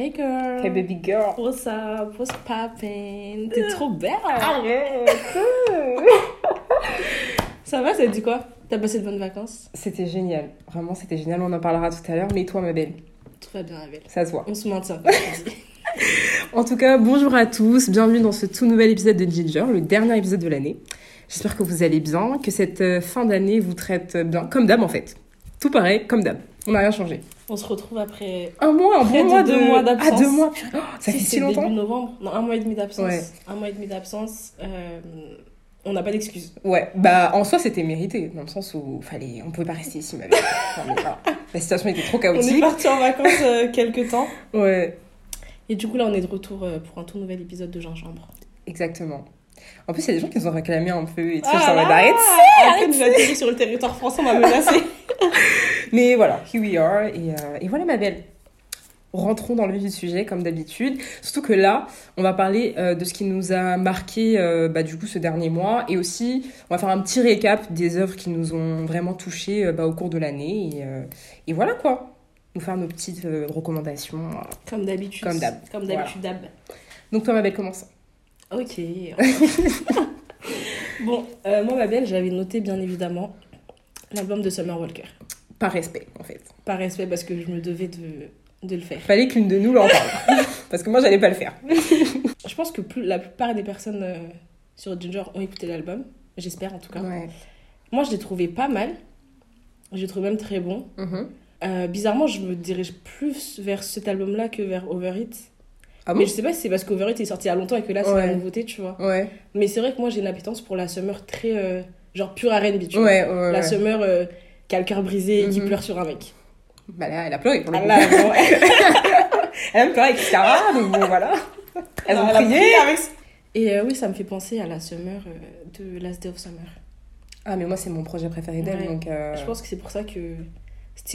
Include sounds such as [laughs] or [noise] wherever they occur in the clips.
Hey girl. Hey baby girl. What's up? What's poppin'? T'es trop belle. Arrête. [laughs] [laughs] Ça va, ça te dit quoi? T'as passé de bonnes vacances? C'était génial. Vraiment, c'était génial. On en parlera tout à l'heure. Mais toi, ma belle, Tout va bien, Abel. ça se voit. On se maintient. [laughs] En tout cas, bonjour à tous. Bienvenue dans ce tout nouvel épisode de Ginger, le dernier épisode de l'année. J'espère que vous allez bien, que cette euh, fin d'année vous traite bien. Comme d'hab, en fait. Tout pareil, comme d'hab. On n'a rien changé. On se retrouve après. Un mois, un bon de mois deux mois d'absence. Ah, deux mois. Oh, ça fait Si, si c'est longtemps Début novembre. Non, un mois et demi d'absence. Ouais. Un mois et demi d'absence. Euh, on n'a pas d'excuses. Ouais, bah en soi c'était mérité, dans le sens où fallait, on pouvait pas rester ici, voilà. [laughs] La situation était trop On est chaotique. parti en vacances euh, quelques temps. Ouais, Et du coup, là, on est de retour euh, pour un tout nouvel épisode de Gingembre. exactement. En plus, il y a des gens qui nous ont réclamé un peu et tout, Ah ça va d'arrêter. Après, nous atterrir sur le territoire français, on m'a menacé. [laughs] Mais voilà, here we are. Et, euh, et voilà, ma belle. Rentrons dans le vif du sujet, comme d'habitude. Surtout que là, on va parler euh, de ce qui nous a marqué, euh, bah, du coup, ce dernier mois. Et aussi, on va faire un petit récap des œuvres qui nous ont vraiment touchés bah, au cours de l'année. Et, et voilà, quoi. Nous faire nos petites recommandations. voilà. Comme d'habitude. Comme d'hab. Comme d'habitude, d'hab. Donc, toi, ma belle, commence. Ok. [laughs] bon, euh, moi, ma belle, j'avais noté bien évidemment l'album de Summer Walker. Par respect, en fait. Par respect, parce que je me devais de, de le faire. Fallait qu'une de nous l'en parle. [laughs] Parce que moi, j'allais pas le faire. Je pense que plus, la plupart des personnes euh, sur Ginger ont écouté l'album. J'espère en tout cas. Ouais. Moi, je l'ai trouvé pas mal. Je l'ai trouvé même très bon. Mhm. Euh, bizarrement, je me dirige plus vers cet album-là que vers Over It. Ah bon Mais je sais pas si c'est parce qu'Over It est sorti il y a longtemps et que là, c'est Ouais. la nouveauté, tu vois. Ouais. Mais c'est vrai que moi, j'ai une appétence pour la Summer très. euh, genre pure RB, tu vois. Ouais. La Summer euh, qui a le cœur brisé et qui Mhm. pleure sur un mec. Bah là, elle a pleuré pour le Ah coup. là, bon, [laughs] Elle a pleuré avec Scara, donc bon, voilà. [laughs] Elles Non, ont elle prié. avec- Et euh, oui, ça me fait penser à la Summer euh, de Last Day of Summer. Ah, mais moi, c'est mon projet préféré d'elle, donc... Je pense que c'est pour ça que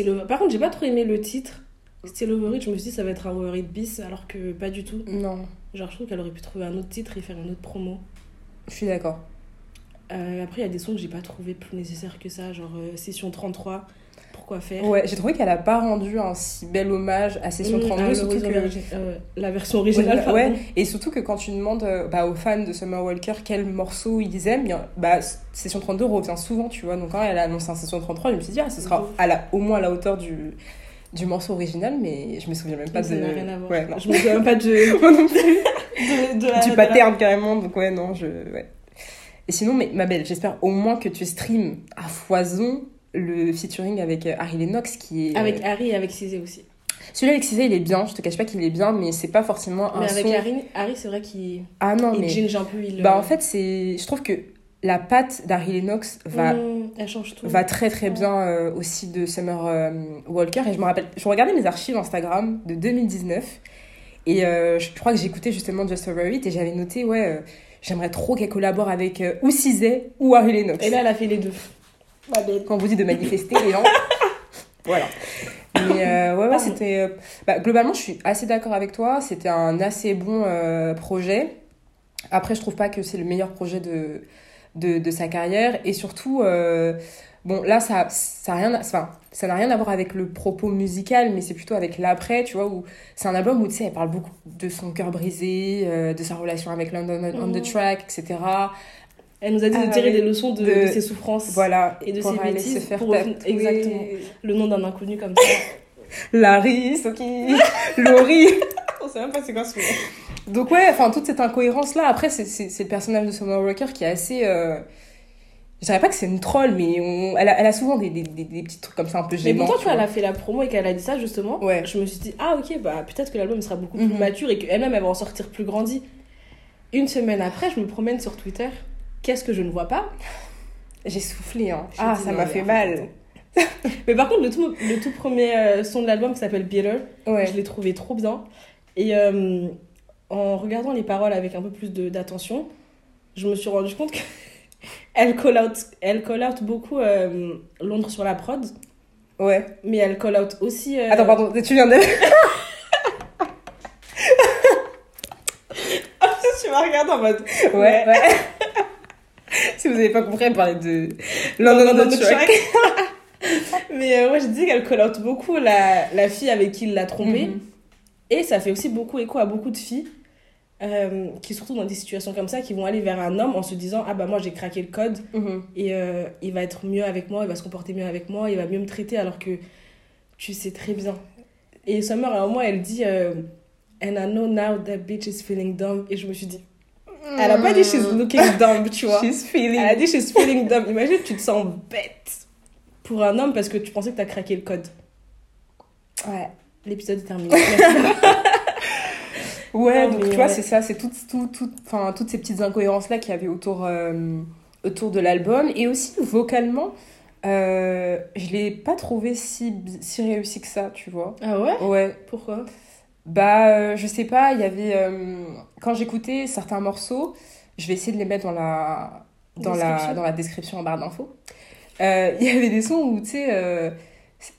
Over... Par contre, j'ai pas trop aimé le titre. Still Over It, je me suis dit ça va être un Over It bis, alors que pas du tout. Non, Genre, je trouve qu'elle aurait pu trouver un autre titre et faire une autre promo. je suis d'accord. Euh, après, il y a des sons que j'ai pas trouvé plus nécessaires que ça, genre euh, Session 33, pourquoi faire? Ouais, j'ai trouvé qu'elle a pas rendu un si bel hommage à Session Mmh, 32, ah, surtout l'original, que... euh, la version originale, Ouais, ouais, et surtout que quand tu demandes euh, bah, aux fans de Summer Walker quel morceau ils aiment, bah, Session 32 revient souvent, tu vois. Donc quand elle a annoncé un Session 33, je me suis dit, ah, ce sera à la, au moins à la hauteur du, du morceau original, mais je me souviens même pas de... rien à voir. Ouais, non. Je me souviens même pas [laughs] de, Moi non plus. de, de la- du de la- pattern carrément, donc ouais, non, je... Ouais. Et sinon, mais, ma belle, j'espère au moins que tu streams à foison le featuring avec euh, Harry Lennox qui est... Avec euh, Harry et avec Cizé aussi. Celui-là avec Cizé, il est bien, je te cache pas qu'il est bien, mais c'est pas forcément un Mais avec son... Harry, Harry c'est vrai qu'il Ah non, il mais... ginge un peu. Il, Bah en fait, c'est... Je trouve que la patte d'Harry Lennox va... mmh, elle change tout. va très très bien euh, aussi de Summer euh, Walker. Et je me rappelle je regardais mes archives Instagram de 2019 et euh, je crois que j'écoutais justement Just Over It et j'avais noté ouais euh, j'aimerais trop qu'elle collabore avec euh, ou Cizé ou Harry Lennox. Et là, elle a fait les deux. Quand on vous dit de manifester les gens. [laughs] Voilà. Mais euh, ouais ouais c'était euh, bah, globalement je suis assez d'accord avec toi. C'était un assez bon euh, projet. Après je trouve pas que c'est le meilleur projet de de, de sa carrière et surtout euh, bon là ça ça a rien enfin ça n'a rien à voir avec le propos musical mais c'est plutôt avec l'après tu vois où c'est un album où tu sais elle parle beaucoup de son cœur brisé euh, de sa relation avec London on the Mhm. track etc Elle nous a dit Ah, de tirer oui. des leçons de, De- de ses souffrances. voilà Et de ses bêtises, se faire pour exactement. Le nom d'un inconnu comme ça. [laughs] Larry Soki [laughs] Laurie On sait même pas c'est quoi ce. Donc ouais, enfin toute cette incohérence là, après c'est, c'est, c'est le personnage de Summer Walker qui est assez... Euh... Je dirais pas que c'est une troll, mais on... elle, a, elle a souvent des, des, des, des petits trucs comme ça un peu Mais gênants. pourtant, tu vois, elle a fait la promo et qu'elle a dit ça justement. Ouais. Je me suis dit, ah ok, bah peut-être que l'album sera beaucoup plus Mhm. mature et qu'elle-même elle va en sortir plus grandie. Une semaine après, je me promène sur Twitter. Qu'est-ce que je ne vois pas? J'ai soufflé, hein. J'ai Ah, dit ça m'a mais fait mal. [laughs] Mais par contre, le tout, le tout premier euh, son de l'album qui s'appelle Bitter, Ouais. je l'ai trouvé trop bien. Et euh, en regardant les paroles avec un peu plus d'attention, je me suis rendu compte qu'elle [laughs] call out, elle call out beaucoup euh, Londres sur la prod, Ouais. mais elle call out aussi. euh, Attends, pardon, tu viens de... [laughs] tu m'as regardé en mode. Ouais, ouais. [laughs] si vous avez pas compris, elle parlait de London on the track. mais euh, ouais, je dis qu'elle call out beaucoup la, la fille avec qui il l'a trompé. Mhm. Et ça fait aussi beaucoup écho à beaucoup de filles euh, qui, surtout dans des situations comme ça, qui vont aller vers un homme en se disant Ah bah moi j'ai craqué le code Mhm. et euh, il va être mieux avec moi, il va se comporter mieux avec moi, il va mieux me traiter alors que tu sais très bien. Et Summer, à un moment, elle dit euh, And I know now that bitch is feeling dumb. Et je me suis dit Elle a pas dit she's looking dumb, tu vois. She's feeling. Elle a dit she's feeling dumb. Imagine, tu te sens bête pour un homme parce que tu pensais que t'as craqué le code. Ouais. L'épisode est terminé. [laughs] Ouais, Non, donc tu vois, ouais. c'est ça, c'est tout, tout, tout, toutes ces petites incohérences-là qu'il y avait autour, euh, autour de l'album. Et aussi, vocalement, euh, je l'ai pas trouvé si, si réussi que ça, tu vois. ah ouais? Ouais. Pourquoi? Bah, euh, je sais pas, il y avait. euh, quand j'écoutais certains morceaux, je vais essayer de les mettre dans la, dans la, Description. dans la description en barre d'infos. Euh, Il y avait des sons où, tu sais.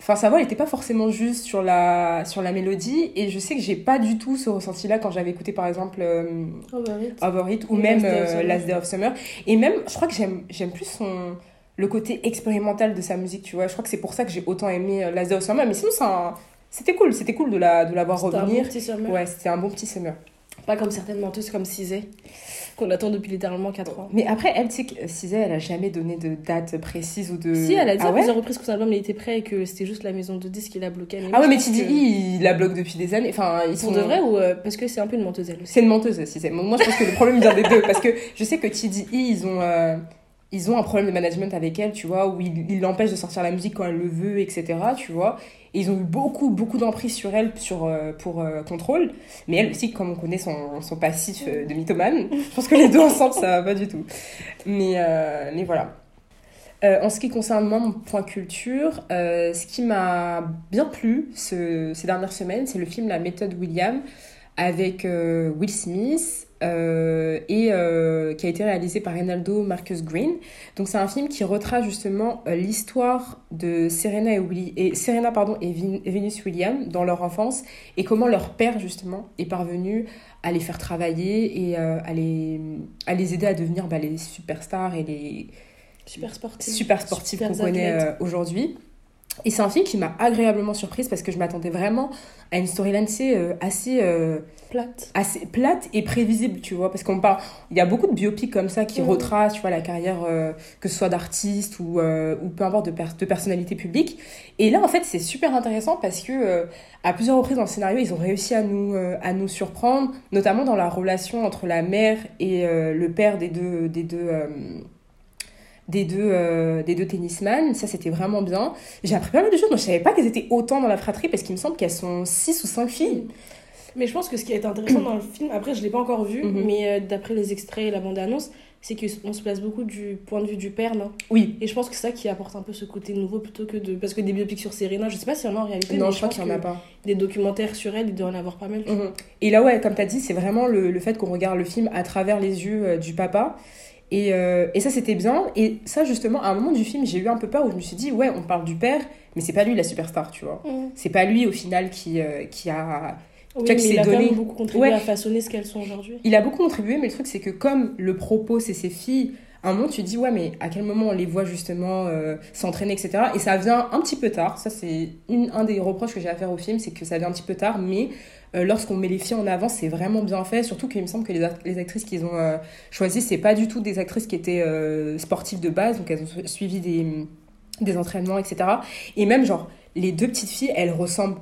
Enfin, sa voix n'était pas forcément juste sur la, sur la mélodie, et je sais que j'ai pas du tout ce ressenti-là quand j'avais écouté par exemple euh, oui. Overhit ou Et même Last Day of euh, Summer. Last Day of Summer. Et même, je crois que j'aime plus son, le côté expérimental de sa musique, tu vois. Je crois que c'est pour ça que j'ai autant aimé euh, Last Day of Summer, mais sinon, un- c'était cool, c'était cool de la, de la voir C'était un revenir. bon petit Summer. Ouais, c'était un bon petit summer. Pas comme certaines menteuses comme Cizé, qu'on attend depuis littéralement 4 ans. Mais après, elle, tu sais que Cizé, elle a jamais donné de date précise ou de. Si, elle a dit ah à ouais plusieurs reprises que son album il était prêt et que c'était juste la maison de disques qui l'a bloqué. Ah ouais, mais TDI, que- il la bloque depuis des années. Enfin, ils sont. Pour de vrai ou euh, parce que c'est un peu une menteuse elle aussi C'est une menteuse, Cizé. Moi, je pense que le problème vient des deux. Parce que je sais que TDI, ils ont. euh, Ils ont un problème de management avec elle, tu vois, où ils l'empêchent de sortir la musique quand elle le veut, etc., tu vois. Et ils ont eu beaucoup, beaucoup d'emprise sur elle sur, euh, pour euh, contrôle. Mais elle aussi, comme on connaît son, son passif euh, de mythomane, je pense que les deux ensemble, ça va pas du tout. Mais, mais voilà. En ce qui concerne moi, mon point culture, ce qui m'a bien plu ce- ces dernières semaines, c'est le film La méthode William avec Will Smith euh, et euh, qui a été réalisé par Reynaldo Marcus Green. Donc c'est un film qui retrace justement euh, l'histoire de Serena et, Willy, et Serena pardon et, Vin- et Venus Williams dans leur enfance et comment leur père justement est parvenu à les faire travailler et à, les, à les aider à devenir bah, les superstars et les Super sportive. super sportifs qu'on connaît aujourd'hui. Et c'est un film qui m'a agréablement surprise parce que je m'attendais vraiment à une storyline sais, euh, assez, euh, Plate. assez plate et prévisible, tu vois. Parce qu'on parle, il y a beaucoup de biopics comme ça qui retracent, tu vois, la carrière, euh, que ce soit d'artiste ou, euh, ou peu importe de, per- de personnalité publique. Et là, en fait, c'est super intéressant parce que euh, à plusieurs reprises dans le scénario, ils ont réussi à nous, euh, à nous surprendre, notamment dans la relation entre la mère et euh, le père des deux, des deux, euh, des deux, euh, des deux tennisman. Ça, c'était vraiment bien. J'ai appris pas mal de choses. Moi, je savais pas qu'elles étaient autant dans la fratrie parce qu'il me semble qu'elles sont six ou cinq filles. Mais je pense que ce qui est intéressant dans le film, après je l'ai pas encore vu, Mhm. mais euh, d'après les extraits et la bande-annonce, c'est qu'on se place beaucoup du point de vue du père, non? Oui. Et je pense que c'est ça qui apporte un peu ce côté nouveau plutôt que de. Parce que des biopics sur Serena, je sais pas s'il y en a en réalité. Non, mais je crois pense qu'il y en a pas. Des documentaires sur elle, il doit en avoir pas mal. Mhm. Et là, ouais, comme tu as dit, c'est vraiment le, le fait qu'on regarde le film à travers les yeux euh, du papa. Et, euh, et ça, c'était bien. Et ça, justement, à un moment du film, j'ai eu un peu peur où je me suis dit, ouais, on parle du père, mais c'est pas lui la superstar, tu vois. C'est pas lui, au final, qui, euh, qui a. Oui, Tu vois mais il a donné. beaucoup contribué Ouais. à façonner ce qu'elles sont aujourd'hui. Il a beaucoup contribué, mais le truc, c'est que comme le propos, c'est ses filles, un moment, tu te dis, ouais, mais à quel moment on les voit justement euh, s'entraîner, etc. Et ça vient un petit peu tard. Ça, c'est un des reproches que j'ai à faire au film, c'est que ça vient un petit peu tard, mais euh, lorsqu'on met les filles en avant, c'est vraiment bien fait. Surtout qu'il me semble que les, act- les actrices qu'ils ont euh, choisies, c'est pas du tout des actrices qui étaient euh, sportives de base, donc elles ont su- suivi des, des entraînements, etc. Et même, genre, les deux petites filles, elles ressemblent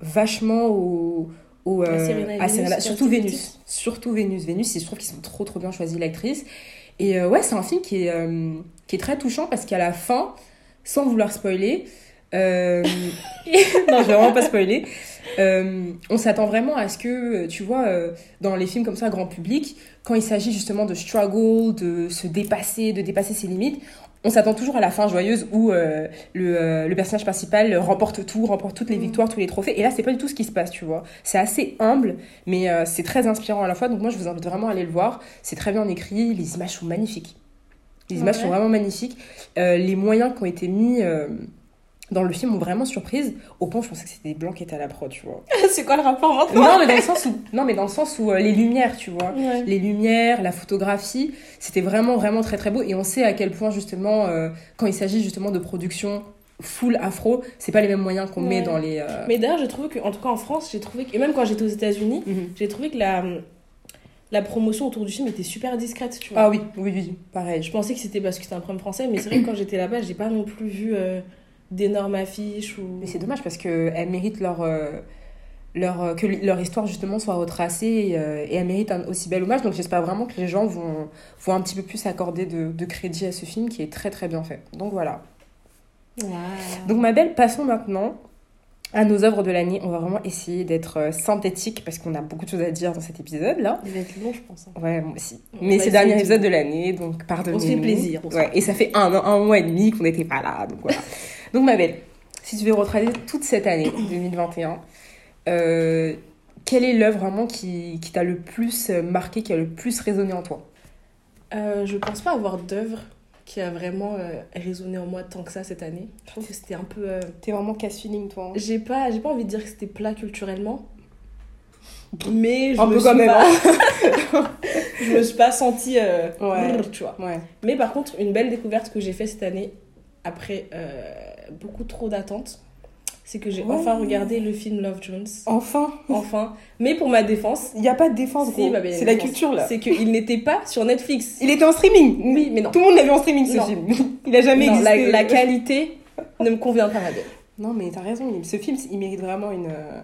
vachement au. au, À euh, Serena à surtout Vénus. Surtout Vénus. Vénus, je trouve qu'ils sont trop trop bien choisis, l'actrice. Et euh, ouais, c'est un film qui est, euh, qui est très touchant parce qu'à la fin, sans vouloir spoiler, euh, [laughs] non, je vais vraiment pas spoiler, euh, on s'attend vraiment à ce que, tu vois, euh, dans les films comme ça, grand public, quand il s'agit justement de struggle, de se dépasser, de dépasser ses limites, on s'attend toujours à la fin joyeuse où euh, le, euh, le personnage principal remporte tout, remporte toutes les Mm. victoires, tous les trophées. Et là, c'est pas du tout ce qui se passe, tu vois. C'est assez humble, mais euh, c'est très inspirant à la fois. Donc moi, je vous invite vraiment à aller le voir. C'est très bien écrit, les images sont magnifiques. Les Ah images ouais sont vraiment magnifiques. Les moyens qui ont été mis dans le film m'ont vraiment surprise. Au point, je pensais que c'était des blancs qui étaient à la prod, tu vois. [laughs] c'est quoi le rapport maintenant non, mais dans le sens où, non, mais dans le sens où euh, les lumières, tu vois Ouais. les lumières, la photographie, c'était vraiment vraiment très très beau et on sait à quel point justement euh, quand il s'agit justement de production full afro, c'est pas les mêmes moyens qu'on met dans les. euh, Mais d'ailleurs, j'ai trouvé que, en tout cas en France, j'ai trouvé que, et même quand j'étais aux États-Unis, mhm. j'ai trouvé que la, la promotion autour du film était super discrète, tu vois. Ah oui, oui, oui, pareil. Je pensais que c'était parce que c'était un problème français, mais c'est vrai que quand j'étais là-bas, j'ai pas non plus vu euh, d'énormes affiches ou. Mais c'est dommage parce qu'elles méritent leur, euh, leur, euh, que leur histoire justement soit retracée et, euh, et elles méritent un aussi bel hommage. Donc j'espère vraiment que les gens vont, vont un petit peu plus accorder de, de crédit à ce film qui est très très bien fait. Donc voilà. Donc ma belle, passons maintenant à nos œuvres de l'année. On va vraiment essayer d'être synthétique parce qu'on a beaucoup de choses à dire dans cet épisode là. Il va être long, je pense. hein. Ouais, moi aussi. On Mais c'est le dernier épisode de l'année, donc pardonnez-nous. On se fait plaisir, on Ouais, et ça fait un, an- un mois et demi qu'on n'était pas là, donc voilà. [laughs] donc ma belle, si tu veux retracer toute cette année [clears throat] 2021, euh, quelle est l'œuvre vraiment qui, qui t'a le plus euh, marqué, qui a le plus résonné en toi? Euh, je pense pas avoir d'œuvre qui a vraiment euh, résonné en moi tant que ça cette année. Je trouve que c'était un peu. euh, T'es vraiment casse-feeling, toi. hein. J'ai pas, j'ai pas envie de dire que c'était plat culturellement. Mais je Un me peu suis quand même, pas... [laughs] je me suis pas sentie euh, Ouais. brrr, tu vois. Ouais. Mais par contre, une belle découverte que j'ai fait cette année après beaucoup trop d'attentes, c'est que j'ai enfin regardé le film Love Jones. Enfin, Enfin, mais pour ma défense, il n'y a pas de défense, gros. C'est la défense, culture, là. C'est qu'il n'était pas sur Netflix. Il était en streaming. Oui, mais non. Tout le monde l'a vu en streaming, ce Non. film. Il a jamais Non, existé. la qualité ne me convient pas. Non, mais t'as raison. Ce film, il mérite vraiment une... euh,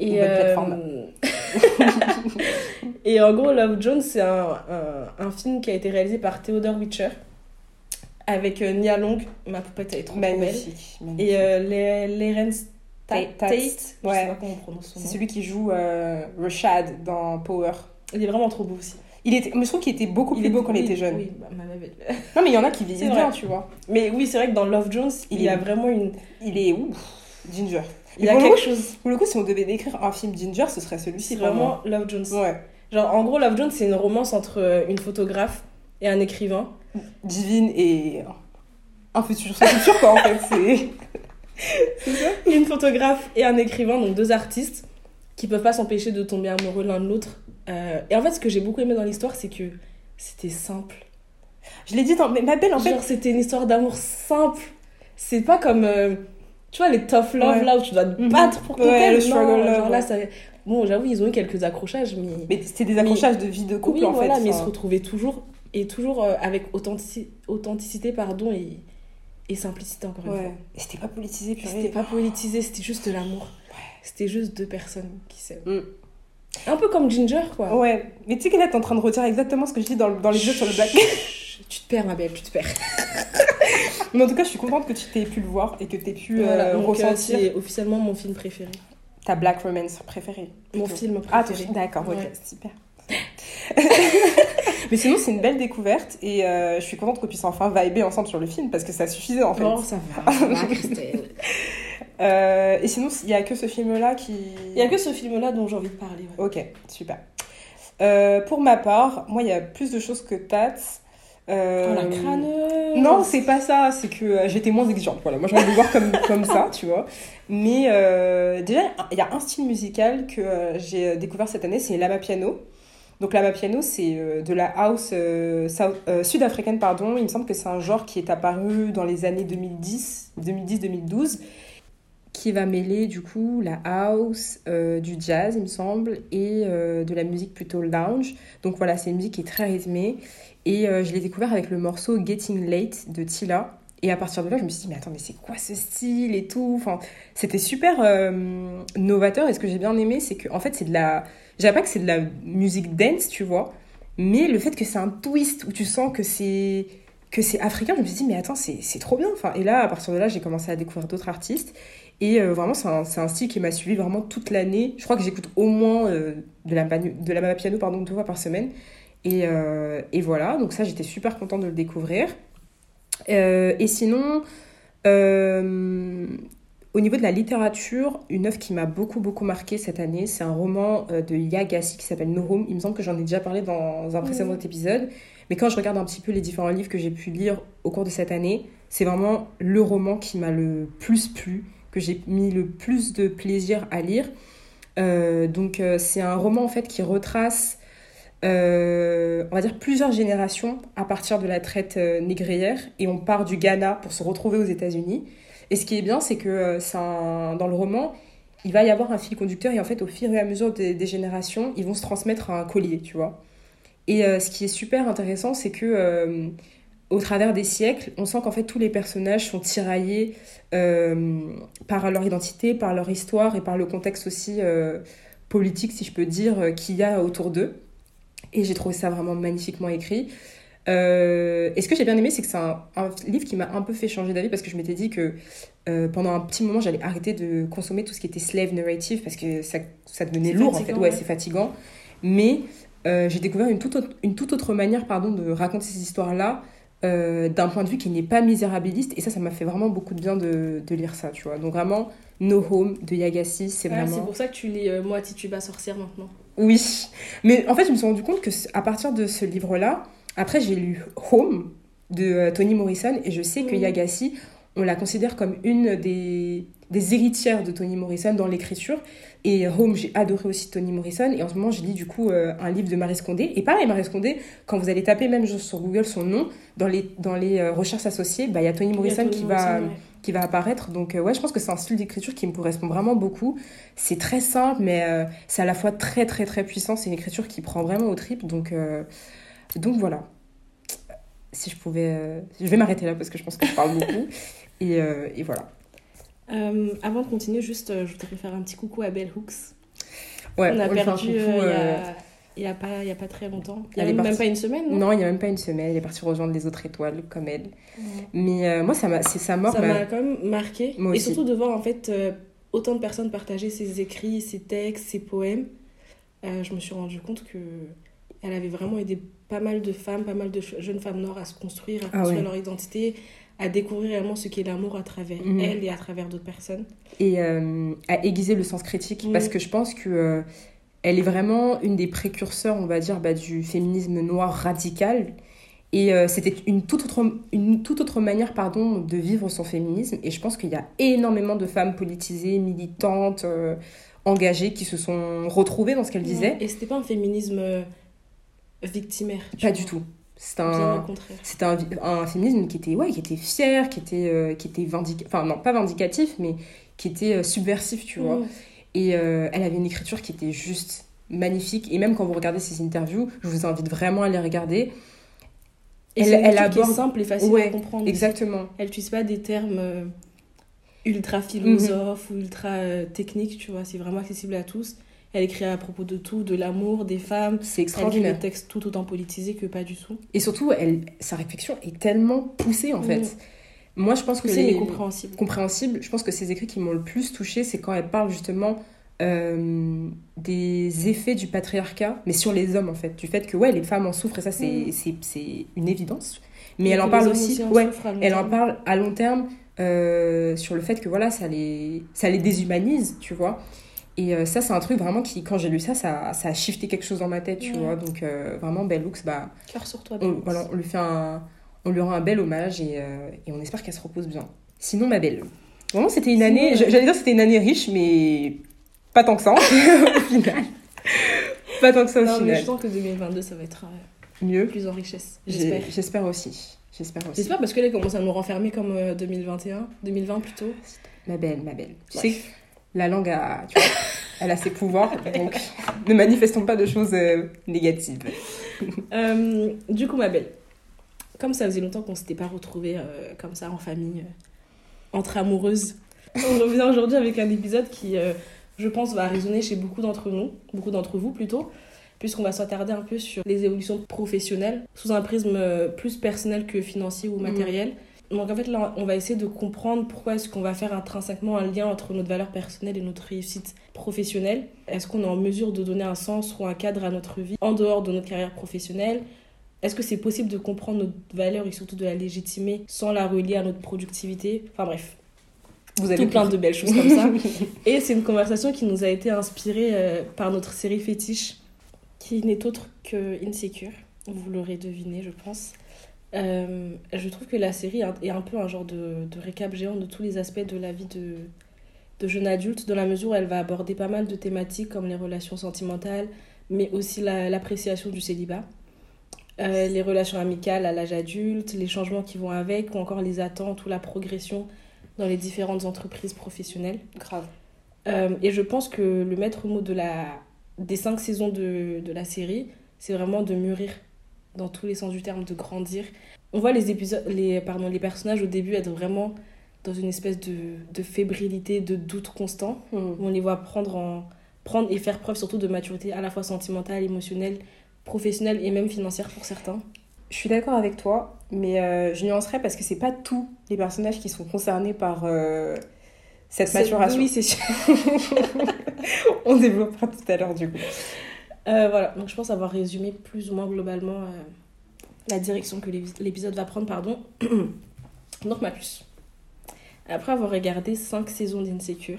Une bonne euh, plateforme. [laughs] et en gros, Love Jones, c'est un, un, un film qui a été réalisé par Theodore Witcher avec euh, Nia Long, ma poupette elle est trop, belle, Magnifique. et euh, Le- Laurence Ta- Tate. Tate, je sais Ouais. pas comment on prononce son C'est nom. celui qui joue euh, Rashad dans Power. Il est vraiment trop beau aussi. Il était, mais je trouve qu'il était beaucoup plus beau quand il était jeune. Oui, bah, ma. Non, mais il y en a qui vieillissent C'est bien, tu vois. Mais oui, c'est vrai que dans Love Jones, il, Il y a est- vraiment une. Il est ouf, Ginger. Il y a quelque coup- chose. Pour le coup, si on devait décrire un film Ginger, ce serait celui-ci. C'est vraiment Love Jones. Ouais. Genre, en gros, Love Jones, c'est une romance entre une photographe et un écrivain. Divine et un futur, c'est futur quoi en fait. C'est [laughs] une photographe et un écrivain, donc deux artistes, qui peuvent pas s'empêcher de tomber amoureux l'un de l'autre. Euh, et en fait, ce que j'ai beaucoup aimé dans l'histoire, c'est que c'était simple. Je l'ai dit dans mais ma belle en fait. Genre, c'était une histoire d'amour simple. C'est pas comme, euh, tu vois, les tough love, Ouais. là où tu dois te Mhm. battre pour Ouais, quelqu'un. le struggle love, là, ouais. ça... Bon, j'avoue, ils ont eu quelques accrochages, mais... Mais c'était des accrochages de vie de couple oui, en voilà, fait. mais ils se retrouvaient toujours, et toujours euh, avec authentici- authenticité, pardon, et, et simplicité, encore une fois. Ouais. Et c'était pas politisé, purée. C'était pas politisé, c'était juste de l'amour. C'était juste deux personnes qui s'aiment. Mm. Un peu comme Ginger, quoi. Ouais. Mais tu sais que là, t'es en train de retirer exactement ce que je dis dans, dans les jeux sur le black. Tu te perds, ma belle, tu te perds. [laughs] Mais en tout cas, je suis contente que tu t'aies pu le voir et que t'aies pu Voilà, euh, donc, ressentir c'est officiellement mon film préféré. ta black romance préférée. Mon film Ah, préféré. ton- d'accord, ok, Ouais. super. [laughs] Mais sinon, c'est une belle découverte et euh, je suis contente qu'on puisse enfin vibrer ensemble sur le film parce que ça suffisait en fait. Oh, ça va, [laughs] ça va, Christelle. Euh, et sinon, il y a que ce film-là qui. Il y a que ce film-là dont j'ai envie de parler. ouais. Ok, super. Euh, pour ma part, moi, il y a plus de choses que Tats. Euh, Oh, la crâneuse Non, c'est pas ça, c'est que euh, j'étais moins exigeante. Voilà, moi, je vais le voir comme, [laughs] comme ça, tu vois. Mais euh, déjà, il y a un style musical que j'ai découvert cette année, c'est l'ama piano. Donc l'ama piano, c'est euh, de la house euh, euh, sud-africaine, pardon. Il me semble que c'est un genre qui est apparu dans les années 2010, 2010-2012, qui va mêler du coup la house, du jazz, il me semble, et de la musique plutôt lounge. Donc voilà, c'est une musique qui est très rythmée. Et je l'ai découvert avec le morceau Getting Late de Tila. Et à partir de là, je me suis dit, mais attends, mais c'est quoi ce style et tout? Enfin, C'était super novateur. Et ce que j'ai bien aimé, c'est que en fait, c'est de la. Je pas que c'est de la musique dance, tu vois. Mais le fait que c'est un twist où tu sens que c'est que c'est africain, je me suis dit, mais attends, c'est trop bien. Enfin, et là, à partir de là, j'ai commencé à découvrir d'autres artistes. Et euh, vraiment, c'est un, un style qui m'a suivi vraiment toute l'année. Je crois que j'écoute au moins euh, de la, de piano pardon, deux fois par semaine. Et, euh, et voilà, donc ça, j'étais super contente de le découvrir. Et sinon, au niveau de la littérature, une œuvre qui m'a beaucoup, beaucoup marqué cette année, c'est un roman euh, de Yagassi qui s'appelle No. Il me semble que j'en ai déjà parlé dans un précédent épisode. Mais quand je regarde un petit peu les différents livres que j'ai pu lire au cours de cette année, c'est vraiment le roman qui m'a le plus plu, que j'ai mis le plus de plaisir à lire. Euh, donc euh, c'est un roman en fait qui retrace, euh, on va dire, plusieurs générations à partir de la traite négrière. Et on part du Ghana pour se retrouver aux États-Unis. Et ce qui est bien, c'est que euh, dans le roman, il va y avoir un fil conducteur et en fait, au fur et à mesure des, générations, ils vont se transmettre un collier, tu vois. Et euh, ce qui est super intéressant, c'est que euh, au travers des siècles, on sent qu'en fait tous les personnages sont tiraillés par leur identité, par leur histoire et par le contexte aussi politique, si je peux dire, qu'il y a autour d'eux. Et j'ai trouvé ça vraiment magnifiquement écrit. Euh, et ce que j'ai bien aimé, c'est que c'est un, un livre qui m'a un peu fait changer d'avis parce que je m'étais dit que euh, pendant un petit moment, j'allais arrêter de consommer tout ce qui était slave narrative parce que ça, ça devenait lourd en fait. Ouais, ouais. c'est fatigant. Mais euh, j'ai découvert une toute autre, une toute autre manière pardon, de raconter ces histoires-là euh, d'un point de vue qui n'est pas misérabiliste. Et ça, ça m'a fait vraiment beaucoup de bien de, de lire ça, tu vois. Donc vraiment, No Home de Yagassi, c'est Ah, vraiment... C'est pour ça que tu lis Moi, Tituba sorcière maintenant. Oui, mais en fait, je me suis rendu compte que à partir de ce livre-là, après, j'ai lu Home de euh, Toni Morrison et je sais que. Yagassi, on la considère comme une des, des héritières de Toni Morrison dans l'écriture. Et Home, j'ai adoré aussi Toni Morrison. Et en ce moment, je lis du coup euh, un livre de Marie Scondé. Et pareil, Marie Scondé, quand vous allez taper même sur Google son nom, dans les, dans les euh, recherches associées, bah, il y a Toni a Morrison Toni qui va ouais. qui va apparaître. Donc, euh, ouais, je pense que c'est un style d'écriture qui me correspond vraiment beaucoup. C'est très simple, mais c'est à la fois très, très, très puissant. C'est une écriture qui prend vraiment au trip. Donc, donc voilà. Si je pouvais. euh, Je vais m'arrêter là parce que je pense que je parle beaucoup. [laughs] Et, euh, et voilà. Euh, avant de continuer, juste, je voudrais faire un petit coucou à Bell Hooks. Ouais, on a un perdu euh, il euh, a- il y a, pas, y a pas très longtemps. Il y a même, partie. pas une semaine, non, Non, il n'y a même pas une semaine. Elle est partie rejoindre les autres étoiles comme elle. Ouais. Mais euh, moi, c'est sa mort. Ça m'a- m'a quand même marqué. Moi Et aussi. surtout de voir en fait euh, autant de personnes partager ses écrits, ses textes, ses poèmes. Je me suis rendu compte que elle avait vraiment aidé pas mal de femmes, pas mal de jeunes femmes noires à se construire, à Ah construire ouais. leur identité, à découvrir réellement ce qu'est l'amour à travers Mhm. elle et à travers d'autres personnes. et euh, à aiguiser le sens critique parce que je pense que euh, elle est vraiment une des précurseurs on va dire bah, du féminisme noir radical et euh, c'était une toute autre une toute autre manière pardon de vivre son féminisme et je pense qu'il y a énormément de femmes politisées militantes engagées qui se sont retrouvées dans ce qu'elle disait Et c'était pas un féminisme victimaire. pas vois. du tout c'est un un, féminisme qui était ouais qui était fier qui était euh, qui était enfin non pas vindicatif mais qui était euh, subversif tu vois Mhm. Et euh, elle avait une écriture qui était juste magnifique. Et même quand vous regardez ses interviews, je vous invite vraiment à les regarder. Et Elle- elle est aborde- simple et facile Ouais, à comprendre. Exactement. Elle n'utilise pas des termes ultra philosophes ou ultra techniques, tu vois. C'est vraiment accessible à tous. Elle écrit à propos de tout, de l'amour, des femmes. C'est Elle écrit extraordinaire. des textes tout autant politisés que pas du tout. Et surtout, elle, sa réflexion est tellement poussée en fait. Moi, je pense que Poussé les... compréhensible. compréhensible, je pense que ces écrits qui m'ont le plus touchée, c'est quand elle parle justement euh, des effets du patriarcat, mais sur les hommes en fait. Du fait que ouais, les femmes en souffrent et ça, c'est c'est- c'est une évidence. Mais Et elle en parle aussi. ouais, Elle en parle à long terme euh, sur le fait que voilà, ça les, ça les déshumanise, tu vois. Et euh, ça, c'est un truc vraiment qui, quand j'ai lu ça, ça, ça a shifté quelque chose dans ma tête, tu vois. Donc, euh, vraiment, Looks, bah, Cœur sur toi, on, voilà, on lui fait un, on lui rend un bel hommage et, euh, et on espère qu'elle se repose bien. Sinon, ma belle. Vraiment, c'était une Sinon, année, j'allais dire c'était une année riche, mais pas tant que ça, [laughs] au final. Pas tant que ça, au Non, mais je sens que 2022, ça va être Mieux. plus en richesse. J'espère. J'espère aussi. J'espère aussi. J'espère parce que là, commence à nous renfermer comme euh, 2021, 2020 plutôt. Ma belle, ma belle. Tu sais, la langue a, tu vois, elle a ses pouvoirs, [laughs] donc ne manifestons pas de choses euh, négatives. [laughs] Euh, du coup, ma belle, comme ça faisait longtemps qu'on s'était pas retrouvés euh, comme ça en famille, entre amoureuses, [laughs] on revient aujourd'hui avec un épisode qui, je pense, va résonner chez beaucoup d'entre nous, beaucoup d'entre vous plutôt, puisqu'on va s'attarder un peu sur les évolutions professionnelles sous un prisme plus personnel que financier ou matériel. Donc en fait là, on va essayer de comprendre pourquoi est-ce qu'on va faire intrinsèquement un lien entre notre valeur personnelle et notre réussite professionnelle. Est-ce qu'on est en mesure de donner un sens ou un cadre à notre vie en dehors de notre carrière professionnelle? Est-ce que c'est possible de comprendre notre valeur et surtout de la légitimer sans la relier à notre productivité? Enfin bref, Vous tout plein de belles choses comme ça. [laughs] Et c'est une conversation qui nous a été inspirée euh, par notre série fétiche, qui n'est autre que Insecure. Vous l'aurez deviné, je pense. Euh, je trouve que la série est un peu un genre de, de récap géant de tous les aspects de la vie de, de jeune adulte, dans la mesure où elle va aborder pas mal de thématiques comme les relations sentimentales, mais aussi la- l'appréciation du célibat, euh, les relations amicales à l'âge adulte, les changements qui vont avec, ou encore les attentes ou la progression dans dans les différentes entreprises professionnelles. Grave. Euh, et je pense que le maître mot de la, des cinq saisons de, de la série, c'est vraiment de mûrir dans tous les sens du terme, de grandir. On voit les, épisodes, les, pardon, les personnages au début être vraiment dans une espèce de, de fébrilité, de doute constant. Mm. Où on les voit prendre, en, prendre et faire preuve surtout de maturité à la fois sentimentale, émotionnelle, professionnelle et même financière pour certains. Je suis d'accord avec toi, mais euh, je nuancerais parce que c'est pas tous les personnages qui sont concernés par euh, cette maturation. Oui, c'est sûr. [laughs] On développera tout à l'heure du coup. Euh, voilà, donc je pense avoir résumé plus ou moins globalement euh, la direction que l'ép- l'épisode va prendre, pardon. [clears throat] donc ma puce. Après avoir regardé 5 saisons d'Insecure,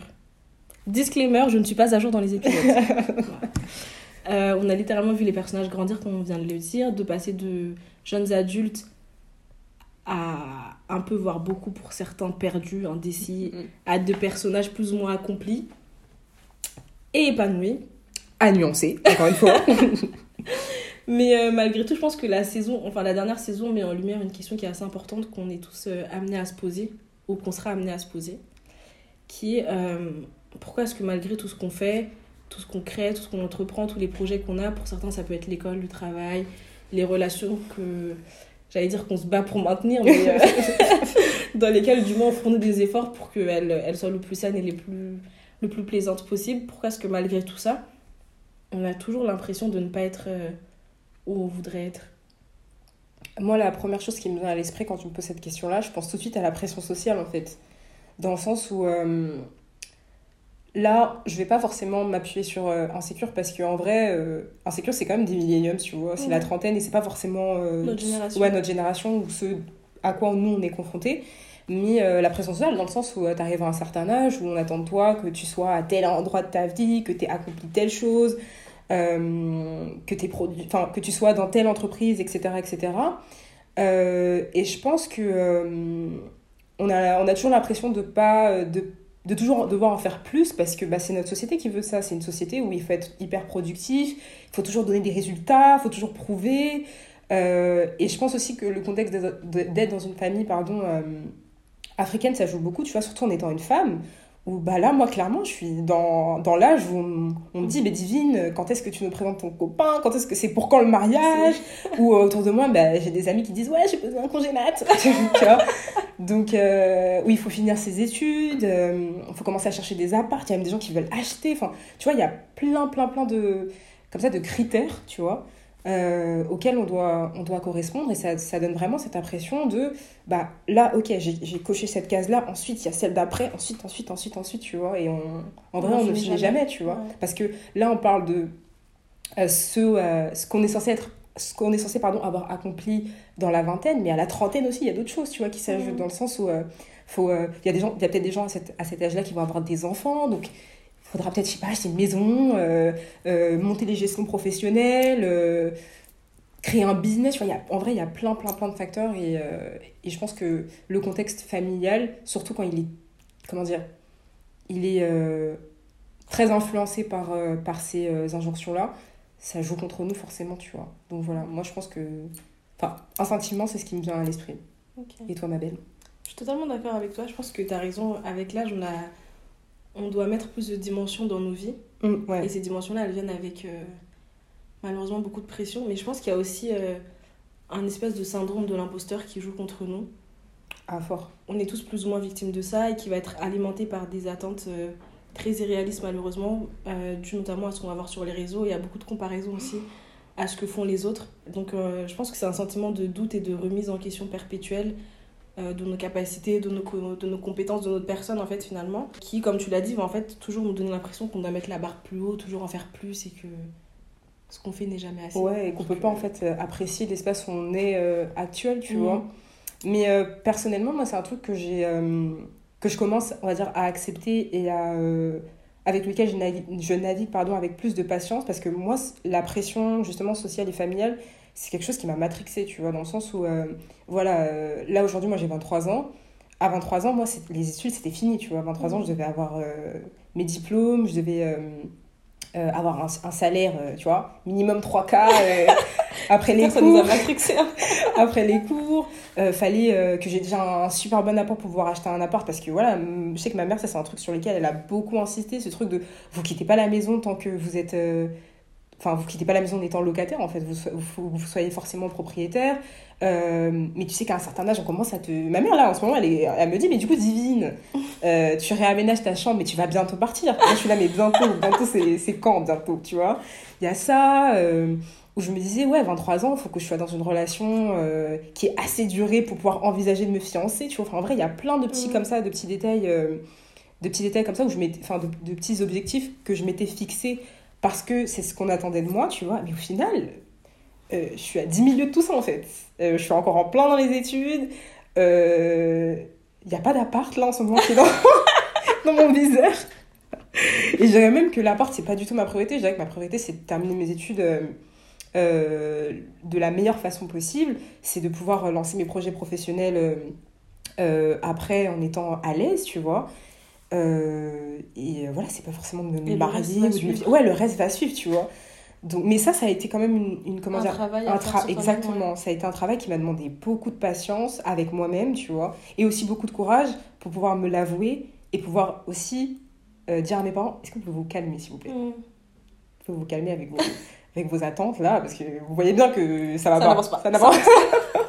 disclaimer, je ne suis pas à jour dans les épisodes. [laughs] Euh, on a littéralement vu les personnages grandir, comme on vient de le dire, de passer de jeunes adultes à un peu, voire beaucoup pour certains, perdus, indécis, Mm. à de personnages plus ou moins accomplis et épanouis. À nuancer, encore une fois. [laughs] Mais euh, malgré tout, je pense que la saison, enfin la dernière saison met en lumière une question qui est assez importante qu'on est tous euh, amenés à se poser, ou qu'on sera amenés à se poser, qui est euh, pourquoi est-ce que malgré tout ce qu'on fait, tout ce qu'on crée, tout ce qu'on entreprend, tous les projets qu'on a, pour certains ça peut être l'école, le travail, les relations que j'allais dire qu'on se bat pour maintenir, mais [laughs] dans lesquelles du moins on fournit des efforts pour qu'elles elles soient le plus saines et les plus, le plus plaisantes possible. Pourquoi est-ce que malgré tout ça, on a toujours l'impression de ne pas être euh, où on voudrait être Moi, la première chose qui me vient à l'esprit quand tu me poses cette question-là, je pense tout de suite à la pression sociale en fait. Dans le sens où euh, là, je vais pas forcément m'appuyer sur euh, Insécure parce qu'en vrai, euh, Insécure c'est quand même des milléniums, tu vois. C'est la trentaine et c'est pas forcément euh, Notre génération. Ouais, notre génération ou ce à quoi nous on est confrontés. Mais euh, la pression sociale, dans le sens où tu arrives à un certain âge, où on attend de toi que tu sois à tel endroit de ta vie, que tu aies accompli telle chose, euh, que, t'aies produit, enfin, que tu sois dans telle entreprise, etc. etc. Euh, et je pense que euh, on, a, on a toujours l'impression de pas de, de toujours devoir en faire plus parce que bah, c'est notre société qui veut ça. C'est une société où il faut être hyper productif, il faut toujours donner des résultats, il faut toujours prouver. Et je pense aussi que le contexte d'être dans une famille pardon, africaine, ça joue beaucoup, tu vois, surtout en étant une femme. Où bah là, moi, clairement, je suis dans, dans l'âge où on, on me dit, mais Divine, quand est-ce que tu nous présentes ton copain? Quand est-ce que c'est pour quand le mariage? Ou euh, autour de moi, bah, j'ai des amis qui disent, ouais, j'ai besoin d'un congé mat. [laughs] tu vois? Donc, euh, oui, il faut finir ses études, euh, il faut commencer à chercher des apparts, il y a même des gens qui veulent acheter. Enfin, tu vois, il y a plein, plein, plein de, comme ça, de critères, tu vois, euh, auxquels on doit, on doit correspondre. Et ça, ça donne vraiment cette impression de, bah là, ok, j'ai coché cette case-là, ensuite il y a celle d'après, ensuite, ensuite, ensuite, ensuite, tu vois. Et on, en vrai, On on ne finit jamais. jamais, tu vois. Ouais. Parce que là, on parle de euh, ce, euh, ce qu'on est censé être ce qu'on est censé pardon, avoir accompli dans la vingtaine, mais à la trentaine aussi, il y a d'autres choses, tu vois, qui s'ajoutent dans le sens où euh, faut, euh, il y a des gens, il y a peut-être des gens à, cette- à cet âge-là qui vont avoir des enfants, donc faudra peut-être, je sais pas, acheter une maison, euh, euh, monter les gestions professionnelles, euh, créer un business. Y a, en vrai, il y a plein, plein, plein de facteurs et, et je pense que le contexte familial, surtout quand il est, comment dire, il est très influencé par, par ces injonctions-là, ça joue contre nous forcément, tu vois. Donc voilà, moi je pense que, enfin, instinctivement, c'est ce qui me vient à l'esprit. Et toi, ma belle? Je suis totalement d'accord avec toi. Je pense que tu as raison. Avec l'âge, on, a... on doit mettre plus de dimensions dans nos vies. Ouais. Et ces dimensions-là, elles viennent avec euh, malheureusement beaucoup de pression. Mais je pense qu'il y a aussi euh, un espèce de syndrome de l'imposteur qui joue contre nous. Ah, fort. On est tous plus ou moins victimes de ça et qui va être alimenté par des attentes euh, très irréalistes malheureusement, dû notamment à ce qu'on va voir sur les réseaux. Il y a beaucoup de comparaisons aussi à ce que font les autres. Donc je pense que c'est un sentiment de doute et de remise en question perpétuelle de nos capacités, de nos, de nos compétences, de notre personne en fait finalement, qui comme tu l'as dit va en fait toujours nous donner l'impression qu'on doit mettre la barre plus haut, toujours en faire plus et que ce qu'on fait n'est jamais assez. Ouais, et qu'on peut pas en fait euh, apprécier l'espace où on est euh, actuel, tu Mhm. vois. Mais euh, personnellement, moi, c'est un truc que j'ai, euh, que je commence, on va dire, à accepter et à, euh, avec lequel je navigue, je navigue pardon, avec plus de patience parce que moi, la pression justement sociale et familiale, c'est quelque chose qui m'a matrixée, tu vois, dans le sens où, euh, voilà, euh, là aujourd'hui, moi j'ai 23 ans. À 23 ans, moi, les études, c'était fini, tu vois. À 23 ans, je devais avoir euh, mes diplômes, je devais avoir un, un salaire, tu vois, minimum 3K euh, [laughs] [laughs] après les cours. matrixé. hein. après les cours, fallait que j'ai déjà un super bon apport pour pouvoir acheter un appart parce que voilà, je sais que ma mère, ça c'est un truc sur lequel elle a beaucoup insisté, ce truc de vous quittez pas la maison tant que vous êtes. Enfin, vous quittez pas la maison en étant locataire, en fait, vous, so- vous, vous soyez forcément propriétaire. Euh, mais tu sais qu'à un certain âge, on commence à te. Ma mère, là, en ce moment, elle, est... elle me dit, mais du coup, divine, [laughs] euh, tu réaménages ta chambre, mais tu vas bientôt partir. Moi, je suis là, mais bientôt, bientôt, c'est c'est quand, bientôt, tu vois? Il y a ça. euh, où je me disais, ouais, 23 ans, il faut que je sois dans une relation qui est assez durée pour pouvoir envisager de me fiancer, tu vois. Enfin, en vrai, il y a plein de petits Mhm. comme ça, de petits détails, de petits détails comme ça, où je enfin, de, de petits objectifs que je m'étais fixés parce que c'est ce qu'on attendait de moi, tu vois. Mais au final, euh, je suis à 10 milieux de tout ça, en fait. Euh, je suis encore en plein dans les études. Euh, Il n'y a pas d'appart, là, en ce moment, qui est [laughs] dans, mon viseur. Et je dirais même que l'appart, c'est pas du tout ma priorité. Je dirais que ma priorité, c'est de terminer mes études euh, euh, de la meilleure façon possible. C'est de pouvoir lancer mes projets professionnels euh, euh, après en étant à l'aise, tu vois. Euh, et euh, voilà, c'est pas forcément de me marier me-. Ouais, le reste va suivre, tu vois. Donc, mais ça, ça a été quand même une, une comment Un dire, travail un tra- exactement. Ça a été un travail qui m'a demandé beaucoup de patience avec moi-même, tu vois, et aussi beaucoup de courage pour pouvoir me l'avouer et pouvoir aussi euh, dire à mes parents est-ce que vous pouvez vous calmer, s'il vous plaît? Mm. Vous pouvez vous calmer avec vos, avec vos attentes là, parce que vous voyez bien que ça va Ça pas. pas. Ça n'avance [laughs]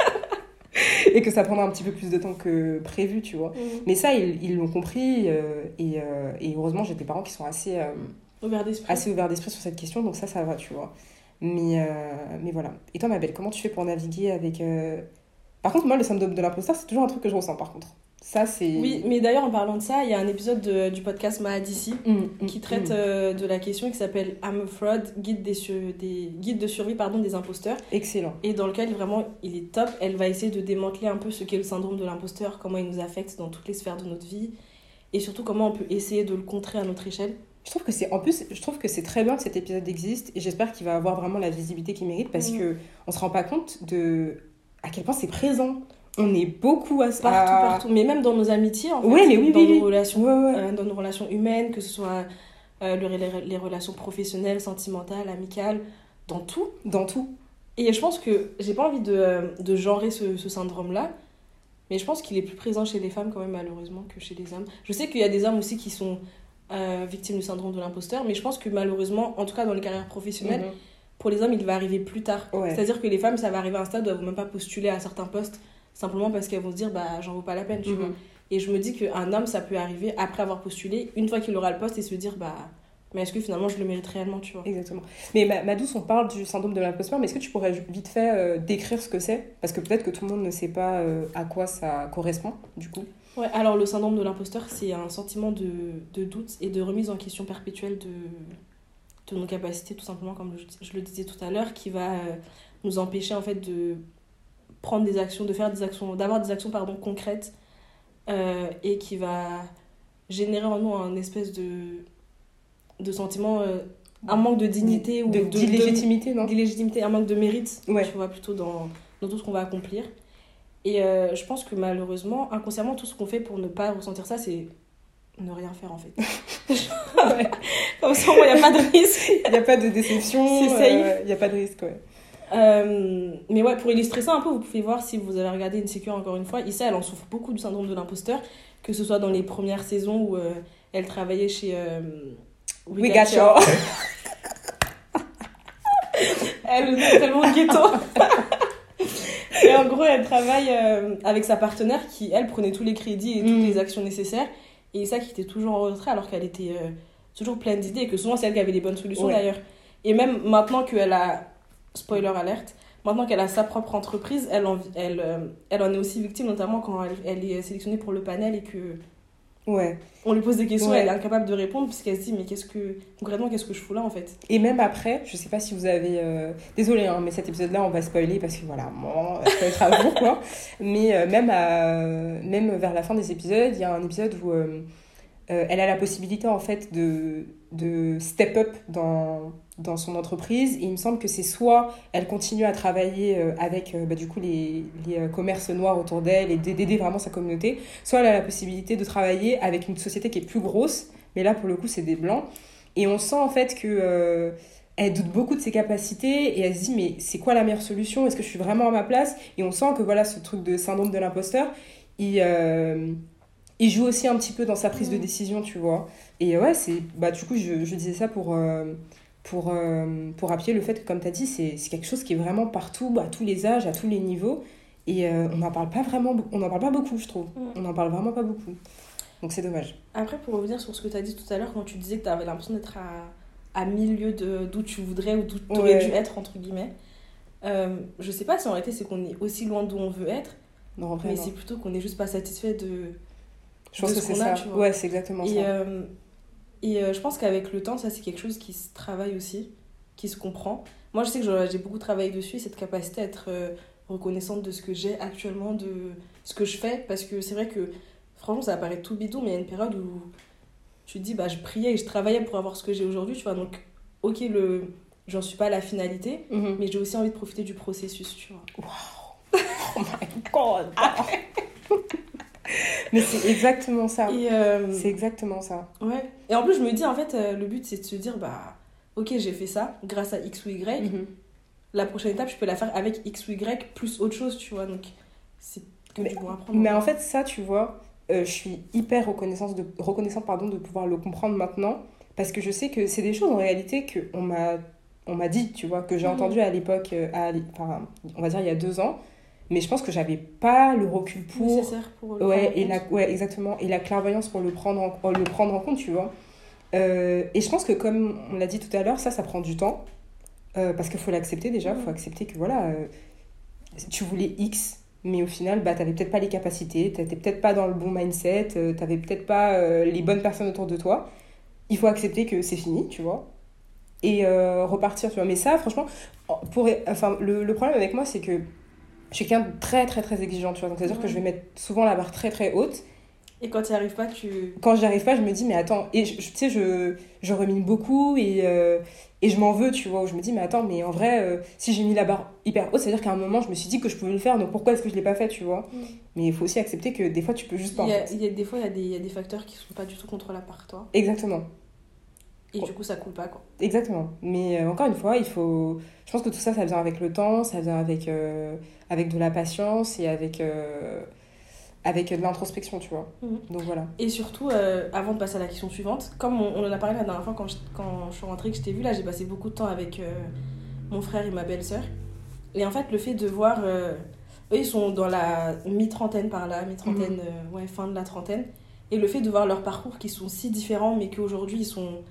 et que ça prendra un petit peu plus de temps que prévu, tu vois. Mm. Mais ça, ils ils l'ont compris euh, et, euh, et heureusement, j'ai des parents qui sont assez, euh, Ouvert d'esprit. assez ouverts d'esprit sur cette question, donc ça, ça va, tu vois. Mais, mais voilà. Et toi, ma belle, comment tu fais pour naviguer avec. Par contre, moi, le syndrome de l'imposteur, c'est toujours un truc que je ressens, par contre. Ça, c'est. Oui, mais d'ailleurs, en parlant de ça, il y a un épisode de- du podcast Mahadissi Mm, mm, qui traite mm. euh, de la question qui s'appelle I'm a fraud, guide, des sur- des, guide de survie pardon, des imposteurs. Excellent. Et dans lequel vraiment il est top. Elle va essayer de démanteler un peu ce qu'est le syndrome de l'imposteur, comment il nous affecte dans toutes les sphères de notre vie. Et surtout comment on peut essayer de le contrer à notre échelle. Je trouve que c'est en plus, je trouve que c'est très bien que cet épisode existe et j'espère qu'il va avoir vraiment la visibilité qu'il mérite parce Mhm. que on se rend pas compte de à quel point c'est présent. On est beaucoup à Partout, à- partout. Mais même dans nos amitiés, en fait. Ouais, mais oui, dans oui, nos oui. relations Ouais, ouais. euh, dans nos relations humaines, que ce soit euh, le- les, les relations professionnelles, sentimentales, amicales, dans tout. Dans tout. Et je pense que j'ai pas envie de, euh, de genrer ce, ce syndrome-là, mais je pense qu'il est plus présent chez les femmes quand même malheureusement que chez les hommes. Je sais qu'il y a des hommes aussi qui sont euh, victimes du syndrome de l'imposteur, mais je pense que malheureusement, en tout cas dans les carrières professionnelles, Mhm. pour les hommes, il va arriver plus tard. Ouais. C'est-à-dire que les femmes, ça va arriver à un stade où elles vont même pas postuler à certains postes, simplement parce qu'elles vont se dire, bah j'en vaux pas la peine, tu Mhm. vois. Et je me dis qu'un homme, ça peut arriver après avoir postulé, une fois qu'il aura le poste, et se dire, bah, mais est-ce que finalement je le mérite réellement, tu vois? Exactement. Mais Ma- Madouce, on parle du syndrome de l'imposteur, mais est-ce que tu pourrais vite fait euh, décrire ce que c'est? Parce que peut-être que tout le monde ne sait pas euh, à quoi ça correspond, du coup. Ouais, alors le syndrome de l'imposteur, c'est un sentiment de, de doute et de remise en question perpétuelle de, de nos capacités, tout simplement, comme je, je le disais tout à l'heure, qui va euh, nous empêcher en fait de prendre des actions, de faire des actions, d'avoir des actions pardon, concrètes euh, et qui va générer en nous un espèce de, de sentiment, euh, un manque de dignité ou De- de, D'illégitimité, non? d'illégitimité, un manque de mérite, Ouais. tu vois, plutôt dans, dans tout ce qu'on va accomplir. Et euh, je pense que malheureusement, inconsciemment, tout ce qu'on fait pour ne pas ressentir ça, c'est ne rien faire en fait. [laughs] Comme ça, il n'y a pas de risque. Il n'y a pas de déception, C'est safe. il n'y a pas de risque, ouais. Euh, mais ouais, pour illustrer ça un peu, vous pouvez voir si vous avez regardé Insecure encore une fois. Issa, elle en souffre beaucoup du syndrome de l'imposteur, que ce soit dans les premières saisons où euh, elle travaillait chez euh, We got you. Elle le dit tellement ghetto. [laughs] et en gros, elle travaille euh, avec sa partenaire qui, elle, prenait tous les crédits et toutes Mm. les actions nécessaires. Et ça qui était toujours en retrait alors qu'elle était toujours pleine d'idées et que souvent c'est elle qui avait les bonnes solutions Ouais. d'ailleurs. Et même maintenant qu'elle a, spoiler alerte, maintenant qu'elle a sa propre entreprise, elle en, elle, euh, elle en est aussi victime, notamment quand elle, elle est sélectionnée pour le panel et que Ouais. on lui pose des questions, Ouais. elle est incapable de répondre puisqu'elle se dit mais qu'est-ce que concrètement qu'est-ce que je fous là en fait? Et même après, je sais pas si vous avez. Euh... Désolée, hein, mais cet épisode-là, on va spoiler parce que voilà, bon, ça va être à vous, quoi. [laughs] Mais euh, même, à... même vers la fin des épisodes, il y a un épisode où euh, euh, elle a la possibilité, en fait, de, de step up dans, dans son entreprise. Et il me semble que c'est soit elle continue à travailler euh, avec, euh, bah, du coup, les, les euh, commerces noirs autour d'elle et d'aider vraiment sa communauté, soit elle a la possibilité de travailler avec une société qui est plus grosse, mais là, pour le coup, c'est des blancs. Et on sent en fait que euh, elle doute beaucoup de ses capacités et elle se dit mais c'est quoi la meilleure solution? Est-ce que je suis vraiment à ma place? Et on sent que voilà ce truc de syndrome de l'imposteur, il, euh, il joue aussi un petit peu dans sa prise de décision, tu vois. Et ouais, c'est bah du coup je, je disais ça pour euh, pour euh, pour appuyer le fait que comme tu as dit, c'est quelque chose qui est vraiment partout, à tous les âges, à tous les niveaux. Et euh, on n'en parle pas vraiment, on n'en parle pas beaucoup, je trouve. Mm. On n'en parle vraiment pas beaucoup. Donc c'est dommage. Après, pour revenir sur ce que tu as dit tout à l'heure, quand tu disais que tu avais l'impression d'être à, à de- d'où tu voudrais ou d'où tu aurais Ouais. dû être, entre guillemets, euh, je sais pas si en réalité c'est qu'on est aussi loin d'où on veut être, Non, mais c'est plutôt qu'on n'est juste pas satisfait de. Je pense de que ce c'est qu'on a, ça. tu vois. Ouais, c'est exactement Et, ça. Et euh, je pense qu'avec le temps, ça c'est quelque chose qui se travaille aussi, qui se comprend. Moi je sais que j'ai beaucoup travaillé dessus, cette capacité à être euh, reconnaissante de ce que j'ai actuellement, de ce que je fais, parce que c'est vrai que franchement ça paraît tout bidon, mais il y a une période où tu te dis bah je priais et je travaillais pour avoir ce que j'ai aujourd'hui, tu vois. Donc ok, le j'en suis pas à la finalité, Mhm. mais j'ai aussi envie de profiter du processus, tu vois. [laughs] Oh my god! [laughs] [laughs] Mais c'est exactement ça. Euh, C'est exactement ça. ouais. et en plus je me dis en fait euh, le but c'est de se dire bah ok j'ai fait ça grâce à X ou Y. Mhm. la prochaine étape, je peux la faire avec X ou Y plus autre chose, tu vois. Donc, c'est que Mais- prendre. Mais en fait, ça, tu vois, euh, je suis hyper reconnaissante de, reconnaissante, pardon, de pouvoir le comprendre maintenant. Parce que je sais que c'est des choses en réalité qu'on m'a, on m'a dit, tu vois, que j'ai Mhm. entendu à l'époque, à l'é- enfin, on va dire il y a deux ans. Mais je pense que j'avais pas le recul pour. nécessaire pour le Ouais, et la, ouais, exactement. Et la clairvoyance pour le prendre en, le prendre en compte, tu vois. Euh, et je pense que, comme on l'a dit tout à l'heure, ça, ça prend du temps. Euh, parce qu'il faut l'accepter déjà. Il faut accepter que, voilà, euh, tu voulais X, mais au final, bah, t'avais peut-être pas les capacités, t'étais peut-être pas dans le bon mindset, euh, t'avais peut-être pas euh, les bonnes personnes autour de toi. Il faut accepter que c'est fini, tu vois. Et euh, repartir, tu vois. Mais ça, franchement, pour, enfin, le, le problème avec moi, c'est que je suis quelqu'un de très, très, très exigeant, tu vois. Donc, c'est-à-dire que je vais mettre souvent la barre très, très haute Et quand tu n'y arrives pas, tu. quand j'y arrive pas, je me dis, mais attends, et tu sais, je, je remine beaucoup et, euh, et je m'en veux, tu vois, où je me dis, mais attends, mais en vrai, euh, si j'ai mis la barre hyper haute, ça veut dire qu'à un moment, je me suis dit que je pouvais le faire, donc pourquoi est-ce que je l'ai pas fait, tu vois? Mm. Mais il faut aussi accepter que des fois, tu peux juste pas, en Il y a, fait. il y a des fois, il y, a des, il y a des facteurs qui sont pas du tout contrôlables par toi. Exactement, Et du coup, ça coule pas, quoi. exactement. Mais euh, encore une fois, il faut... Je pense que tout ça, ça vient avec le temps, ça vient avec, euh, avec de la patience et avec, euh, avec de l'introspection, tu vois. Mhm. Donc voilà. Et surtout, avant de passer à la question suivante, comme on, on en a parlé la dernière fois quand je, quand je suis rentrée, que je t'ai vue, là, j'ai passé beaucoup de temps avec mon frère et ma belle-sœur. Et en fait, le fait de voir. eux, ils sont dans la mi-trentaine par là, mi-trentaine, euh, ouais, fin de la trentaine. Et le fait de voir leurs parcours qui sont si différents, mais qu'aujourd'hui, ils sont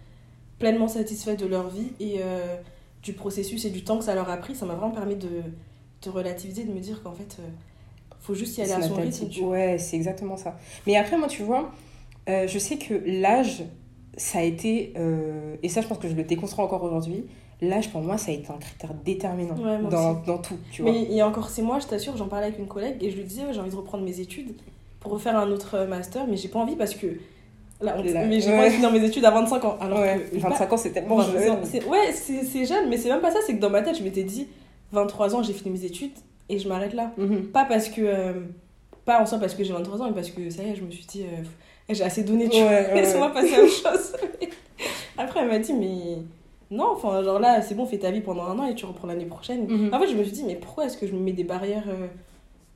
pleinement satisfaits de leur vie et euh, du processus et du temps que ça leur a pris, ça m'a vraiment permis de, de relativiser, de me dire qu'en fait, euh, faut juste y aller à son rythme. tu. Ouais, c'est exactement ça. Mais après, moi, tu vois, euh, je sais que l'âge, ça a été, euh, et ça, je pense que je le déconstruis encore aujourd'hui, l'âge, pour moi, ça a été un critère déterminant Ouais, dans, dans tout, tu vois. Mais il y a encore six mois, je t'assure, j'en parlais avec une collègue et je lui disais, ouais, j'ai envie de reprendre mes études pour refaire un autre master, mais j'ai pas envie parce que. Mais j'ai pas finir mes études à 25 ans. Alors ouais, que. 25 ans, c'est tellement jeune. ouais, c'est jeune, mais c'est même pas ça, c'est que dans ma tête, je m'étais dit, 23 ans, j'ai fini mes études et je m'arrête là. Mhm. Pas parce que. euh, pas en soi parce que j'ai 23 ans, mais parce que ça y est, je me suis dit, euh, j'ai assez donné, tu Ouais, [laughs] Laisse-moi passer à autre chose. [laughs] Après, elle m'a dit, mais. Non, enfin, genre là, c'est bon, fais ta vie pendant un an et tu reprends l'année prochaine. Mhm. En fait, je me suis dit, mais pourquoi est-ce que je me mets des barrières euh,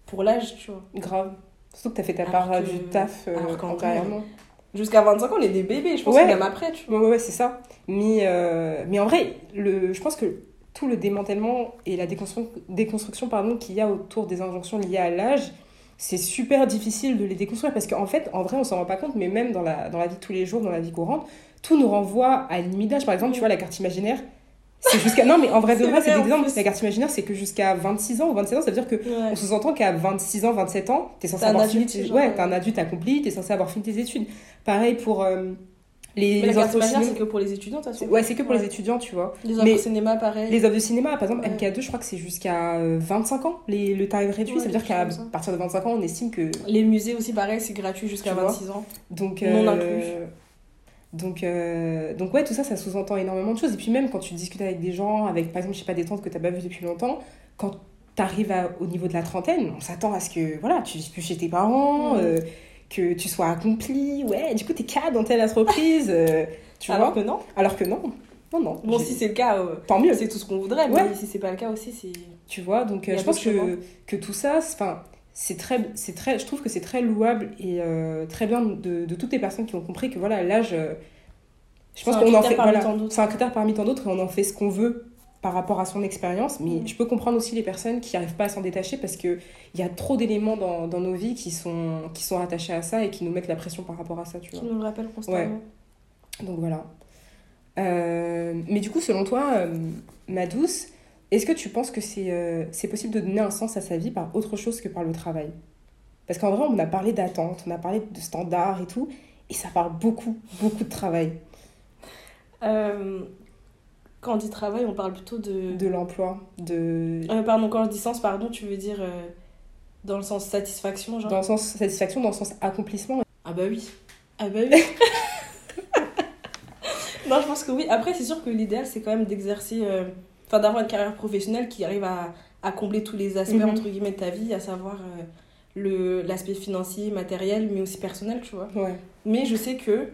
pour l'âge, tu vois? Grave. Surtout que t'as fait ta part que- du taf euh, alors vrai, antérieurement. Jusqu'à 25 ans, on est des bébés, je pense Ouais. que même après, tu vois. Ouais, c'est ça. Mais, euh, mais en vrai, le, je pense que tout le démantèlement et la déconstruction, déconstruction pardon, qu'il y a autour des injonctions liées à l'âge, c'est super difficile de les déconstruire parce qu'en fait, en vrai, on s'en rend pas compte, mais même dans la, dans la vie de tous les jours, dans la vie courante, tout nous renvoie à une limite d'âge. Par exemple, tu vois, la carte imaginaire, c'est jusqu'à. Non, mais en vrai, de vrai, c'est des exemples. La carte imaginaire, c'est que jusqu'à 26 ans ou 27 ans, ça veut dire que Ouais. on sous-entend qu'à 26 ans, 27 ans, t'es censé avoir fini tes... Ouais, euh. t'es un adulte accompli, t'es censé avoir fini tes études. Pareil pour euh, les, Mais la les imaginaire, cinéma. c'est que pour les étudiants, de. Ouais, c'est que pour Ouais. les étudiants, tu vois. Les œuvres au cinéma, pareil. Les œuvres de cinéma, par exemple, Ouais. MK2, je crois que c'est jusqu'à euh, 25 ans, les, le tarif réduit. Ça veut dire qu'à ça. partir de 25 ans, on estime que. Les musées aussi, pareil, c'est gratuit jusqu'à Tu vois. 26 ans. Donc, Non euh, inclus. Donc, euh, donc ouais, tout ça, ça sous-entend énormément de choses. Et puis même quand tu discutes avec des gens, avec par exemple, je sais pas, des tantes que t'as pas vues depuis longtemps, quand t'arrives au niveau de la trentaine, on s'attend à ce que voilà, tu vives plus chez tes parents, Mhm. euh, que tu sois accompli. Ouais, du coup, t'es cadre dans telle entreprise. euh, tu Alors vois que non. Alors que non. Non, non. Bon, si c'est le cas, euh, Tant mieux. c'est tout ce qu'on voudrait, Ouais. mais si c'est pas le cas aussi, c'est. Tu vois, donc euh, je pense que, que tout ça, enfin, c'est très, c'est très, je trouve que c'est très louable et euh, très bien de, de toutes les personnes qui ont compris que voilà, l'âge, euh, je pense qu'on en fait, parmi voilà, tant d'autres. c'est un critère parmi tant d'autres et on en fait ce qu'on veut par rapport à son expérience. Mais Mm. je peux comprendre aussi les personnes qui n'arrivent pas à s'en détacher parce que il y a trop d'éléments dans, dans nos vies qui sont, qui sont rattachés à ça et qui nous mettent la pression par rapport à ça, tu vois. Qui nous le rappelle constamment. Donc voilà. Euh, mais du coup, selon toi, euh, ma douce, est-ce que tu penses que c'est euh, c'est possible de donner un sens à sa vie par autre chose que par le travail? Parce qu'en vrai, on a parlé d'attente, on a parlé de standards et tout, et ça parle beaucoup, beaucoup de travail, Euh, quand on dit travail, on parle plutôt de. de l'emploi, de... Euh, pardon, quand je dis sens, pardon, tu veux dire dans le sens satisfaction, genre? Dans le sens satisfaction, dans le sens accomplissement. Ah bah oui. Ah bah oui. [laughs] non, je pense que oui. Après, c'est sûr que l'idéal, c'est quand même d'exercer, enfin d'avoir une carrière professionnelle qui arrive à, à combler tous les aspects, Mhm. entre guillemets, de ta vie, à savoir euh, le l'aspect financier, matériel, mais aussi personnel, tu vois. Ouais. Mais je sais que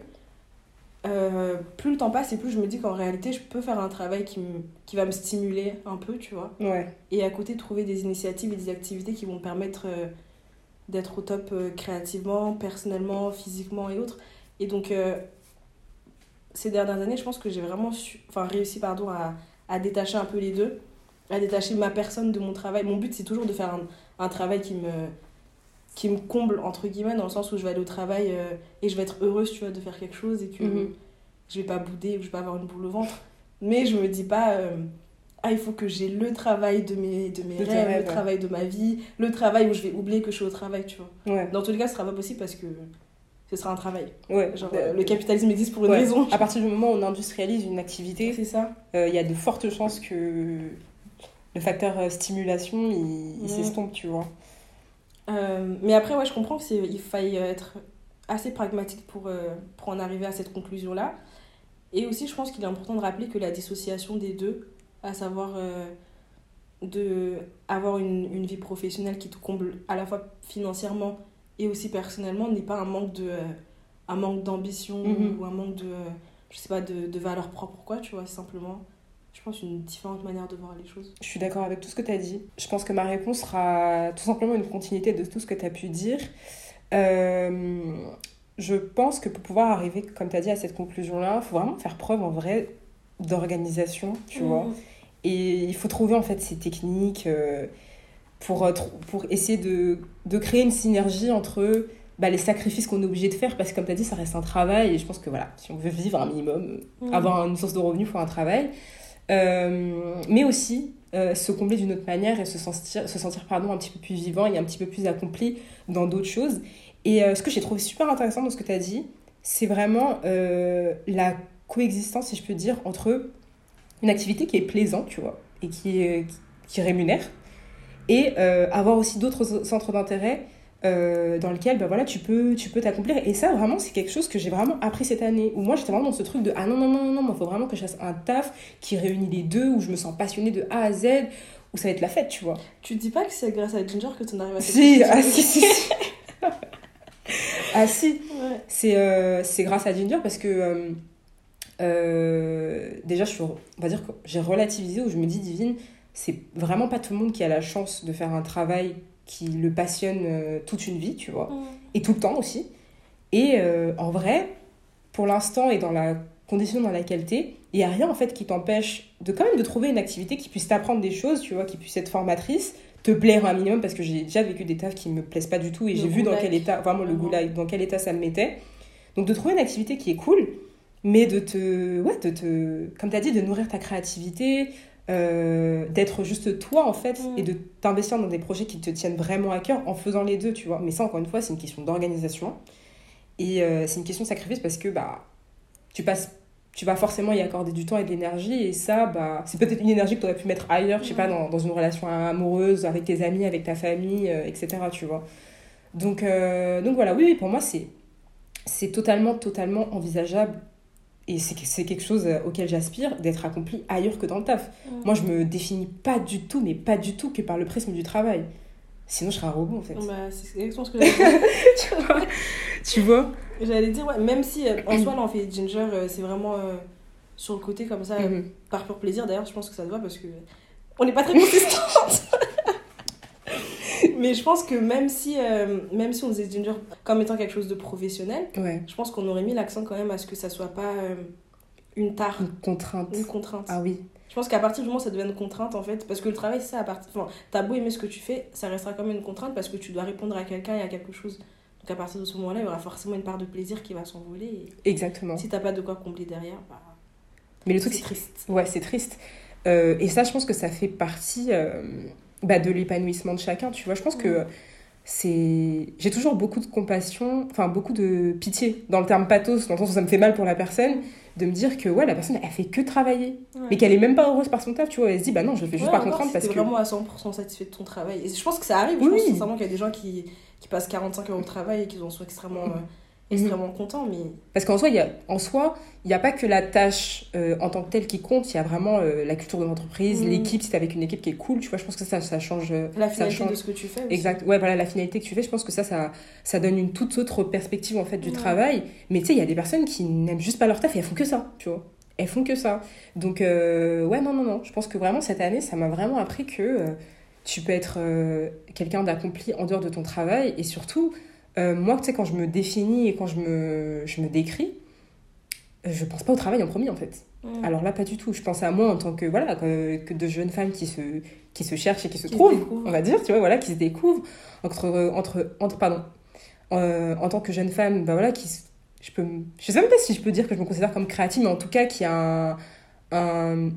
euh, plus le temps passe et plus je me dis qu'en réalité, je peux faire un travail qui, me- qui va me stimuler un peu, tu vois. Ouais. Et à côté, trouver des initiatives et des activités qui vont me permettre euh, d'être au top euh, créativement, personnellement, physiquement et autres. Et donc, ces dernières années, je pense que j'ai vraiment su- enfin, réussi pardon, à, à détacher un peu les deux, à détacher ma personne de mon travail. Mon but, c'est toujours de faire un, un travail qui me, qui me comble, entre guillemets, dans le sens où je vais aller au travail euh, et je vais être heureuse, tu vois, de faire quelque chose et que Mhm. je vais pas bouder ou je vais pas avoir une boule au ventre. Mais je me dis pas, euh, ah, il faut que j'ai le travail de mes, de mes De rêves, rêves, le ouais. travail de ma vie, le travail où je vais oublier que je suis au travail, tu vois. Ouais. Dans tous les cas, ce sera pas possible parce que ce sera un travail. Ouais. Genre, Euh, le capitalisme existe pour une ouais. raison. À partir du moment où on industrialise une activité, C'est ça. euh, il y a de fortes chances que le facteur euh, stimulation, il, s'estompe, tu vois. Euh, mais après, ouais, je comprends qu'il faille être assez pragmatique pour, pour en arriver à cette conclusion-là. Et aussi, je pense qu'il est important de rappeler que la dissociation des deux, à savoir de avoir une, une vie professionnelle qui te comble à la fois financièrement et aussi personnellement, n'est pas un manque de euh, un manque d'ambition Mhm. ou un manque de, euh, je sais pas, de, de valeur propre, quoi, tu vois, c'est simplement, je pense, une différente manière de voir les choses. Je suis d'accord avec tout ce que tu as dit. Je pense que ma réponse sera tout simplement une continuité de tout ce que tu as pu dire. Euh, je pense que pour pouvoir arriver, comme tu as dit, à cette conclusion-là, il faut vraiment faire preuve en vrai d'organisation, tu vois. Mhm. Et il faut trouver en fait ces techniques euh, pour, euh, pour essayer de, de créer une synergie entre bah, les sacrifices qu'on est obligé de faire, parce que comme tu as dit, ça reste un travail. Et je pense que voilà, si on veut vivre un minimum, Mhm. avoir une source de revenus pour un travail, Euh, mais aussi euh, se combler d'une autre manière et se sentir, se sentir pardon, un petit peu plus vivant et un petit peu plus accompli dans d'autres choses. Et euh, ce que j'ai trouvé super intéressant dans ce que tu as dit, c'est vraiment la coexistence, si je peux dire, entre une activité qui est plaisante, tu vois, et qui, qui rémunère, et euh, avoir aussi d'autres centres d'intérêt euh, dans lesquels bah, voilà, tu peux tu peux t'accomplir. Et ça, vraiment, c'est quelque chose que j'ai vraiment appris cette année, où moi, j'étais vraiment dans ce truc de « Ah non, non, non, non, il faut vraiment que je fasse un taf qui réunit les deux, où je me sens passionnée de A à Z, où ça va être la fête, tu vois. Tu te dis pas que c'est grâce à Ginger que tu en arrives à cette Si, ah si, si, si. [laughs] ah si, Ouais. c'est euh, c'est grâce à Ginger parce que euh, déjà, je suis, on va dire que j'ai relativisé où je me dis, Divine, c'est vraiment pas tout le monde qui a la chance de faire un travail qui le passionne euh, toute une vie, tu vois, et tout le temps aussi. Et euh, en vrai, pour l'instant et dans la condition dans laquelle t'es, il n'y a rien en fait qui t'empêche de quand même de trouver une activité qui puisse t'apprendre des choses, tu vois, qui puisse être formatrice, te plaire un minimum parce que j'ai déjà vécu des tafs qui me plaisent pas du tout et j'ai vu dans quel état, vraiment le Vraiment. goulag, dans quel état ça me mettait. Donc de trouver une activité qui est cool, mais de te, ouais, de te, comme tu as dit, de nourrir ta créativité, euh, d'être juste toi en fait, Mm. et de t'investir dans des projets qui te tiennent vraiment à cœur en faisant les deux, tu vois. Mais ça, encore une fois, c'est une question d'organisation et euh, c'est une question de sacrifice parce que bah, tu passes. Tu vas forcément y accorder du temps et de l'énergie, et ça, bah, c'est peut-être une énergie que tu aurais pu mettre ailleurs, je sais pas, Mm. dans, dans une relation amoureuse, avec tes amis, avec ta famille, euh, etc. Tu vois. Donc, donc voilà, oui, oui, pour moi, c'est c'est totalement, totalement envisageable. Et c'est quelque chose euh, auquel j'aspire, d'être accompli ailleurs que dans le taf. Moi, je me définis pas du tout, mais pas du tout que par le prisme du travail. Sinon, je serais un robot en fait. Bah, c'est exactement ce que [laughs] j'allais dire. tu vois Tu vois J'allais dire, ouais, même si euh, en [clears throat] soi, là, on fait ginger, euh, c'est vraiment euh, sur le côté comme ça, Mhm. par pur plaisir. D'ailleurs, je pense que ça se voit parce que on n'est pas très consistante. [laughs] [laughs] Mais je pense que même si, euh, même si on faisait ginger comme étant quelque chose de professionnel, Ouais. je pense qu'on aurait mis l'accent quand même à ce que ça soit pas euh, une tare, Une contrainte. une contrainte. Ah oui. Je pense qu'à partir du moment où ça devient une contrainte, en fait, parce que le travail, c'est ça, à partir... enfin, t'as beau aimer ce que tu fais, ça restera quand même une contrainte parce que tu dois répondre à quelqu'un et à quelque chose. Donc à partir de ce moment-là, il y aura forcément une part de plaisir qui va s'envoler. Exactement. Si t'as pas de quoi combler derrière, bah, Mais le truc, c'est c'est triste. Ouais, c'est triste. Euh, et ça, je pense que ça fait partie euh, bah, de l'épanouissement de chacun. Tu vois, je pense que c'est. J'ai toujours beaucoup de compassion, enfin beaucoup de pitié dans le terme pathos, dans le sens où ça me fait mal pour la personne, de me dire que ouais, la personne, elle fait que travailler. Ouais. Mais qu'elle est même pas heureuse par son taf, tu vois. Elle se dit, bah non, je le fais juste Ouais, par contrainte si parce que. vraiment à 100% satisfait de ton travail. Et je pense que ça arrive. Je Oui, pense oui. sincèrement qu'il y a des gens qui, qui passent 45 heures au travail et qui en sont extrêmement, euh, extrêmement contents. Mais Parce qu'en soi, il y a, en soi, il n'y a pas que la tâche euh, en tant que telle qui compte, il y a vraiment euh, la culture de l'entreprise, Mhm. l'équipe, si t'es avec une équipe qui est cool, tu vois, je pense que ça, ça change. euh, la ça finalité change. de ce que tu fais. aussi. Exact. Ouais, voilà, la finalité que tu fais, je pense que ça, ça, ça donne une toute autre perspective en fait du Ouais. travail. Mais tu sais, il y a des personnes qui n'aiment juste pas leur taf et elles font que ça, tu vois. Elles font que ça. Donc, euh, ouais, non, non, non. Je pense que vraiment cette année, ça m'a vraiment appris que tu peux être quelqu'un d'accompli en dehors de ton travail. Et surtout, euh, moi, tu sais, quand je me définis et quand je me, je me décris, euh, je pense pas au travail en premier en fait. Alors là, pas du tout. Je pense à moi en tant que, voilà, que, que de jeunes femmes qui se, qui se cherchent et qui se Qui trouvent, on va dire, tu vois, voilà, qui se découvrent. Entre, entre, entre pardon, euh, en tant que jeune femme, bah voilà, qui, je peux, je sais même pas si je peux dire que je me considère comme créative, mais en tout cas, qui a un, un,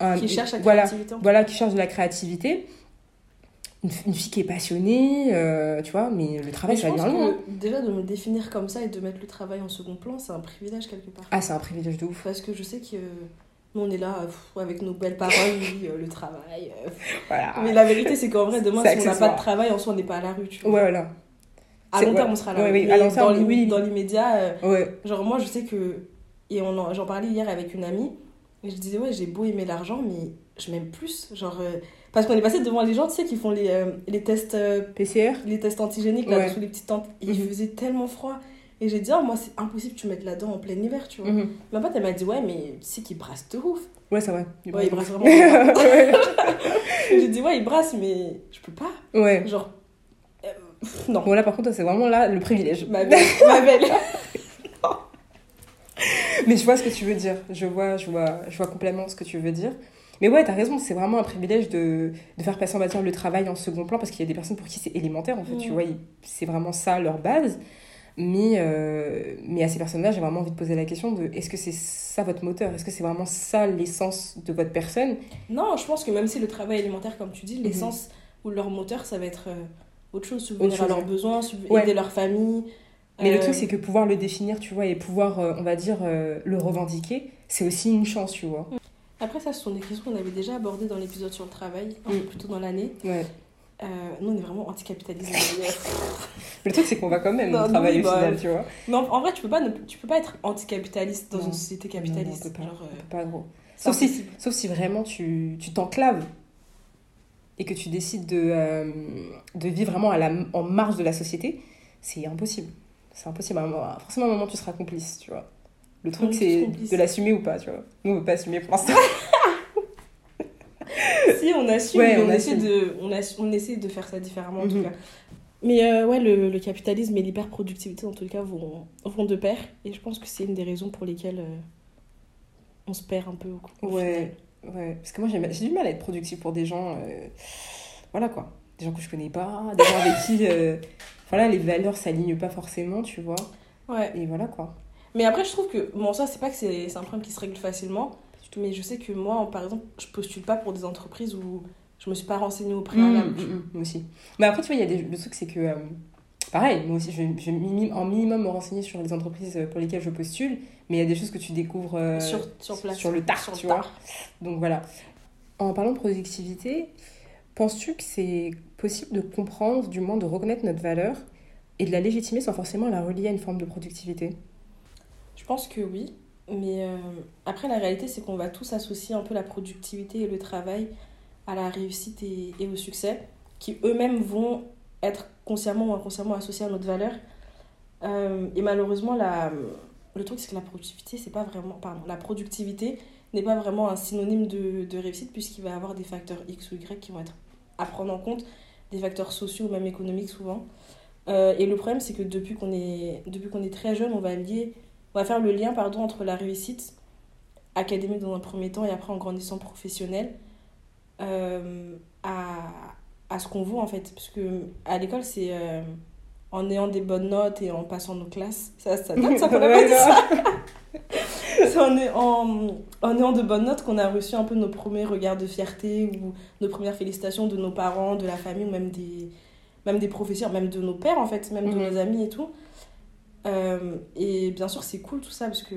un- qui cherche la voilà, créativité. voilà, qui cherche de la créativité. Une, une fille qui est passionnée, euh, tu vois, mais le travail, Mais ça va bien loin. déjà de me définir comme ça et de mettre le travail en second plan, c'est un privilège quelque part. Ah, c'est un privilège de ouf. Parce que je sais que nous on est là euh, pff, avec nos belles paroles, oui, euh, le travail. euh. [laughs] Voilà. Mais la vérité c'est qu'en vrai demain si on n'a pas de travail, en soi on n'est pas à la rue. Tu vois. Ouais, voilà. À long terme ouais. on sera à la Ouais, rue. oui, long terme, dans oui. Dans l'immédiat, euh, Ouais. genre moi je sais que et j'en parlais hier avec une amie et je disais ouais j'ai beau aimer l'argent mais je m'aime plus genre euh, parce qu'on est passé devant les gens tu sais qui font les, euh, les tests euh, PCR les tests antigéniques là Ouais. sous les petites tentes et il Mhm. faisait tellement froid et j'ai dit oh, moi c'est impossible que tu mettes là-dedans en plein hiver tu vois Mhm. ma pote elle m'a dit ouais mais tu sais qu'il brasse de ouf Ouais, ça va. Du ouais il bon. brasse vraiment [laughs] [laughs] j'ai dit ouais il brasse mais je peux pas ouais. genre euh, pff, non Bon, là, par contre, c'est vraiment là le privilège. ma belle ma belle [laughs] Mais je vois ce que tu veux dire. Je vois, je vois, je vois complètement ce que tu veux dire. Mais ouais, t'as raison, c'est vraiment un privilège de, de faire passer, on va dire, le travail en second plan parce qu'il y a des personnes pour qui c'est élémentaire, en fait. Tu Mhm. vois, c'est vraiment ça leur base. Mais, euh, mais à ces personnes-là, j'ai vraiment envie de poser la question de est-ce que c'est ça votre moteur? Est-ce que c'est vraiment ça l'essence de votre personne? Non je pense que même si le travail alimentaire comme tu dis Mhm. l'essence ou leur moteur ça va être euh, autre chose subvenir Autre chose, à leurs ouais. besoins Ouais. aider leur famille Mais le Euh, truc, c'est que pouvoir le définir, tu vois, et pouvoir, on va dire, le revendiquer, c'est aussi une chance, tu vois. Après ça ce sont des questions qu'on avait déjà abordées dans l'épisode sur le travail un peu Mm. plus tôt dans l'année Ouais. Euh, nous on est vraiment anticapitalisme [laughs] [laughs] Le truc, c'est qu'on va quand même Non, travailler oui, au bah, final, tu vois. Mais en, en vrai, tu peux pas, ne- tu peux pas être anticapitaliste dans Non. une société capitaliste. non, on peut pas, Genre, euh, on peut pas, gros. Sauf si, impossible. sauf si vraiment tu tu t'enclaves et que tu décides de, euh, de vivre vraiment à la, en marge de la société, c'est impossible. C'est impossible. Forcément, à un moment, tu seras complice, tu vois. Le truc, c'est de l'assumer ou pas, tu vois. Nous, on veut pas assumer pour l'instant. [laughs] si on assume, Ouais, on essaie assume. de, on, on essaie de faire ça différemment en tout Mhm. cas. Mais euh, ouais, le, le capitalisme et l'hyperproductivité en tout cas vont, vont de pair. Et je pense que c'est une des raisons pour lesquelles euh, on se perd un peu au, au Ouais, ouais. Parce que moi, j'ai du mal à être productive pour des gens. euh, Voilà quoi. Des gens que je connais pas, des gens avec qui. Voilà, les valeurs s'alignent pas forcément, tu vois. Ouais. Et voilà quoi. Mais après, je trouve que, bon, ça, c'est pas que c'est un problème qui se règle facilement. Mais je sais que moi, par exemple, je postule pas pour des entreprises où je me suis pas renseignée au préalable. Mm, mm, mm, moi aussi. Mais après, tu vois, il y a des... le truc, c'est que. euh, pareil, moi aussi, je vais, je vais mini- en minimum me renseigner sur les entreprises pour lesquelles je postule. Mais il y a des choses que tu découvres euh, sur, sur place. sur le tard, Sur le tu tard. vois. Donc voilà. En parlant de productivité, penses-tu que c'est possible de comprendre, du moins de reconnaître notre valeur et de la légitimer sans forcément la relier à une forme de productivité? Je pense que oui. Mais euh, après, la réalité, c'est qu'on va tous associer un peu la productivité et le travail à la réussite et, au succès, qui eux-mêmes vont être consciemment ou inconsciemment associés à notre valeur. Euh, et malheureusement, la, le truc, c'est que la productivité, c'est pas vraiment. Pardon, la productivité n'est pas vraiment un synonyme de, de réussite, puisqu'il va y avoir des facteurs X ou Y qui vont être à prendre en compte, des facteurs sociaux ou même économiques souvent. Euh, et le problème, c'est que depuis qu'on est, depuis qu'on est très jeune, on va lier, on va faire le lien pardon, entre la réussite académique dans un premier temps et après en grandissant professionnel euh, à, à ce qu'on vaut en fait. Parce que à l'école, c'est euh, en ayant des bonnes notes et en passant nos classes. Ça, ça date, ça, [laughs] pas ça. [laughs] c'est en, en, en ayant de bonnes notes qu'on a reçu un peu nos premiers regards de fierté ou nos premières félicitations de nos parents, de la famille ou même des, même des professeurs, même de nos pères en fait, même de Mhm. nos amis et tout. Euh, et bien sûr, c'est cool tout ça parce que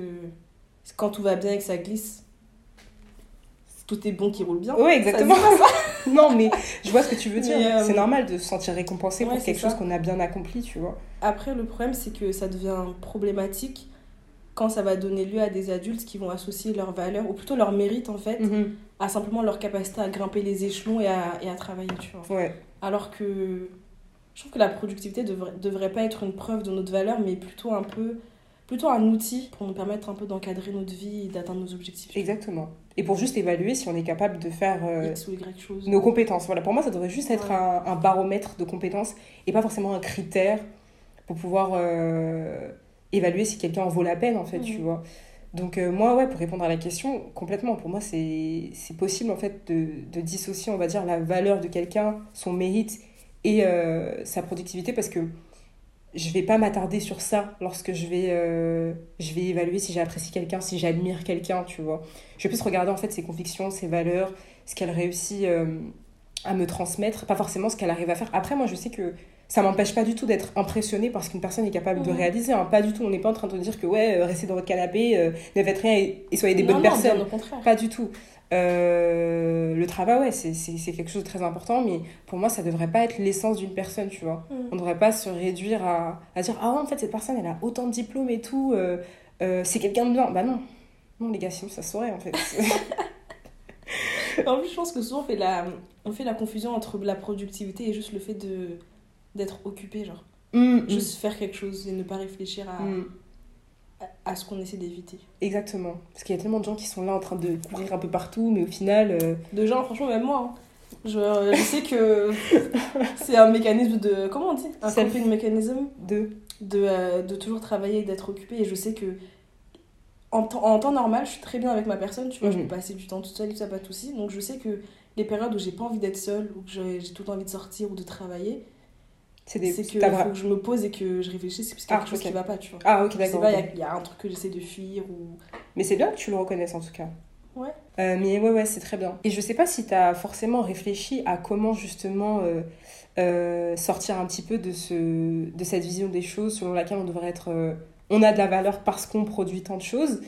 quand tout va bien et que ça glisse, tout est bon qui roule bien. Ça exactement. ça [laughs] non, mais je vois ce que tu veux dire. Euh, C'est normal de se sentir récompensé ouais, pour quelque ça. chose qu'on a bien accompli, tu vois. Après, le problème, c'est que ça devient problématique quand ça va donner lieu à des adultes qui vont associer leurs valeurs, ou plutôt leur mérite en fait, Mhm. à simplement leur capacité à grimper les échelons et à, et à travailler, tu vois. Ouais. Alors que je trouve que la productivité devrait, devrait pas être une preuve de notre valeur, mais plutôt un peu plutôt un outil pour nous permettre un peu d'encadrer notre vie et d'atteindre nos objectifs. Exactement. Et pour juste évaluer si on est capable de faire euh, X ou Y chose. nos compétences. Voilà, pour moi, ça devrait juste être Ouais. un, un baromètre de compétences et pas forcément un critère pour pouvoir euh, évaluer si quelqu'un en vaut la peine, en fait, tu vois. Donc, euh, moi, ouais, pour répondre à la question, complètement, pour moi, c'est c'est possible, en fait, de, de dissocier, on va dire, la valeur de quelqu'un, son mérite et euh, sa productivité parce que je vais pas m'attarder sur ça lorsque je vais, euh, je vais évaluer si j'apprécie quelqu'un, si j'admire quelqu'un, tu vois. Je vais plus regarder en fait ses convictions, ses valeurs, ce qu'elle réussit euh, à me transmettre, pas forcément ce qu'elle arrive à faire. Après, moi, je sais que ça m'empêche pas du tout d'être impressionnée parce qu'une personne est capable de Mhm. réaliser. hein. Pas du tout. On n'est pas en train de dire que ouais, restez dans votre canapé, euh, ne faites rien et, et soyez des Non, bonnes non, personnes. bien au contraire. Pas du tout. Euh, le travail, ouais, c'est quelque chose de très important, mais pour moi, ça devrait pas être l'essence d'une personne, tu vois. Mhm. On devrait pas se réduire à, à dire Ah en fait, cette personne, elle a autant de diplômes et tout, euh, euh, c'est quelqu'un de bien. Bah non. Non, les gars, sinon ça se saurait, en fait. [laughs] En plus, je pense que souvent on fait la, on fait la confusion entre la productivité et juste le fait d'être occupé, genre. Mm, Juste faire quelque chose et ne pas réfléchir à, mm, mm. À, ce qu'on essaie d'éviter. Exactement. Parce qu'il y a tellement de gens qui sont là en train de courir un peu partout, mais au final. euh, De gens, franchement, même moi. hein. Je, je sais que [laughs] c'est un mécanisme de. Comment on dit? Un Self- coping mécanisme de... de, euh, de toujours travailler et d'être occupé. Et je sais que en, temps- en temps normal, je suis très bien avec ma personne. Tu vois, je Mhm. peux passer du temps toute seule, tout ça, pas de soucis. Donc je sais que les périodes où j'ai pas envie d'être seule, ou que j'ai j'ai tout le temps envie de sortir ou de travailler, C'est des... que faut que je me pose et que je réfléchisse parce qu'il y a Ah, quelque chose ok. qui va pas, tu vois. Ah, ok, d'accord. il y a- il y, a un truc que j'essaie de fuir ou. Mais c'est bien que tu le reconnaisses en tout cas. Ouais. Euh, mais ouais, ouais, c'est très bien. Et je sais pas si tu as forcément réfléchi à comment justement euh, euh, sortir un petit peu de, ce, de cette vision des choses selon laquelle on devrait être. on a de la valeur parce qu'on produit tant de choses.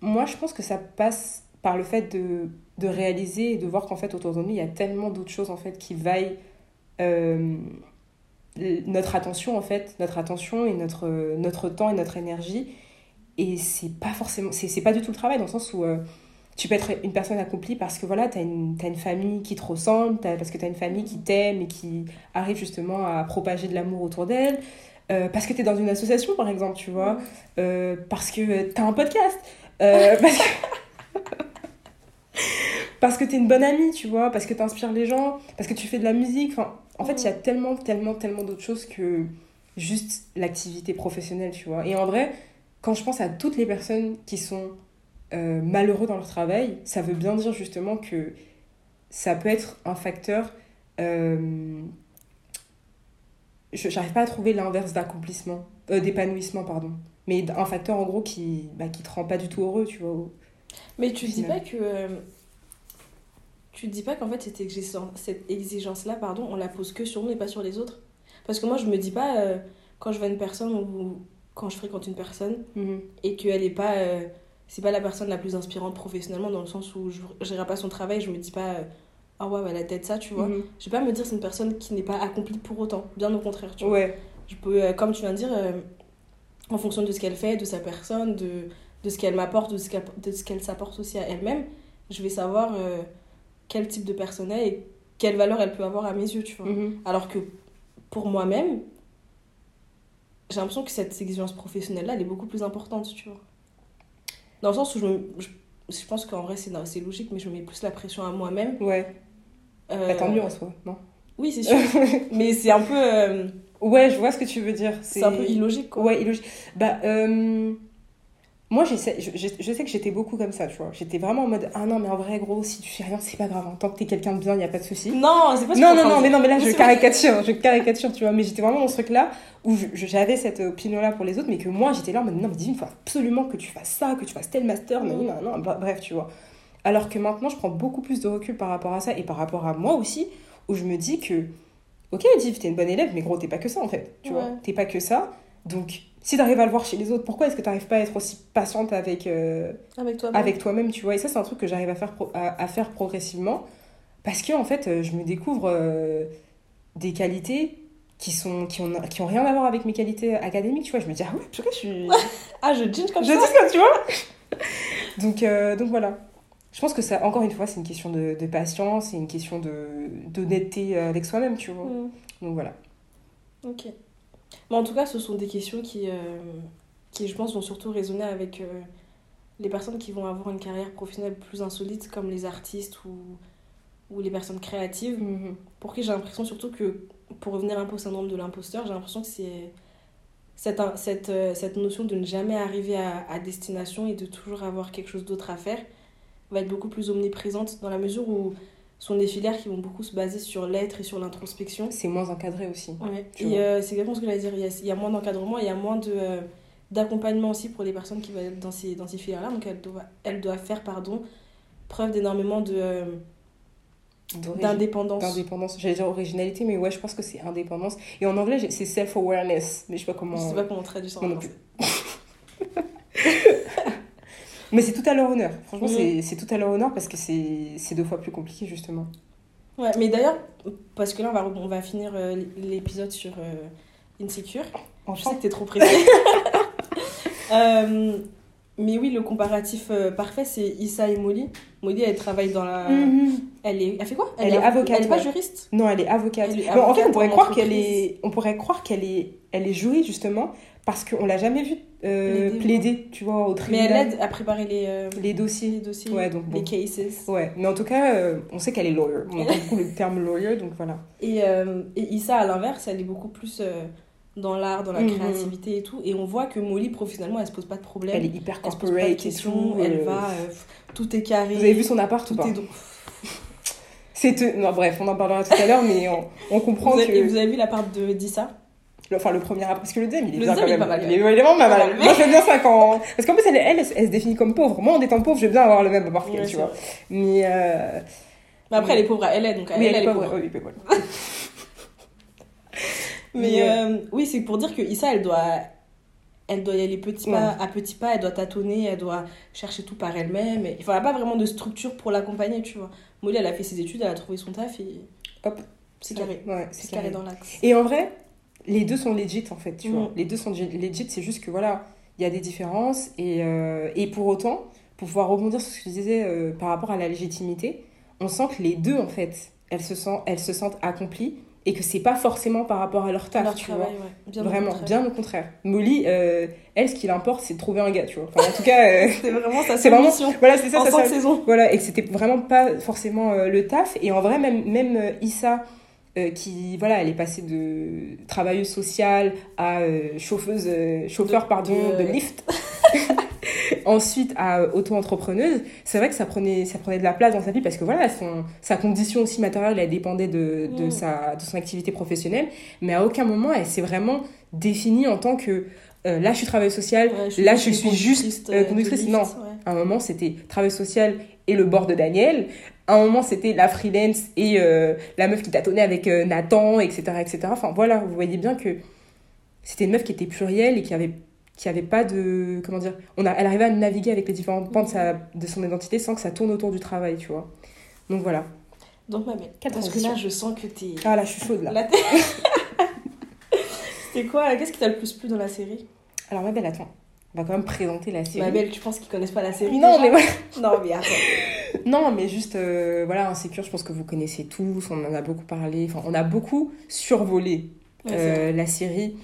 Moi, je pense que ça passe par le fait de, de réaliser et de voir qu'en fait, autour de nous, il y a tellement d'autres choses en fait qui vaillent notre attention en fait, notre attention et notre, notre temps et notre énergie. Et c'est pas forcément, c'est c'est pas du tout le travail dans le sens où euh, tu peux être une personne accomplie parce que voilà, tu as une, t'as une famille qui te ressemble, t'as- parce que tu as une famille qui t'aime et qui arrive justement à propager de l'amour autour d'elle, euh, parce que tu es dans une association par exemple, tu vois, euh, parce que tu as un podcast, euh, parce que, [laughs] parce que tu es une bonne amie, tu vois, parce que tu inspires les gens, parce que tu fais de la musique. Enfin, en fait, il y a tellement, tellement, tellement d'autres choses que juste l'activité professionnelle, tu vois. Et en vrai, quand je pense à toutes les personnes qui sont euh, malheureux dans leur travail, ça veut bien dire justement que ça peut être un facteur. euh, je J'arrive pas à trouver l'inverse d'accomplissement, euh, d'épanouissement, pardon. Mais un facteur en gros qui, bah, qui te rend pas du tout heureux, tu vois. Mais tu dis pas que. Euh, Tu te dis pas qu'en fait, cette exigence- cette exigence-là, pardon, on la pose que sur nous et pas sur les autres? Parce que moi, je me dis pas, euh, quand je vois une personne ou quand je fréquente une personne Mhm. et qu'elle est pas. euh, c'est pas la personne la plus inspirante professionnellement, dans le sens où je regarde pas son travail, je me dis pas. euh, Ah ouais, elle a tête ça, tu vois. Mhm. Je vais pas me dire c'est une personne qui n'est pas accomplie pour autant. Bien au contraire, tu vois. Je peux, euh, comme tu viens de dire, euh, en fonction de ce qu'elle fait, de sa personne, de, de ce qu'elle m'apporte, de ce qu'elle de ce qu'elle s'apporte aussi à elle-même, je vais savoir euh, quel type de personne elle est et quelle valeur elle peut avoir à mes yeux, tu vois. Mhm. Alors que pour moi-même, j'ai l'impression que cette exigence professionnelle-là, elle est beaucoup plus importante, tu vois. Dans le sens où je, me- je, je pense qu'en vrai, c'est c'est logique, mais je mets plus la pression à moi-même. Ouais, Euh, bah, tant mieux en soi, non? Oui, c'est sûr. [laughs] mais c'est un peu, euh, Ouais, je vois ce que tu veux dire. c'est un peu illogique, quoi. Ouais, illogique. Bah, euh, moi, je, je, je sais que j'étais beaucoup comme ça, tu vois. J'étais vraiment en mode, ah non, mais en vrai, gros, si tu fais rien, c'est pas grave. hein. Tant que t'es quelqu'un de bien, il n'y a pas de souci. Non, c'est pas ce Non, non, non, mais non, mais là, je caricature, je caricature, tu vois. Mais j'étais vraiment dans ce truc-là où j'avais cette opinion-là pour les autres, mais que moi, j'étais là en mode, non, mais dis, il faut absolument que tu fasses ça, que tu fasses tel master, non, non, non, bah, bref, tu vois. Alors que maintenant, je prends beaucoup plus de recul par rapport à ça et par rapport à moi aussi, où je me dis que, ok, Div, t'es une bonne élève, mais gros, t'es pas que ça, en fait, tu vois. T'es pas que ça. Donc, si t'arrives à le voir chez les autres, pourquoi est-ce que t'arrives pas à être aussi patiente avec, euh, Avec toi. avec toi-même, tu vois? Et ça, c'est un truc que j'arrive à faire, pro- à, à faire progressivement. Parce que, en fait, euh, je me découvre euh, des qualités qui, sont, qui, ont, qui ont rien à voir avec mes qualités académiques, tu vois? Je me dis, ah ouais, purée, je suis. Ah, je jean comme je ça. dis ça, tu vois? [laughs] donc, euh, donc voilà. Je pense que ça, encore une fois, c'est une question de, de patience, c'est une question de- d'honnêteté avec soi-même, tu vois? Mm. Donc voilà. Ok. Mais en tout cas, ce sont des questions qui, euh, qui je pense, vont surtout résonner avec euh, les personnes qui vont avoir une carrière professionnelle plus insolite, comme les artistes ou, ou les personnes créatives. Mhm. Pour qui j'ai l'impression surtout que, pour revenir un peu au syndrome de l'imposteur, j'ai l'impression que c'est cette, cette, euh, cette notion de ne jamais arriver à, à destination et de toujours avoir quelque chose d'autre à faire va être beaucoup plus omniprésente dans la mesure où sont des filières qui vont beaucoup se baser sur l'être et sur l'introspection. C'est moins encadré aussi. Ouais. Et euh, c'est exactement ce que j'allais dire. Il y, a, il y a moins d'encadrement, il y a moins de, euh, d'accompagnement aussi pour les personnes qui vont être dans ces, dans ces filières-là. Donc elles doivent, elles doivent faire pardon, preuve d'énormément de, euh, d'indépendance. D'indépendance. J'allais dire originalité, mais ouais, je pense que c'est indépendance. Et en anglais, c'est self-awareness. Mais je sais pas comment. Je sais pas comment on traduit ça en français. [laughs] Mais c'est tout à leur honneur. Franchement, Mhm. c'est- tout à leur honneur parce que c'est deux fois plus compliqué, justement. Ouais, mais d'ailleurs, parce que là, on va, on va finir euh, l'épisode sur euh, Insecure. Je sais que t'es trop pressée. [laughs] Euh, mais oui, le comparatif parfait, c'est Issa et Molly. Molly, elle travaille dans la. Mhm. Elle, est... elle fait quoi? Elle est avocate, Elle est pas juriste? Non, elle est avocate. Elle est Bon, en fait, on pourrait croire qu'elle est, on pourrait croire qu'elle est, elle est juriste justement parce qu'on l'a jamais vue euh, Plaider, tu vois, au Mais tribunal. elle aide à préparer les, euh, les les dossiers. dossiers, Ouais, donc bon. les cases. Ouais, mais en tout cas, euh, on sait qu'elle est lawyer. On entend beaucoup le terme lawyer, donc voilà. Et, euh, et Issa, à l'inverse, elle est beaucoup plus dans l'art, dans la Mhm. créativité et tout. Et on voit que Molly, professionnellement, elle se pose pas de problème. Elle est hyper Elle se pose pas de corporate et questions. tout. Elle va, tout est carré. Vous avez vu son appart ou tout pas est donc. C'est non bref, on en parlera tout à l'heure, mais on, on comprend Vous que et vous avez vu la part de d'Issa? Enfin le premier appart parce que le deuxième il est Le bien quand il est même. pas mal, Il est, il est vraiment pas mal. Moi j'aime bien ça quand parce qu'en plus elle, elle, elle, se définit comme pauvre. Moi en étant pauvre, je veux bien avoir le même qu'elle, Ouais, tu vois. Mais euh... Mais après, elle est pauvre, elle est donc elle, elle, elle est pauvre. Oui. [laughs] Mais euh, oui, c'est pour dire que Issa, elle doit, elle doit y aller petit pas Ouais. à petit pas, elle doit tâtonner, elle doit chercher tout par elle-même. Et- Enfin, elle n'a pas vraiment de structure pour l'accompagner, tu vois. Molly, elle a fait ses études, elle a trouvé son taf et Hop. c'est carré. Ouais, C'est carré dans l'axe. Et en vrai, les deux sont legit en fait, tu Mhm. vois. Les deux sont legit, c'est juste que voilà, il y a des différences et, euh, et pour autant, pour pouvoir rebondir sur ce que tu disais euh, par rapport à la légitimité, on sent que les deux en fait, elles se sentent, elles se sentent accomplies et que c'est pas forcément par rapport à leur taf, Leur tu travail, vois. ouais. Bien au Vraiment, bien au contraire. Molly, euh, elle, ce qui l'importe, c'est de trouver un gars, tu vois. Enfin, en tout cas, euh, [laughs] C'est vraiment sa c'est vraiment. Voilà, c'est ça, En ça, ça- saisons. voilà, et que c'était vraiment pas forcément euh, le taf. Et en vrai, même, même Issa, euh, qui, voilà, elle est passée de travailleuse sociale à euh, chauffeuse, euh, chauffeur, De- pardon, de- de, lift. [laughs] Ensuite à auto-entrepreneuse, c'est vrai que ça prenait, ça prenait de la place dans sa vie parce que voilà, son, sa condition aussi matérielle, elle dépendait de, de, Mm. sa, de son activité professionnelle, mais à aucun moment elle s'est vraiment définie en tant que là je suis travailleuse sociale, Ouais, là je suis juste conductrice, non, ouais. à un moment, c'était travail social et le bord de Daniel. À un moment, c'était la freelance et euh, la meuf qui tâtonnait avec euh, Nathan, etc., etc. Enfin, voilà, vous voyez bien que c'était une meuf qui était plurielle et qui avait qui avait pas de comment dire on a elle arrivait à naviguer avec les différents pans de, sa, de son identité sans que ça tourne autour du travail tu vois donc voilà Donc, ma belle, Quelle parce que là, je sens que t'es. ah là je suis chaude là Là, [laughs] C'était quoi Qu'est-ce qui t'a le plus plu dans la série? Alors ma belle attends on va quand même présenter la série Ma belle, tu penses qu'ils connaissent pas la série non mais voilà Non, mais attends. [laughs] non, mais juste, euh, voilà, Insécure, je pense que vous connaissez tous, on en a beaucoup parlé, enfin, on a beaucoup survolé Ouais, euh, la série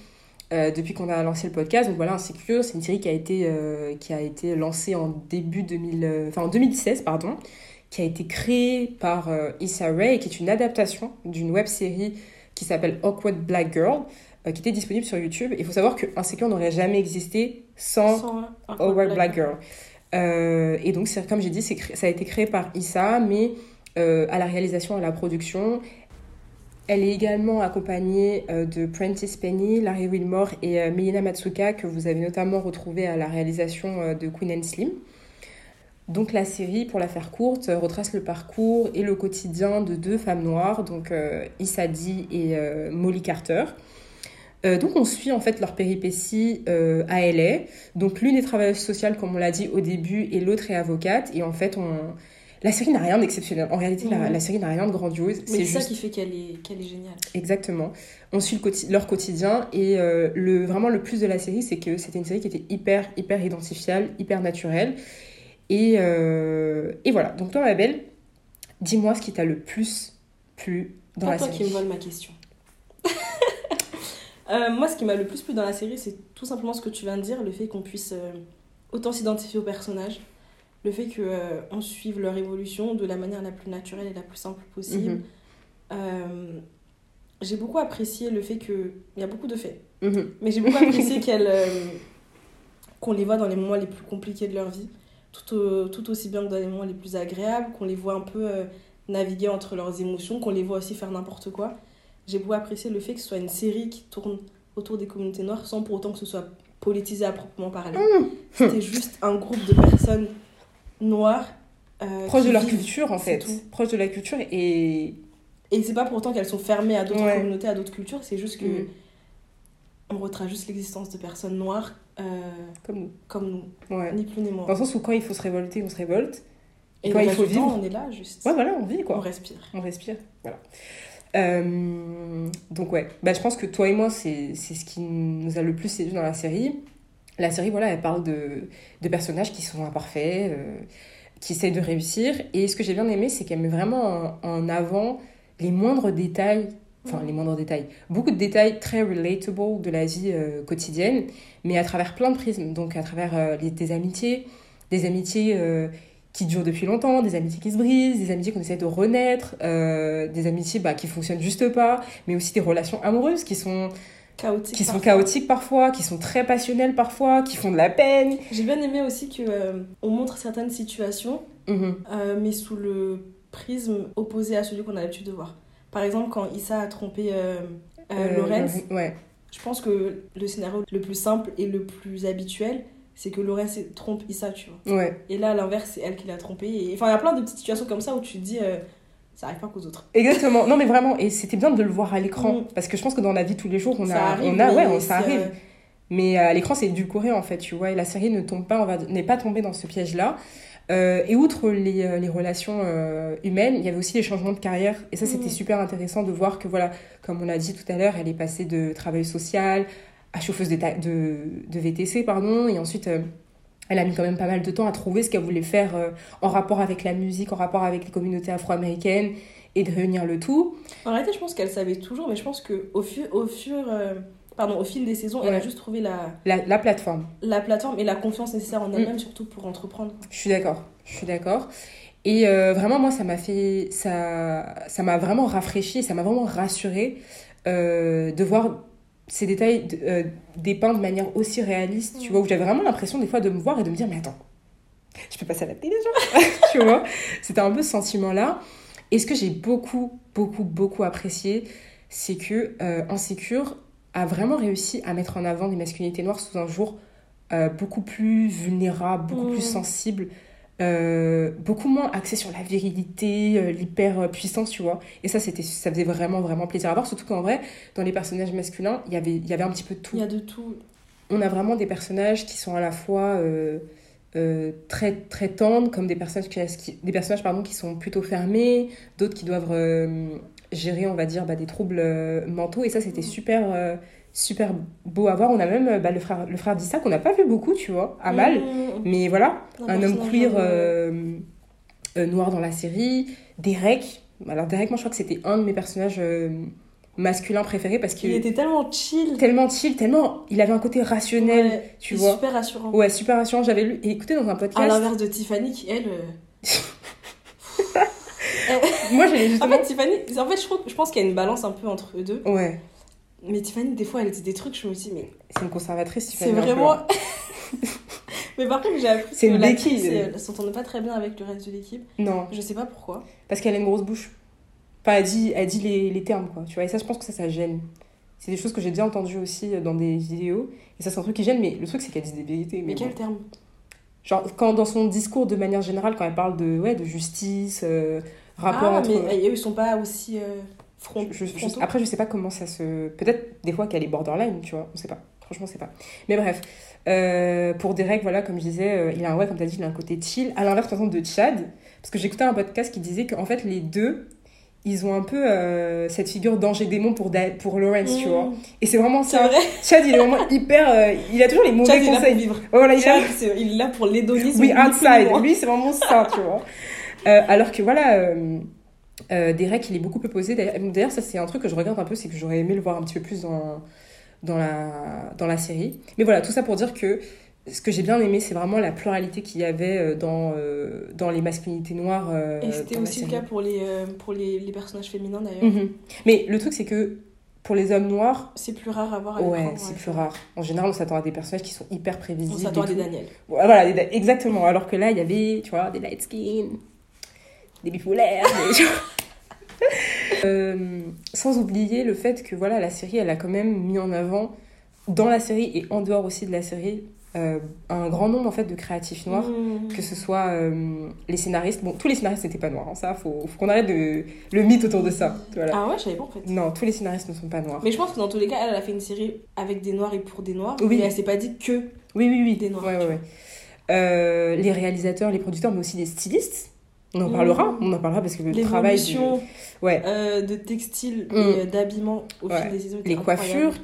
euh, depuis qu'on a lancé le podcast. Donc voilà, Insécure, c'est une série qui a été, euh, qui a été lancée en début 2000, euh, enfin, en 2016, pardon, qui a été créée par Issa Rae, et qui est une adaptation d'une web série qui s'appelle Awkward Black Girl, qui était disponible sur YouTube. Il faut savoir que Insécure n'aurait jamais existé sans Sans Awkward black- Girl. Euh, et donc, comme j'ai dit, ça a été créé par Issa, mais euh, à la réalisation, à la production. Elle est également accompagnée euh, de Prentice Penny, Larry Wilmore et euh, Melina Matsuka, que vous avez notamment retrouvé à la réalisation euh, de Queen and Slim. Donc la série, pour la faire courte, euh, retrace le parcours et le quotidien de deux femmes noires, donc euh, Issa Dee et euh, Molly Carter. Euh, donc on suit en fait leur péripéties euh, à LA. Donc l'une est travailleuse sociale comme on l'a dit au début et l'autre est avocate. Et en fait on... la série n'a rien d'exceptionnel. En réalité la, Mhm. la série n'a rien de grandiose. Mais C'est ça juste qui fait qu'elle est, qu'elle est géniale. exactement. On suit le leur quotidien et euh, le vraiment le plus de la série c'est que c'était une série qui était hyper hyper identifiable, hyper naturelle. Et, et voilà. Donc toi ma belle, dis-moi ce qui t'a le plus plu dans Pas la toi série. qui me vole ma question. [laughs] Euh, moi, ce qui m'a le plus plu dans la série, c'est tout simplement ce que tu viens de dire, le fait qu'on puisse euh, autant s'identifier aux personnages, le fait qu'on suive leur évolution de la manière la plus naturelle et la plus simple possible. Mhm. Euh, j'ai beaucoup apprécié le fait que... Il y a beaucoup de faits, Mhm. mais j'ai beaucoup apprécié [laughs] qu'elles, euh, qu'on les voit dans les moments les plus compliqués de leur vie, tout, au- tout aussi bien que dans les moments les plus agréables, qu'on les voit un peu euh, naviguer entre leurs émotions, qu'on les voit aussi faire n'importe quoi. J'ai beaucoup apprécié le fait que ce soit une série qui tourne autour des communautés noires sans pour autant que ce soit politisé à proprement parler. Mmh. C'était juste un groupe de personnes noires. euh, Proche qui de leur vivent. culture en fait. tout. Proche de la culture et Et c'est pas pour autant qu'elles sont fermées à d'autres Ouais. communautés, à d'autres cultures, c'est juste que Mhm. on retrace juste l'existence de personnes noires euh, comme nous. comme nous, Ouais. ni plus ni moins. Dans le sens où quand il faut se révolter, on se révolte. Et quand le il faut du temps, vivre. on est là, juste. Ouais, voilà, on vit On quoi. respire. On respire. Voilà. Euh, donc ouais, bah, je pense que toi et moi, c'est ce qui nous a le plus séduit dans la série. La série, voilà, elle parle de, de personnages qui sont imparfaits, euh, qui essayent de réussir. Et ce que j'ai bien aimé, c'est qu'elle met vraiment en, avant les moindres détails, enfin les moindres détails, beaucoup de détails très relatable de la vie euh, quotidienne, mais à travers plein de prismes. Donc à travers des amitiés, des amitiés qui durent depuis longtemps, des amitiés qui se brisent, des amitiés qu'on essaie de renaître, euh, des amitiés bah, qui fonctionnent juste pas, mais aussi des relations amoureuses qui sont, Chaotique. qui sont chaotiques parfois, qui sont très passionnelles parfois, qui font de la peine. J'ai bien aimé aussi que euh, on montre certaines situations, Mhm. euh, mais sous le prisme opposé à celui qu'on a l'habitude de voir. Par exemple, quand Issa a trompé euh, Lorenz, Ouais. je pense que le scénario le plus simple et le plus habituel, c'est que Lorenz trompe Issa, tu vois. Ouais, Et là, à l'inverse, c'est elle qui l'a trompé. Et... Enfin, il y a plein de petites situations comme ça où tu te dis, euh, ça arrive pas qu'aux autres. exactement. Non mais vraiment, et c'était bien de le voir à l'écran, Mhm. parce que je pense que dans la vie tous les jours, on ça a, arrive, on a, ouais, on- ça arrive. euh, Mais euh, à l'écran, c'est édulcoré en fait, tu vois. Et la série ne tombe pas, va n'est pas tombée dans ce piège-là. Euh, et outre les, les relations euh, humaines, il y avait aussi les changements de carrière. Et ça, c'était Mhm. super intéressant de voir que, voilà, comme on l'a dit tout à l'heure, elle est passée de travail social à chauffeuse de, de, de VTC, pardon. Et ensuite, euh, elle a mis quand même pas mal de temps à trouver ce qu'elle voulait faire euh, en rapport avec la musique, en rapport avec les communautés afro-américaines et de réunir le tout. En réalité, je pense qu'elle savait toujours, mais je pense qu'au fur, au fur, euh, pardon, au fil des saisons, elle a juste trouvé la, La, la plateforme. la plateforme et la confiance nécessaire en Mm. elle-même, surtout pour entreprendre. Je suis d'accord, je suis d'accord. Et euh, vraiment, moi, ça m'a fait, ça, ça m'a vraiment rafraîchi, ça m'a vraiment rassurée de voir ces détails euh, dépeints de manière aussi réaliste, tu Mm. vois, où j'avais vraiment l'impression des fois de me voir et de me dire, mais attends, je peux passer à la télé, genre [laughs] [laughs] tu vois. C'était un peu ce sentiment-là. Et ce que j'ai beaucoup, beaucoup, beaucoup apprécié, c'est que euh, Insécure a vraiment réussi à mettre en avant des masculinités noires sous un jour euh, beaucoup plus vulnérable, beaucoup Mm. plus sensible, euh, beaucoup moins axé sur la virilité, euh, l'hyper puissance, tu vois. Et ça, c'était, ça faisait vraiment, vraiment plaisir à voir. Surtout qu'en vrai, dans les personnages masculins, il y avait, il y avait un petit peu de tout Il y a de tout. on a vraiment des personnages qui sont à la fois euh, euh, très très tendres comme des personnages qui, des personnages pardon qui sont plutôt fermés d'autres qui doivent gérer on va dire bah, des troubles mentaux et ça c'était super euh, super beau à voir on a même euh, bah, le frère le frère d'Issa qu'on n'a pas vu beaucoup tu vois à mal mais voilà Un un homme queer euh, euh, noir dans la série. Derek. Alors, Derek, moi, je crois que c'était un de mes personnages euh, masculins préférés parce Il qu'il était tellement chill. tellement chill, tellement. Il avait un côté rationnel, Ouais, tu vois. super rassurant. Ouais, super rassurant. J'avais lu et écouté dans un À podcast. l'inverse de Tiffany qui, elle. [laughs] Moi, j'allais [laughs] En justement. fait, Tiffany, en fait je, trouve, je pense qu'il y a une balance un peu entre eux deux. Ouais, Mais Tiffany, des fois, elle dit des trucs, je me dis, mais c'est une conservatrice, c'est Tiffany, peu, vraiment. hein. [laughs] mais par contre, j'ai appris C'est que une l'actrice, béquille. elle s'entendait pas très bien avec le reste de l'équipe. Non, Je sais pas pourquoi. parce qu'elle a une grosse bouche. Enfin, elle dit, elle dit les, les termes, quoi. Tu vois, et ça, je pense que ça, ça gêne. C'est des choses que j'ai déjà entendues aussi euh, dans des vidéos. Et ça, c'est un truc qui gêne, mais le truc, c'est qu'elle dit des vérités. Mais bon. quel terme? Genre, quand dans son discours, de manière générale, quand elle parle de, ouais, de justice, euh, rapport Ah, entre. mais eux, ils sont pas aussi euh, front, Je- je- après, je sais pas comment ça se. Peut-être des fois qu'elle est borderline, tu vois, on sait pas. Franchement, on sait pas. Mais bref, euh, pour Derek, voilà, comme je disais, euh, il a un, ouais, comme tu as dit, il a un côté chill. À l'inverse, par exemple, de Chad, parce que j'écoutais un podcast qui disait qu'en fait, les deux, ils ont un peu euh, cette figure danger démon pour, Da- pour Lawrence, tu Mmh. vois. Et c'est vraiment C'est ça. vrai Chad, il est vraiment hyper. euh, il a toujours les mauvais Chad, il conseils. vivre. Voilà, il est là- Chad, c'est- il est là pour l'hédonisme. oui, outside. Lui, c'est vraiment ça, tu vois. Euh, alors que voilà, euh, Derek, il est beaucoup plus posé. D'ailleurs, ça, c'est un truc que je regarde un peu, c'est que j'aurais aimé le voir un petit peu plus dans, dans, la, dans la série. Mais voilà, tout ça pour dire que ce que j'ai bien aimé, c'est vraiment la pluralité qu'il y avait euh, dans, euh, dans les masculinités noires. euh, Et c'était aussi le cas pour les, pour les, les personnages féminins d'ailleurs. Mhm. Mais le truc, c'est que pour les hommes noirs, C'est plus rare à voir à ouais, c'est ouais. plus rare. En général, on s'attend à des personnages qui sont hyper On prévisibles. s'attend à des. Daniel. Voilà, exactement. Alors que là, il y avait, tu vois, des light skin, des bipolaires, des... [laughs] Euh, sans oublier le fait que voilà, la série, elle a quand même mis en avant, dans la série et en dehors aussi de la série, euh, un grand nombre en fait de créatifs noirs. Mmh. Que ce soit euh, les scénaristes, bon, tous les scénaristes n'étaient pas noirs, hein, ça, faut, faut qu'on arrête de, le mythe autour de ça. Voilà. Ah ouais, je savais pas en fait. Non, tous les scénaristes ne sont pas noirs. Mais je pense que dans tous les cas, elle, elle a fait une série avec des noirs et pour des noirs. Oui. Mais elle s'est pas dit que. Oui, oui, oui. Des noirs, Ouais, ouais, ouais. Euh, les réalisateurs, les producteurs, mais aussi les stylistes. On en Mmh. parlera, on en parlera parce que le travail. du- Ouais. euh, de textile Mm. et euh, d'habillement au Ouais. fil des saisons. les coiffures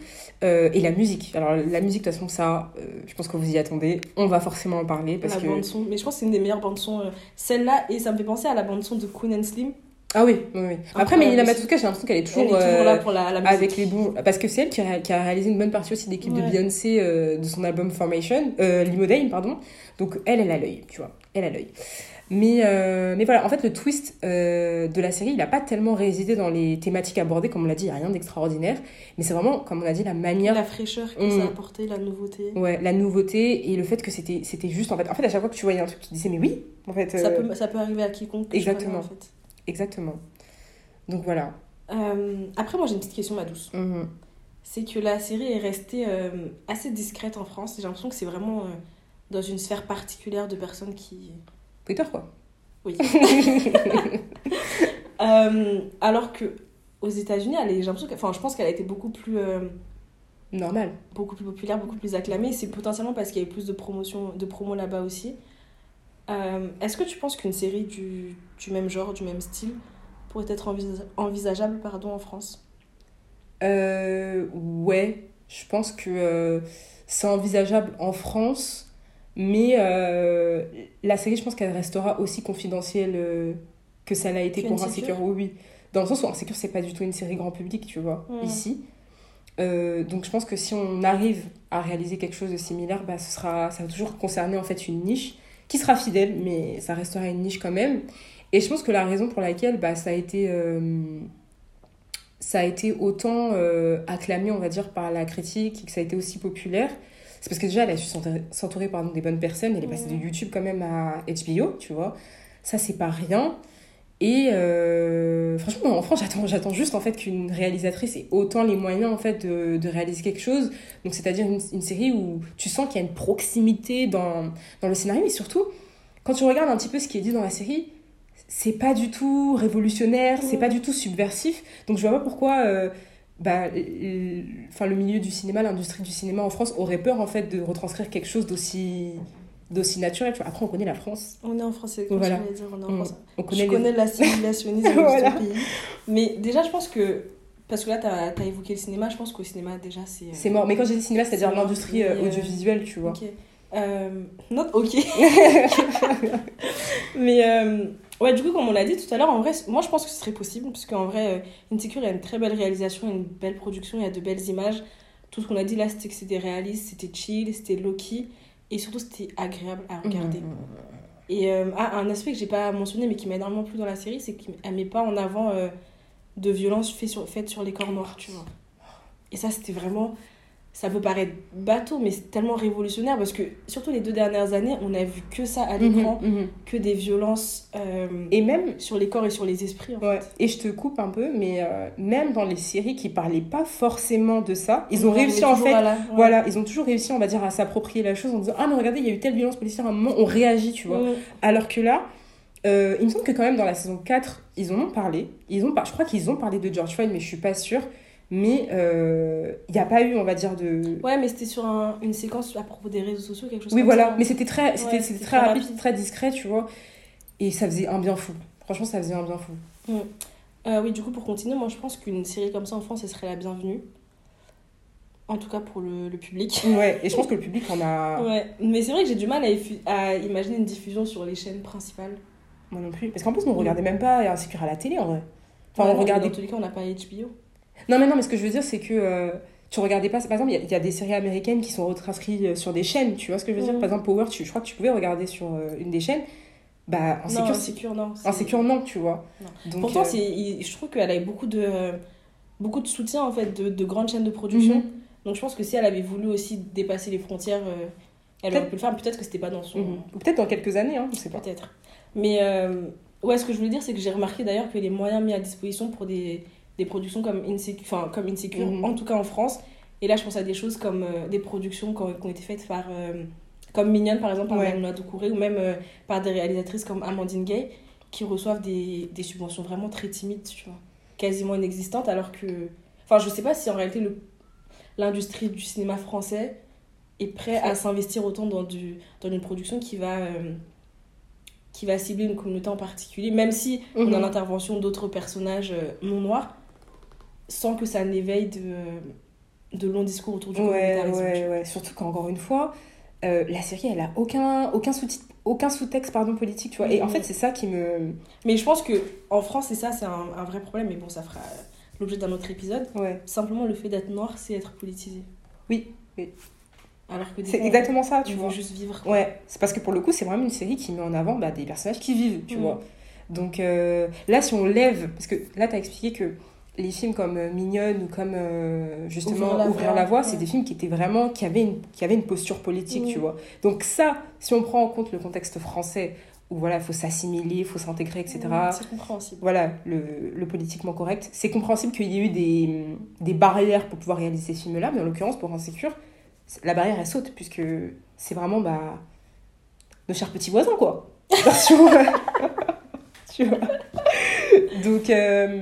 euh, et la musique. Alors la musique, de toute façon, ça, euh, je pense que vous y attendez. On va forcément en parler parce la que. bande son. Mais je pense que c'est une des meilleures bandes son. Celle-là, et ça me fait penser à la bande son de Queen and Slim. Ah oui, oui, oui. Après, aussi. Matsuka, j'ai l'impression qu'elle est Elle est toujours, là pour la, la musique. avec les bons. Parce que c'est elle qui a, qui a réalisé une bonne partie aussi de l'équipe de Ouais. Beyoncé euh, de son album Formation, Limodane, pardon. Donc elle, elle a l'œil, tu vois. Elle a l'œil. Mais, euh, mais voilà, en fait, le twist euh, de la série, il n'a pas tellement résidé dans les thématiques abordées, comme on l'a dit, il n'y a rien d'extraordinaire. Mais c'est vraiment, comme on a dit, la manière La fraîcheur que Mm. ça a apporté, la nouveauté. Ouais, la nouveauté et le fait que c'était c'était juste en fait. En fait, à chaque fois que tu voyais un truc, tu te disais mais oui, en fait. Ça, euh, peut, ça peut arriver à quiconque. Exactement. connais, en fait. Exactement. Donc voilà. Après, moi j'ai une petite question, ma douce. Mhm. C'est que la série est restée assez discrète en France. J'ai l'impression que c'est vraiment dans une sphère particulière de personnes qui. Twitter quoi. Oui. [laughs] Euh, alors que aux États-Unis, elle est- j'ai l'impression que, enfin, je pense qu'elle a été beaucoup plus, euh, Normal. beaucoup plus populaire, beaucoup plus acclamée. C'est potentiellement parce qu'il y a eu plus de promotion, de promo là-bas aussi. Euh, Est-ce que tu penses qu'une série du, du même genre, du même style, pourrait être envisa- envisageable, pardon, en France? Euh, ouais, je pense que c'est envisageable en France, mais euh, la série, je pense qu'elle restera aussi confidentielle euh, que ça l'a été pour Insecure. Oui, oui. Dans le sens où Insecure, c'est pas du tout une série grand public, tu vois, ici. Euh, donc je pense que si on arrive à réaliser quelque chose de similaire, bah, ce sera, ça va toujours concerner en fait une niche qui sera fidèle, mais ça restera une niche quand même. Et je pense que la raison pour laquelle bah, ça a été ça a été autant acclamé, on va dire, par la critique et que ça a été aussi populaire, c'est parce que déjà, elle a su s'entourer- pardon, des bonnes personnes. Elle est passée de. YouTube quand même à HBO, tu vois. Ça, c'est pas rien. Et euh, franchement, en France, j'attends, j'attends juste en fait qu'une réalisatrice ait autant les moyens en fait de, de réaliser quelque chose. Donc, c'est-à-dire une, une série où tu sens qu'il y a une proximité dans, dans le scénario, mais surtout, quand tu regardes un petit peu ce qui est dit dans la série, c'est pas du tout révolutionnaire, c'est pas du tout subversif. Donc, je vois pas pourquoi. euh, bah, l- enfin, le milieu du cinéma, l'industrie du cinéma en France aurait peur en fait de retranscrire quelque chose d'aussi d'aussi naturel. Après, on connaît la France, On est en Voilà. comme je voulais dire, on est en on, France. on Je les- connais l'assimilationnisme [laughs] Voilà. de ce pays. Mais déjà, je pense que. Parce que là, tu as, évoqué le cinéma, je pense qu'au cinéma, déjà, c'est. euh, C'est mort. Mais quand j'ai dit cinéma, c'est-à-dire l'industrie euh, euh, audiovisuelle, tu vois. Ok. Euh, not ok. [laughs] [laughs] Mais euh, Ouais, du coup, comme on l'a dit tout à l'heure, en vrai, moi je pense que ce serait possible, parce qu'en vrai, euh, Insecure, il y a une très belle réalisation, une belle production, il y a de belles images. Tout ce qu'on a dit là, c'était que c'était réaliste, c'était chill, c'était low-key, et surtout c'était agréable à regarder. Mhm. Et euh, ah, un aspect que j'ai pas mentionné, mais qui m'a énormément plu dans la série, c'est qu'elle met pas en avant euh, de violences faites sur, faites sur les corps noirs, tu vois. Et ça, c'était vraiment. Ça peut paraître bateau, mais c'est tellement révolutionnaire parce que, surtout les deux dernières années, on a vu que ça à l'écran, Mhm, mhm. que des violences euh, Et même, sur les corps et sur les esprits, en ouais, fait. et je te coupe un peu, mais euh, même dans les séries qui parlaient pas forcément de ça, ils ont Ouais, réussi en fait à la- ouais. Voilà, ils ont toujours réussi, on va dire, à s'approprier la chose en disant Ah, mais regardez, il y a eu telle violence policière à un moment, on réagit, tu vois. Ouais. Alors que là, euh, il me semble que quand même dans la saison 4, ils en ont parlé. Ils ont par... Je crois qu'ils ont parlé de George Floyd, mais je suis pas sûre. Mais euh, il n'y a pas eu, on va dire, de. Ouais, mais c'était sur un- une séquence à propos des réseaux sociaux, quelque chose oui, comme voilà, ça. mais c'était très, c'était, Ouais, c'était très rapide, rapide. très discret, tu vois. Et ça faisait un bien fou. Franchement, ça faisait un bien fou. Euh, oui, du coup, pour continuer, moi je pense qu'une série comme ça en France, elle serait la bienvenue. En tout cas pour le, le public. Ouais, et je pense que le public en a. [laughs] Ouais, mais c'est vrai que j'ai du mal à, à imaginer une diffusion sur les chaînes principales. Moi non plus. Parce qu'en plus, on regardait même pas Insécure à la télé, en vrai. Enfin, Ouais, on non, regardait Dans tous les cas, on n'a pas HBO. Non, mais non, mais ce que je veux dire, c'est que euh, tu regardais pas. Par exemple, il y a- il y, a des séries américaines qui sont retranscrites euh, sur des chaînes, tu vois ce que je veux dire? Mhm. Par exemple, Power, tu, je crois que tu pouvais regarder sur euh, une des chaînes. Bah, non, Insecure, c'est- Insecure, non. c'est- Insecure, non, tu vois. Non. Donc, Pourtant, euh, il- je trouve qu'elle a eu beaucoup de, beaucoup de soutien en fait de, de grandes chaînes de production. mhm, Donc je pense que si elle avait voulu aussi dépasser les frontières, elle aurait pu le faire. Peut-être que c'était pas dans son. Ou peut-être dans quelques années, hein, je sais pas. Peut-être. Mais ouais, ce que je voulais dire, c'est que j'ai remarqué d'ailleurs que les moyens mis à disposition pour des, des productions comme Insecure, enfin, comme Insecure Mhm. en tout cas en France, et là je pense à des choses comme euh, des productions qui ont, qui ont été faites par. euh, comme Mignonne par exemple, par Ouais. Doucouré, ou même euh, par des réalisatrices comme Amandine Gay, qui reçoivent des, des subventions vraiment très timides, tu vois, quasiment inexistantes, alors que. Enfin, je sais pas si en réalité l'industrie du cinéma français est prêt à s'investir autant dans, du, dans une production qui va, qui va cibler une communauté en particulier, même si on a Mhm. l'intervention d'autres personnages non noirs, sans que ça n'éveille de, de longs discours autour du Ouais, ouais, ouais. Surtout qu'encore une fois, euh, la série, elle a aucun, aucun sous-titre. Aucun sous-texte pardon politique tu vois et en Mhm. fait c'est ça qui me Mais je pense que en France, et ça, c'est un, un vrai problème, mais bon, ça fera l'objet d'un autre épisode. ouais Simplement, le fait d'être noir, c'est être politisé. Oui, oui. Alors que c'est exactement ça tu vois juste vivre. Ouais, c'est parce que pour le coup, c'est vraiment une série qui met en avant bah, des personnages qui vivent, tu Mm. vois. Donc euh, là, si on lève, parce que là, tu as expliqué que les films comme euh, Mignonne ou comme euh, justement Ouvrir la Ouvrir voie, la voie, c'est des films qui étaient vraiment, qui avaient une, qui avaient une posture politique, tu vois. Donc ça, si on prend en compte le contexte français, où voilà, il faut s'assimiler, il faut s'intégrer, etc. C'est compréhensible. Voilà, le, le politiquement correct. C'est compréhensible qu'il y ait eu des, des barrières pour pouvoir réaliser ces films-là, mais en l'occurrence, pour Insécure, la barrière, elle saute, puisque c'est vraiment bah, nos chers petits voisins, quoi. [laughs] tu vois. Donc, euh,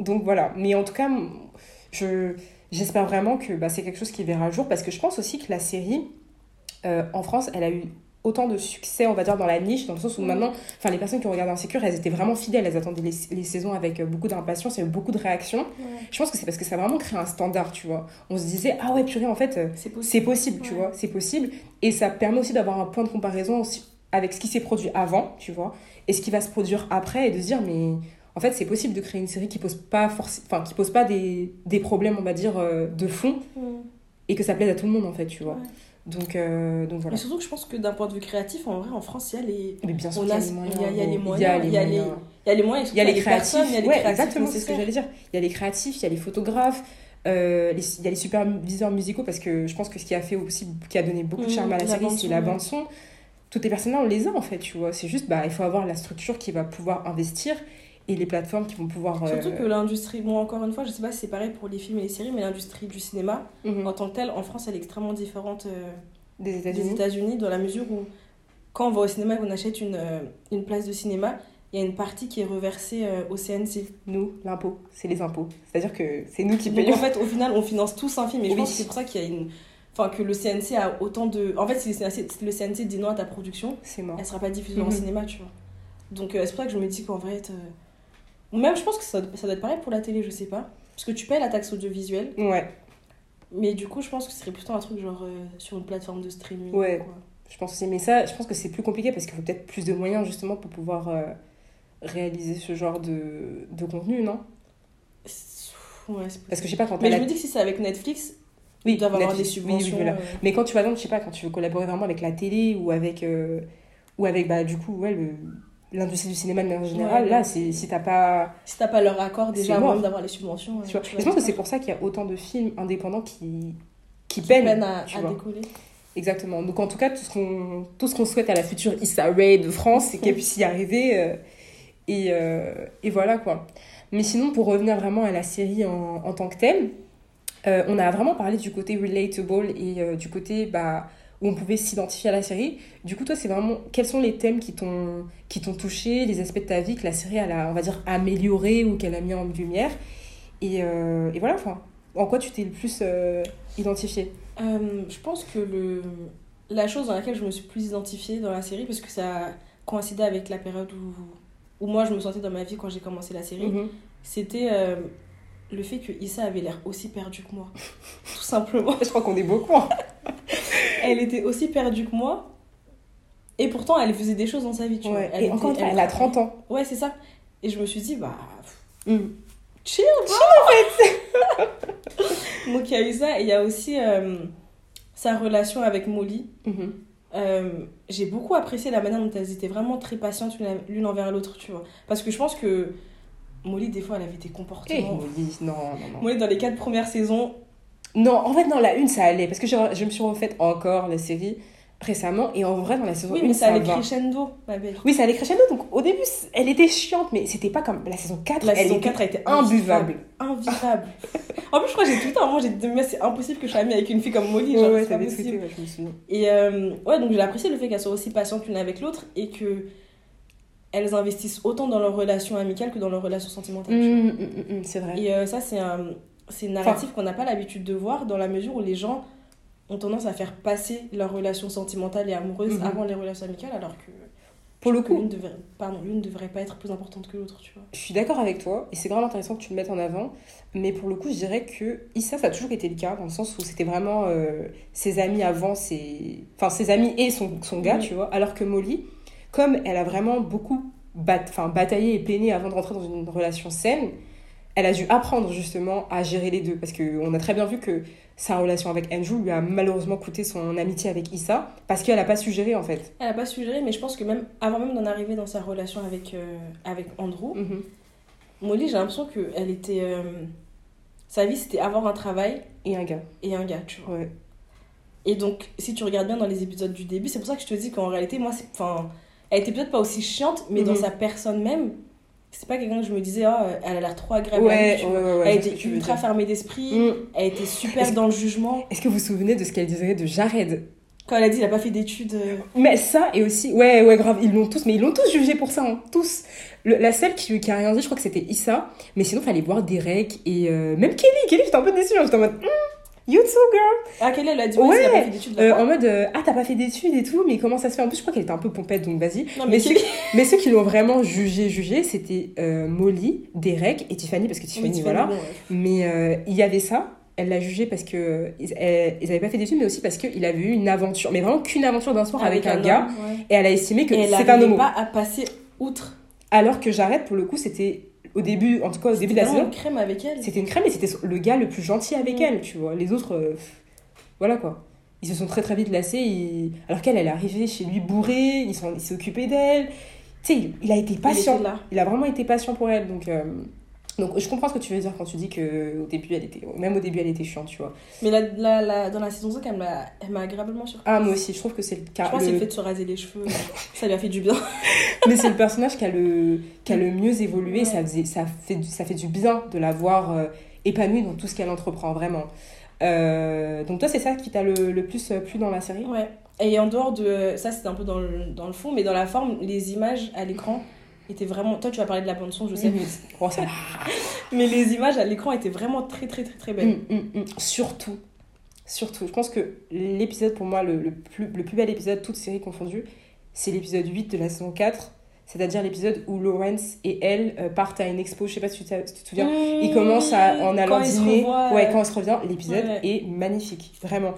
donc voilà. Mais en tout cas, je, j'espère vraiment que bah, c'est quelque chose qui verra le jour, parce que je pense aussi que la série, euh, en France, elle a eu autant de succès, on va dire, dans la niche, dans le sens où Mhm. maintenant, enfin, les personnes qui ont regardé Insécure, elles étaient vraiment fidèles, elles attendaient les, les saisons avec euh, beaucoup d'impatience, il y a eu beaucoup de réactions. Je pense que c'est parce que ça a vraiment créé un standard, tu vois. On se disait, ah ouais, purée, en fait, C'est possible. tu vois, c'est possible. Et ça permet aussi d'avoir un point de comparaison aussi avec ce qui s'est produit avant, tu vois, et ce qui va se produire après, et de se dire, mais en fait, c'est possible de créer une série qui pose pas, enfin, qui pose pas des, des problèmes, on va dire, euh, de fond, Mm. et que ça plaise à tout le monde, en fait, tu vois. Ouais. Donc, euh, donc voilà. Mais surtout que je pense que d'un point de vue créatif, en vrai, en France, il y a les, Mais bien sûr on qu'il y a a- les moyens. il y a- les moyens, il y a les- moyens. il y a les moyens, et Il y a les créatifs, personnes, il y a les ouais, créatifs exactement, c'est ce que j'allais dire. Il y a les créatifs, il y a les photographes, euh, les- il y a les superviseurs musicaux, parce que je pense que ce qui a fait aussi, qui a donné beaucoup de Mhm, charme à la série, c'est la bande son. Toutes les personnes-là, on les a en fait, tu vois. C'est juste, bah, il faut avoir la structure qui va pouvoir investir et les plateformes qui vont pouvoir. euh, Surtout que l'industrie, bon, encore une fois, je sais pas si c'est pareil pour les films et les séries, mais l'industrie du cinéma, mhm, en tant que telle, en France, elle est extrêmement différente euh, des États-Unis. États-Unis, dans la mesure où, quand on va au cinéma et qu'on achète une, euh, une place de cinéma, il y a une partie qui est reversée euh, au CNC. Nous, l'impôt, c'est les impôts. C'est-à-dire que c'est nous qui payons. en fait, au final, on finance tous un film, et je Oui. pense que c'est pour ça qu'il y a une. Enfin, que le CNC a autant de. En fait, si le CNC, dit non à ta production, C'est mort. elle sera pas diffusée en Mhm. cinéma, tu vois. Donc euh, c'est pour ça que je me dis qu'en vrai, euh, même je pense que ça, ça doit être pareil pour la télé, je sais pas. Parce que tu payes la taxe audiovisuelle, Ouais, mais du coup, je pense que ce serait plutôt un truc genre euh, sur une plateforme de streaming. Ouais. quoi. je pense aussi. Mais ça, je pense que c'est plus compliqué parce qu'il faut peut-être plus de moyens justement pour pouvoir. euh, réaliser ce genre de, de contenu, non? Ouais, Parce que je sais pas quand Mais je me dis que si c'est avec Netflix, Oui, ils doivent avoir des Netflix, oui, oui, subventions. euh, Mais quand tu vas, exemple, je sais pas, quand tu veux collaborer vraiment avec la télé ou avec, euh, ou avec bah, du coup, ouais, le- l'industrie du cinéma de manière générale, Ouais, là, si t'as pas. Si t'as pas leur accord déjà avant d'avoir les subventions. Tu vois. euh, tu je pense que c'est pour ça qu'il y a autant de films indépendants qui, qui, Qui peinent. peinent à, décoller. Exactement. Donc en tout cas, tout ce qu'on tout ce qu'on souhaite à la future Issa Rae de France, c'est qu'elle puisse y arriver. euh, et, euh, et voilà quoi. Mais sinon, pour revenir vraiment à la série en, en tant que telle, euh, on a vraiment parlé du côté relatable et du côté bah, où on pouvait s'identifier à la série. Du coup, toi, c'est vraiment quels sont les thèmes qui t'ont qui t'ont touché, les aspects de ta vie que la série elle a, on va dire, amélioré ou qu'elle a mis en lumière? Et, euh, et voilà, enfin, en quoi tu t'es le plus euh, identifié? Euh, je pense que le, la chose dans laquelle je me suis plus identifiée dans la série, parce que ça coïncidait avec la période où, où moi je me sentais dans ma vie quand j'ai commencé la série, Mhm. c'était euh, le fait que Issa avait l'air aussi perdue que moi. [laughs] Tout simplement. Je crois qu'on est beaucoup. hein. [laughs] Elle était aussi perdue que moi. Et pourtant, elle faisait des choses dans sa vie, tu vois. Elle Et encore elle a 30 ans. Ouais, c'est ça. Et je me suis dit, bah, Mm. chill, en fait. [laughs] Donc il y a eu ça. Et il y a aussi euh, sa relation avec Molly. Mhm. Euh, j'ai beaucoup apprécié la manière dont elles étaient vraiment très patientes l'une- l'une envers l'autre, tu vois. Parce que je pense que Molly, des fois, elle avait des Eh, comportements. Molly, non, non, non. Molly, dans les quatre premières saisons, Non, en fait, non, la une, ça allait. Parce que je, je me suis refaite encore la série récemment. Et en vrai, dans la saison oui, 1, mais ça, ça allait va. crescendo, ma belle. Oui, ça allait crescendo. Donc, au début, elle était chiante. Mais c'était pas comme la saison 4. La elle saison était 4 a été imbuvable. invivable. [laughs] En plus, je crois que j'ai tout le temps, moi, j'ai dit, mais c'est impossible que je sois amie avec une fille comme Molly. Ouais, genre, ouais, c'est pas t'avais possible. tweeté, ouais, je me souviens. Et euh, ouais, donc j'ai apprécié le fait qu'elles soient aussi patientes l'une avec l'autre et que elles investissent autant dans leur relation amicale que dans leur relation sentimentale. mm, mm, mm, c'est vrai. Et euh, ça, c'est un, c'est une narrative qu'on n'a pas l'habitude de voir dans la mesure où les gens ont tendance à faire passer leur relation sentimentale et amoureuse Mhm. avant les relations amicales alors que Pour le coup, l'une devrait, pardon, l'une devrait pas être plus importante que l'autre, tu vois. je suis d'accord avec toi. Et c'est vraiment intéressant que tu le mettes en avant. Mais pour le coup, je dirais que Issa, ça a toujours été le cas. Dans le sens où c'était vraiment euh, ses amis avant, ses... Enfin, ses amis et son, son gars, tu vois. Alors que Molly, comme elle a vraiment beaucoup bat... bataillé et peiné avant de rentrer dans une relation saine, elle a dû apprendre justement à gérer les deux. Parce qu'on a très bien vu que sa relation avec Andrew lui a malheureusement coûté son amitié avec Issa. Parce qu'elle n'a pas su gérer en fait. Elle a pas su gérer, mais je pense que même avant même d'en arriver dans sa relation avec, euh, avec Andrew, Mhm. Molly, j'ai l'impression qu'elle était. euh, sa vie, c'était avoir un travail Et un gars. et un gars, tu vois. Ouais. Et donc, si tu regardes bien dans les épisodes du début, c'est pour ça que je te dis qu'en réalité, moi, c'est. Enfin, elle était peut-être pas aussi chiante, mais dans Mhm. sa personne même, c'est pas quelqu'un que je me disais, oh, elle a l'air trop agréable. Ouais, ouais, elle était ultra fermée d'esprit, Mm. elle était super dans le jugement. Est-ce que vous vous souvenez de ce qu'elle disait de Jared? Quand elle a dit, il a pas fait d'études. euh, Mais ça, et aussi, ouais, ouais, grave, ils l'ont tous, mais ils l'ont tous jugé pour ça, hein, tous. Le- la seule qui, qui a rien dit, je crois que c'était Issa, mais sinon, fallait voir Derek et euh, même Kelly. Kelly, j'étais un peu déçue, j'étais en mode, Hmm, you too, girl. Ah, quelle elle a dit, ouais, a pas fait d'études. Euh, en mode, euh, ah, t'as pas fait d'études et tout, mais comment ça se fait? En plus, je crois qu'elle était un peu pompette, donc vas-y. Mais mais, ceux, mais ceux qui l'ont vraiment jugé, jugé, c'était euh, Molly, Derek et Tiffany, parce que Tiffany, Oui, voilà. ouais. Mais il y avait ça. Elle l'a jugé parce que ils, ils avaient pas fait d'études, mais aussi parce qu'il avait eu une aventure, mais vraiment qu'une aventure d'un soir avec, un, gars. homme, ouais. Et elle a estimé que elle c'est un n'arrivait homo. pas à passer outre. Alors que Jared, pour le coup, c'était au début, en tout cas au début de la C'était saison, une crème avec elle. c'était une crème et c'était le gars le plus gentil avec Mm. elle, tu vois. Les autres, euh, voilà quoi. Ils se sont très très vite lassés. et- Alors qu'elle, elle est arrivée chez lui bourrée, ils sont- il s'est occupé d'elle. Tu sais, il, il a été Il patient. était là. Il a vraiment été patient pour elle. Donc, euh, donc je comprends ce que tu veux dire quand tu dis que au début, elle était, même au début, elle était chiante, tu vois. Mais la, la, la- dans la saison 5, elle m'a agréablement surprise. Ah, moi aussi, je trouve que c'est le cas. Je pense que le- c'est le fait de se raser les cheveux, ça lui a fait du bien. [laughs] Mais c'est le personnage qui a le, qui a le mieux évolué. Ouais. Ça, faisait, ça, fait, du- ça fait du bien de la voir euh, épanouie dans tout ce qu'elle entreprend, vraiment. Euh, donc toi, c'est ça qui t'a le, le plus euh, plu dans la série? Ouais. Et en dehors de. Ça, c'était un peu dans le, dans le fond, mais dans la forme, les images à l'écran étaient vraiment. Toi, tu vas parler de la bande-son, je sais. Mhm. Oh, ça- [laughs] Mais les images à l'écran étaient vraiment très, très, très, très belles. Mm, mm, mm. Surtout, surtout, je pense que l'épisode, pour moi, le, le plus, le plus bel épisode, toute série confondue, c'est l'épisode 8 de la saison 4. C'est-à-dire l'épisode où Lawrence et elle euh, partent à une expo, je sais pas si tu, si tu te souviens, Mmh, Il commence à, en allant ils dîner. revoient, ouais, quand il se revient, l'épisode ouais. est magnifique, vraiment.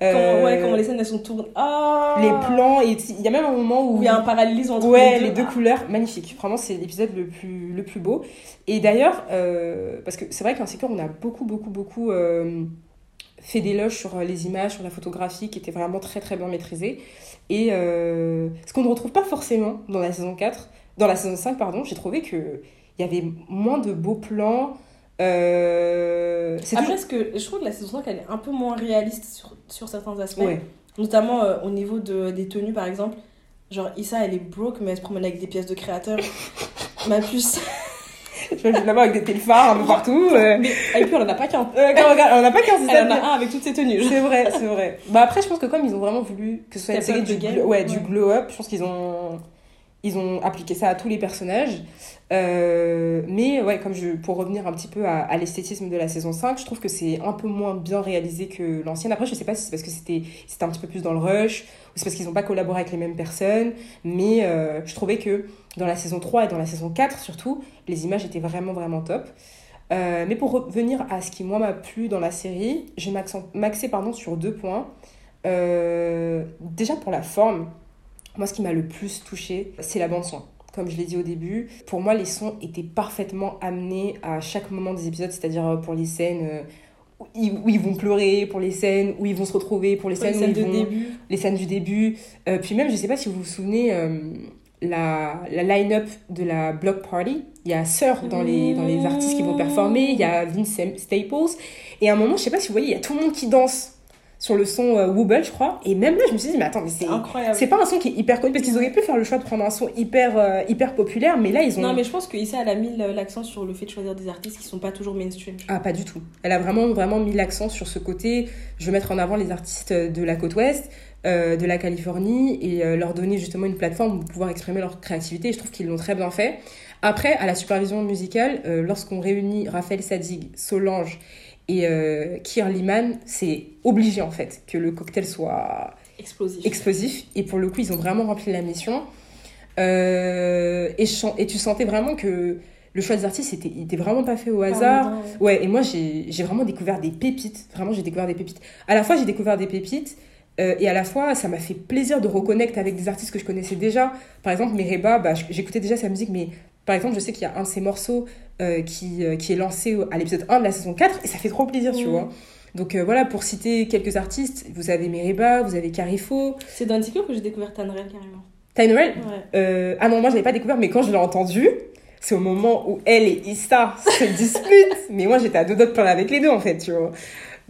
Comment, ouais, comment les scènes elles sont tournées. Ah Les plans, et il y a même un moment où. Où il y a un parallélisme entre Ouais, les les deux. deux couleurs, magnifique. Vraiment, c'est l'épisode le plus, le plus beau. Et d'ailleurs, euh, parce que c'est vrai qu'Insécure, on a beaucoup, beaucoup, beaucoup euh, fait d'éloges sur euh, les images, sur la photographie, qui était vraiment très, très bien maîtrisée. Et euh, ce qu'on ne retrouve pas forcément dans la saison 4, dans la saison 5, pardon, j'ai trouvé qu'il y avait moins de beaux plans. Euh, Après, ce que je trouve que la saison 5 elle est un peu moins réaliste sur, sur certains aspects. Ouais. Notamment euh, au niveau de, des tenues par exemple. Genre Issa elle est broke mais elle se promène avec des pièces de créateur. [laughs] Ma puce. Je vais là-bas avec des téléphares un peu partout. euh. Mais, et puis on en a pas qu'un. Euh, on n'a pas 15 Elle en a un avec toutes ses tenues. C'est vrai, c'est vrai. [laughs] Bah après, je pense que comme ils ont vraiment voulu que ce soit une série du, ouais, ouais. du glow-up, je pense qu'ils ont, ils ont appliqué ça à tous les personnages. Euh, mais ouais, comme je, pour revenir un petit peu à, l'esthétisme de la saison 5, je trouve que c'est un peu moins bien réalisé que l'ancienne. Après, je sais pas si c'est parce que c'était un petit peu plus dans le rush, ou c'est parce qu'ils n'ont pas collaboré avec les mêmes personnes, mais euh, je trouvais que dans la saison 3 et dans la saison 4 surtout, les images étaient vraiment vraiment top. Euh, mais pour revenir à ce qui moi m'a plu dans la série, m'axer pardon sur deux points. Déjà pour la forme, moi ce qui m'a le plus touché, c'est la bande son. Comme je l'ai dit au début, pour moi les sons étaient parfaitement amenés à chaque moment des épisodes, c'est-à-dire euh, pour les scènes euh, où ils, vont pleurer, pour les scènes où ils vont se retrouver, pour les Pour les scènes, où ils vont- début. les scènes du début. Euh, puis même, je sais pas si vous vous souvenez, euh, la, la line-up de la Block Party. Il y a Sir dans les, dans les artistes qui vont performer, il y a Vince Staples. Et à un moment, je sais pas si vous voyez, il y a tout le monde qui danse sur le son euh, Wobble, je crois. Et même là, je me suis dit, mais attends, mais c'est... Incroyable. C'est pas un son qui est hyper connu parce qu'ils auraient pu faire le choix de prendre un son hyper, euh, hyper populaire, mais là ils ont. Non, mais je pense que Issa, elle a mis l'accent sur le fait de choisir des artistes qui sont pas toujours mainstream. Ah, pas du tout. Elle a vraiment, vraiment mis l'accent sur ce côté. Je veux mettre en avant les artistes de la côte ouest, euh, de la Californie, et euh, leur donner justement une plateforme pour pouvoir exprimer leur créativité. Et je trouve qu'ils l'ont très bien fait. Après, à la supervision musicale, lorsqu'on réunit Raphaël Sadig, Solange et euh, Kier Liman, c'est obligé en fait que le cocktail soit Explosif. explosif. Et pour le coup, ils ont vraiment rempli la mission. Euh, et, tu sentais vraiment que le choix des artistes était, vraiment pas fait au hasard. Ouais, et moi j'ai vraiment découvert des pépites. Vraiment, j'ai découvert des pépites. À la fois, j'ai découvert des pépites. euh, et à la fois, ça m'a fait plaisir de reconnecter avec des artistes que je connaissais déjà. Par exemple, Mereba, bah, j'écoutais déjà sa musique, mais par exemple, je sais qu'il y a un de ses morceaux euh, qui, euh, qui est lancé à l'épisode 1 de la saison 4, et ça fait trop plaisir, tu Mhm. vois. Donc euh, voilà, pour citer quelques artistes, vous avez Mereba, vous avez Carifo, C'est dans Insecure que j'ai découvert Tanrel carrément. Tynorel. Ouais. Ah non, moi je l'avais pas découvert, mais quand je l'ai entendu, c'est au moment où elle et Issa se disputent. [laughs] mais moi j'étais à deux doigts de parler avec les deux en fait, tu vois.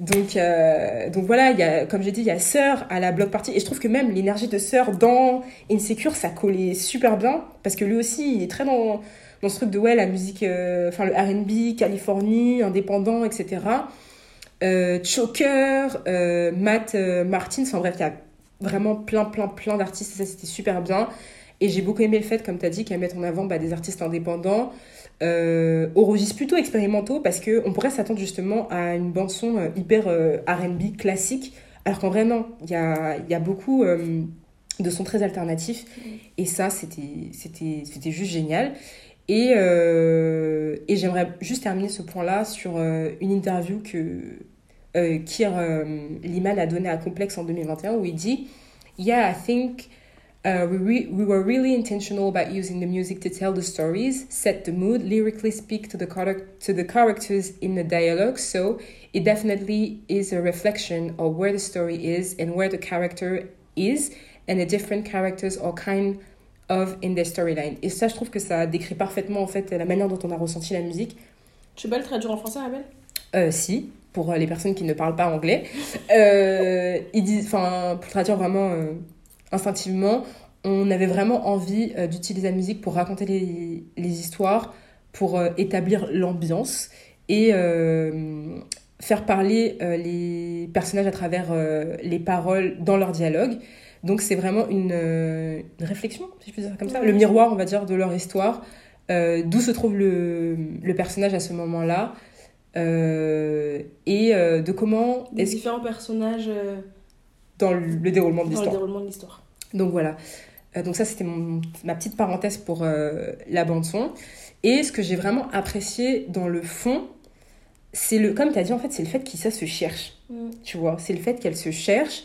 Donc, euh, donc voilà, il y a, comme j'ai dit, il y a Sœur à la block party. Et je trouve que même l'énergie de Sœur dans Insecure, ça collait super bien. Parce que lui aussi, il est très dans, dans ce truc de ouais, la musique, euh, enfin le RB, Californie, indépendant, etc. Euh, Choker, Matt Martin, enfin bref, il y a vraiment plein, plein, plein d'artistes. Et ça, c'était super bien. Et j'ai beaucoup aimé le fait, comme tu as dit, qu'elle mette en avant bah, des artistes indépendants euh, au registre plutôt expérimentaux parce qu'on pourrait s'attendre justement à une bande-son euh, hyper euh, RB classique, alors qu'en vrai, non. Il y a, y a beaucoup euh, de sons très alternatifs et ça, c'était juste génial. Et, euh, et j'aimerais juste terminer ce point-là sur une interview que Kier Liman a donnée à Complex en 2021 où il dit Yeah, I think uh, we, re- we were really intentional about using the music to tell the stories, set the mood, lyrically speak to the, charac- to the characters in the dialogue. So it definitely is a reflection of where the story is and where the character is, and the different characters are kind of in their storyline. Et ça, je trouve que ça décrit parfaitement en fait la manière dont on a ressenti la musique. Tu peux le traduire en français, Abel? Euh, si, pour euh, les personnes qui ne parlent pas anglais. Euh, ils disent, enfin, pour traduire vraiment euh, instinctivement, on avait vraiment envie euh, d'utiliser la musique pour raconter les, les histoires, pour euh, établir l'ambiance et euh, faire parler les personnages à travers les paroles dans leur dialogue. Donc c'est vraiment une, une réflexion, si je peux dire comme ça, le miroir, on va dire, de leur histoire, d'où se trouve le, le personnage à ce moment-là, et de comment est-ce différents personnages dans le, le déroulement de dans le l'histoire. déroulement de l'histoire. Donc voilà. Euh, donc ça, c'était ma petite parenthèse pour euh, la bande son. Et ce que j'ai vraiment apprécié dans le fond, c'est le, comme tu as dit, en fait, c'est le fait qu'Issa se cherche. Mm. Tu vois, c'est le fait qu'elle se cherche.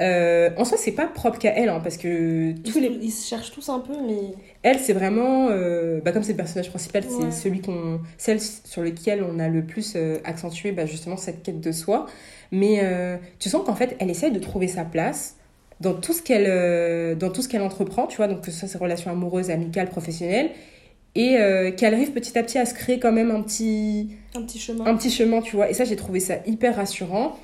Euh, en soi, c'est pas propre qu'à elle, hein, parce que Ils, tous les... ils se cherchent tous un peu, mais. elle, c'est vraiment, euh, bah, comme c'est le personnage principal, Ouais. c'est celui qu'on, celle sur lequel on a le plus euh, accentué, bah, justement, cette quête de soi. Mais tu sens qu'en fait, elle essaie de trouver sa place dans tout ce qu'elle, dans tout ce qu'elle entreprend, tu vois, donc que ce soit ses relations amoureuses, amicales, professionnelles, et qu'elle arrive petit à petit à se créer quand même un petit, Un petit chemin. un petit chemin, tu vois. Et ça, j'ai trouvé ça hyper rassurant.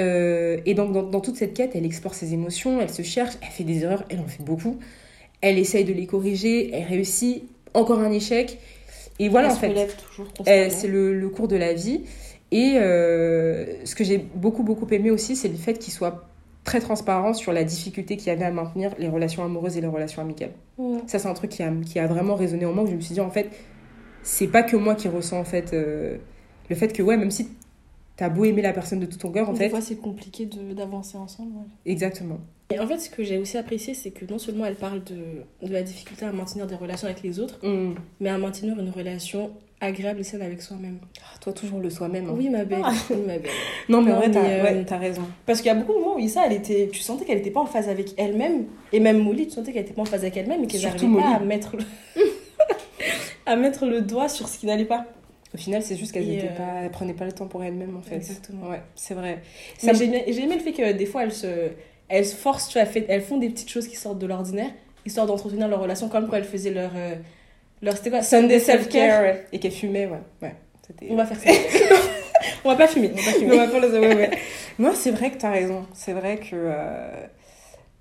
Euh, et donc, dans, dans toute cette quête, elle explore ses émotions, elle se cherche, elle fait des erreurs, elle en fait beaucoup. Elle essaye de les corriger, elle réussit, encore un échec. Et voilà, Elle en fait, euh, c'est le, le cours de la vie. Et euh, ce que j'ai beaucoup, beaucoup aimé aussi, c'est le fait qu'il soit très transparent sur la difficulté qu'il y avait à maintenir les relations amoureuses et les relations amicales. Ça, c'est un truc qui a, qui a vraiment résonné en moi, où je me suis dit, en fait, c'est pas que moi qui ressens, en fait, le fait que, ouais, même si t'as beau aimer la personne de tout ton cœur, en Des fait, fois, c'est compliqué de- d'avancer ensemble. ouais. exactement. Et en fait, ce que j'ai aussi apprécié, c'est que non seulement elle parle de, de la difficulté à maintenir des relations avec les autres, Hum. mais à maintenir une relation agréable et saine avec soi-même. Ah, toi, toujours le soi-même. hein. Oui, ma belle. Oui, ma belle. [laughs] Non, mais en Non, vrai, t'as mais, euh, ouais, t'as raison. Parce qu'il y a beaucoup de moments où Issa, elle était, tu sentais qu'elle n'était pas en phase avec elle-même. Et même Molly, tu sentais qu'elle n'était pas en phase avec elle-même et qu'elle n'arrivait pas à mettre, le... [laughs] à mettre le doigt sur ce qui n'allait pas. Au final, c'est juste qu'elle Et, était euh, pas, prenait pas le temps pour elle-même, en fait. Exactement. Ouais, c'est vrai. Ça j'ai aimé, le fait que des fois, elles se, elles se forcent, tu vois, elles, fait- elles font des petites choses qui sortent de l'ordinaire, histoire d'entretenir leur relation, comme quand elles faisaient leur. euh, leur c'était quoi Sunday self-care. ouais. Et qu'elle fumait, ouais. ouais. On va faire ça. [laughs] on va pas fumer. On va pas fumer. On va pas les- ouais, ouais. Non, c'est vrai que t'as raison. C'est vrai que. euh,